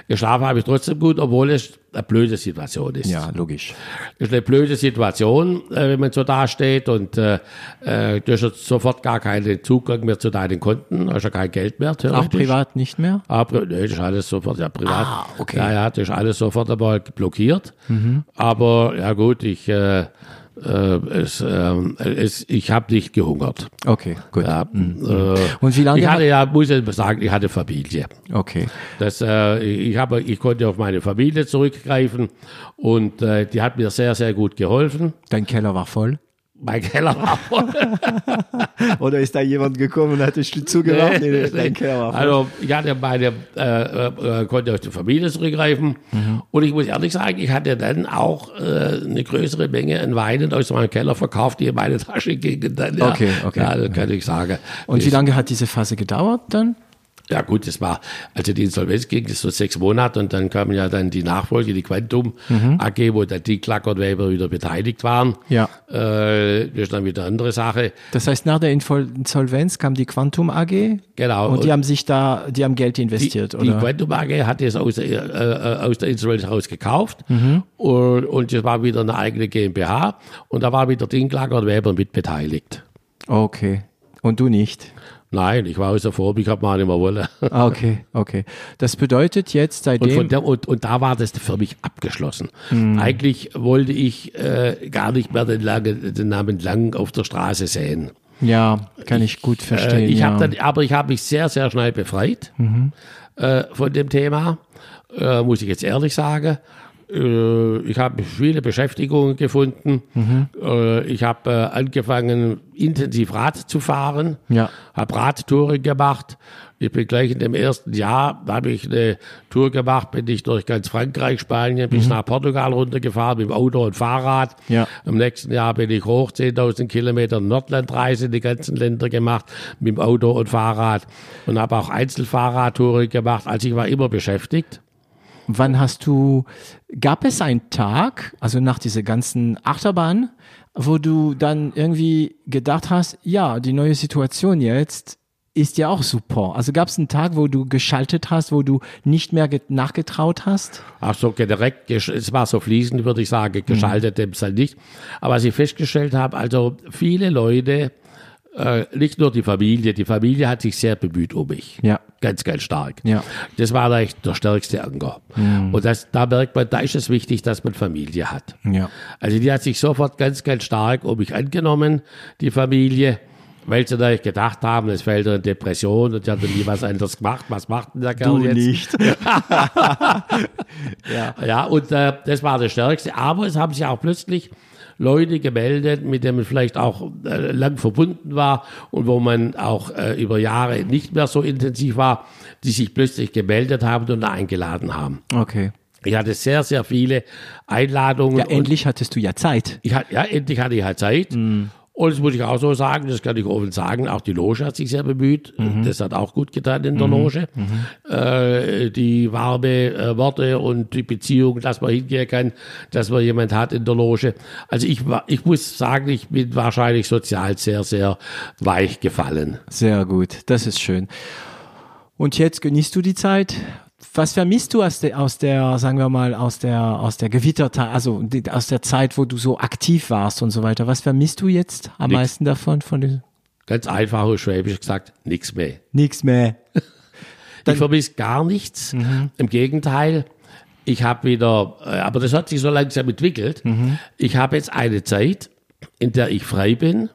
Geschlafen habe ich trotzdem gut, obwohl es eine blöde Situation ist.
Ja, logisch.
Das ist eine blöde Situation, äh, wenn man so dasteht und äh, äh, du hast jetzt sofort gar keinen Zugang mehr zu deinen Konten, hast ja kein Geld mehr.
Auch privat nicht mehr?
Aber nee, das ist alles sofort, ja, privat.
Ah, okay.
Ja, ja, das ist alles sofort einmal blockiert. Aber ja gut, ich, äh, äh, es, ähm, es, ich habe nicht gehungert.
Okay, gut.
Ja, äh,
Und wie lange
ich
hat-
hatte ja, muss ich sagen, ich hatte Familie.
Okay.
Das, äh, ich, habe, ich konnte auf meine Familie zurückgreifen und äh, die hat mir sehr, sehr gut geholfen.
Dein Keller war voll?
Mein Keller war. <laughs>
Oder ist da jemand gekommen und hat die Tür zugemacht? Nee, nee, dein Keller.
Also ich hatte meine, äh, äh, konnte auf die Familie zurückgreifen
Mhm.
und ich muss ehrlich sagen, ich hatte dann auch äh, eine größere Menge an Weinen aus meinem Keller verkauft, die in meine Tasche gingen. Dann, ja.
Okay, okay.
Ja, das kann ich sagen.
Und wie lange hat diese Phase gedauert dann?
Ja gut, das war, also die Insolvenz ging, das so sechs Monate und dann kam ja dann die Nachfolge, die Quantum AG, wo dann die Klackert-Weber wieder beteiligt waren.
Mhm. Ja.
Äh, das ist dann wieder eine andere Sache.
Das heißt, nach der Insolvenz kam die Quantum AG
Genau.
und die haben sich da, die haben Geld investiert,
die, die
oder?
Quantum AG hat es aus der, äh, aus der Insolvenz heraus gekauft
Mhm.
und, und das war wieder eine eigene GmbH und da war wieder die Klackert-Weber mit beteiligt.
Okay. Und du nicht?
Nein, ich war vor, ich habe mal nicht mehr wollen.
Ah, Okay, okay. Das bedeutet jetzt
Und,
seitdem.
von der, und, und da war das für mich abgeschlossen.
Hm.
Eigentlich wollte ich äh, gar nicht mehr den, lange, den Namen Lang auf der Straße sehen.
ja, kann ich gut verstehen.
Äh, ich
ja. Mhm.
dann, aber ich habe mich sehr, sehr schnell befreit äh, von dem Thema, äh, muss ich jetzt ehrlich sagen. Äh, ich habe viele Beschäftigungen gefunden.
Mhm.
Ich habe äh, angefangen, intensiv Rad zu fahren,
Ja.
habe Radtouren gemacht. Ich bin gleich in dem ersten Jahr, da habe ich eine Tour gemacht, bin ich durch ganz Frankreich, Spanien, bis nach Portugal runtergefahren mit dem Auto und Fahrrad.
Mhm. Ja.
Im nächsten Jahr bin ich hoch, 10.000 Kilometer Nordlandreise in die ganzen Länder gemacht, mit dem Auto und Fahrrad und habe auch Einzelfahrradtouren gemacht. Also ich war immer beschäftigt.
Wann hast du, gab es einen Tag, also nach dieser ganzen Achterbahn, wo du dann irgendwie gedacht hast, ja, die neue Situation jetzt ist ja auch super. Also gab es einen Tag, wo du geschaltet hast, wo du nicht mehr ge- nachgetraut hast?
Ach so, direkt, es war so fließend, würde ich sagen, geschaltet dem halt nicht. Aber was ich festgestellt habe, also viele Leute, äh, nicht nur die Familie, die Familie hat sich sehr bemüht um mich.
Ja.
Ganz, ganz stark.
Ja.
Das war eigentlich der stärkste Anker. Und das, da merkt man, da ist es wichtig, dass man Familie hat.
Ja.
Also die hat sich sofort ganz, ganz stark um mich angenommen, die Familie, weil sie natürlich gedacht haben, es fällt in Depression und sie hat nie was anderes gemacht. Was macht denn der Kerl jetzt?
nicht. <laughs>
Ja, und äh, das war das Stärkste. Aber es haben sich auch plötzlich Leute gemeldet, mit denen man vielleicht auch äh, lang verbunden war und wo man auch äh, über Jahre nicht mehr so intensiv war, die sich plötzlich gemeldet haben und eingeladen haben.
Okay.
Ich hatte sehr, sehr viele Einladungen.
Ja, endlich hattest du ja Zeit.
ich ja, endlich hatte ich halt Zeit. Und das muss ich auch so sagen, das kann ich offen sagen, auch die Loge hat sich sehr bemüht. Das hat auch gut getan in der Loge. Äh, die warme äh, Worte und die Beziehung, dass man hingehen kann, dass man jemand hat in der Loge. Also ich, ich muss sagen, ich bin wahrscheinlich sozial sehr, sehr weich gefallen.
Sehr gut, das ist schön. Und jetzt genießt du die Zeit? Was vermisst du aus der, aus der, sagen wir mal, aus der, aus der Gewittertag, also die, aus der Zeit, wo du so aktiv warst und so weiter? Was vermisst du jetzt am
Nix.
meisten davon? Von den,
Ganz einfach und schwäbisch gesagt, nichts mehr.
nix mehr. <laughs>
ich vermisse gar nichts.
Mhm.
Im Gegenteil, ich habe wieder, äh, aber das hat sich so langsam entwickelt.
Mhm.
Ich habe jetzt eine Zeit, in der ich frei bin,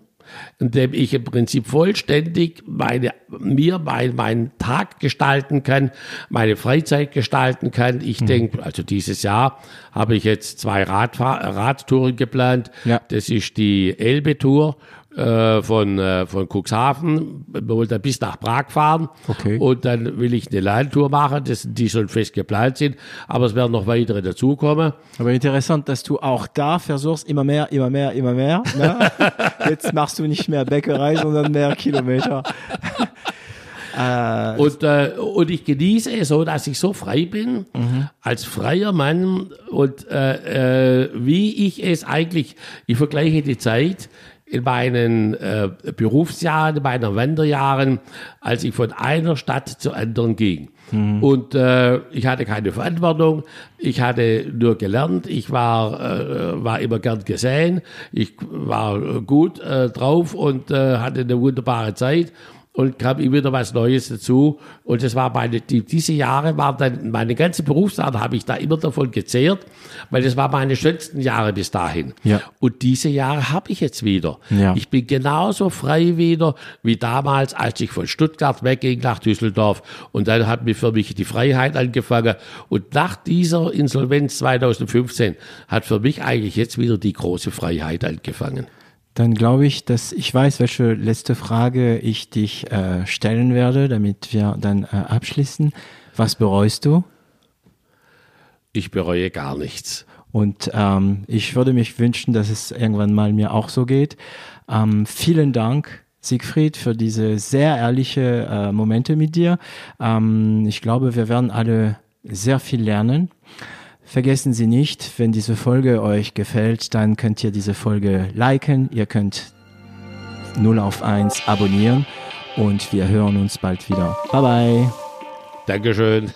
in dem ich im Prinzip vollständig meine, mir mein, meinen Tag gestalten kann, meine Freizeit gestalten kann.
Mhm.
Ich denke, also dieses Jahr habe ich jetzt zwei Radfahr Radtouren geplant.
Ja.
Das ist die Elbe-Tour äh, von, äh, von Cuxhaven. Wollen dann bis nach Prag fahren.
Okay.
Und dann will ich eine Landtour machen, das, die schon fest geplant sind. Aber es werden noch weitere dazukommen.
Aber interessant, dass du auch da versuchst, immer mehr, immer mehr, immer mehr. Ne? <laughs> Jetzt machst du nicht mehr Bäckerei, sondern mehr Kilometer. <laughs> äh,
Und, äh, und ich genieße es so, dass ich so frei bin,
Mhm.
als freier Mann und äh, äh, wie ich es eigentlich, ich vergleiche die Zeit in meinen äh, Berufsjahren, in meinen Wanderjahren, als ich von einer Stadt zur anderen ging.
Mhm.
Und äh, ich hatte keine Verantwortung, ich hatte nur gelernt, ich war, äh, war immer gern gesehen, ich war gut äh, drauf und äh, hatte eine wunderbare Zeit und kam immer wieder was Neues dazu. Und das war meine, die, diese Jahre waren dann, meine ganze Berufszeit habe ich da immer davon gezehrt, weil das waren meine schönsten Jahre bis dahin.
Ja.
Und diese Jahre habe ich jetzt wieder.
Ja.
Ich bin genauso frei wieder wie damals, als ich von Stuttgart wegging nach Düsseldorf. Und dann hat mir für mich die Freiheit angefangen. Und nach dieser Insolvenz 2015 hat für mich eigentlich jetzt wieder die große Freiheit angefangen.
Dann glaube ich, dass ich weiß, welche letzte Frage ich dich äh, stellen werde, damit wir dann äh, abschließen. Was bereust du?
Ich bereue gar nichts.
Und ähm, ich würde mich wünschen, dass es irgendwann mal mir auch so geht. Ähm, vielen Dank, Siegfried, für diese sehr ehrliche äh, Momente mit dir. Ähm, ich glaube, wir werden alle sehr viel lernen. Vergessen Sie nicht, wenn diese Folge euch gefällt, dann könnt ihr diese Folge liken. Ihr könnt 0 auf 1 abonnieren und wir hören uns bald wieder. Bye bye.
Dankeschön.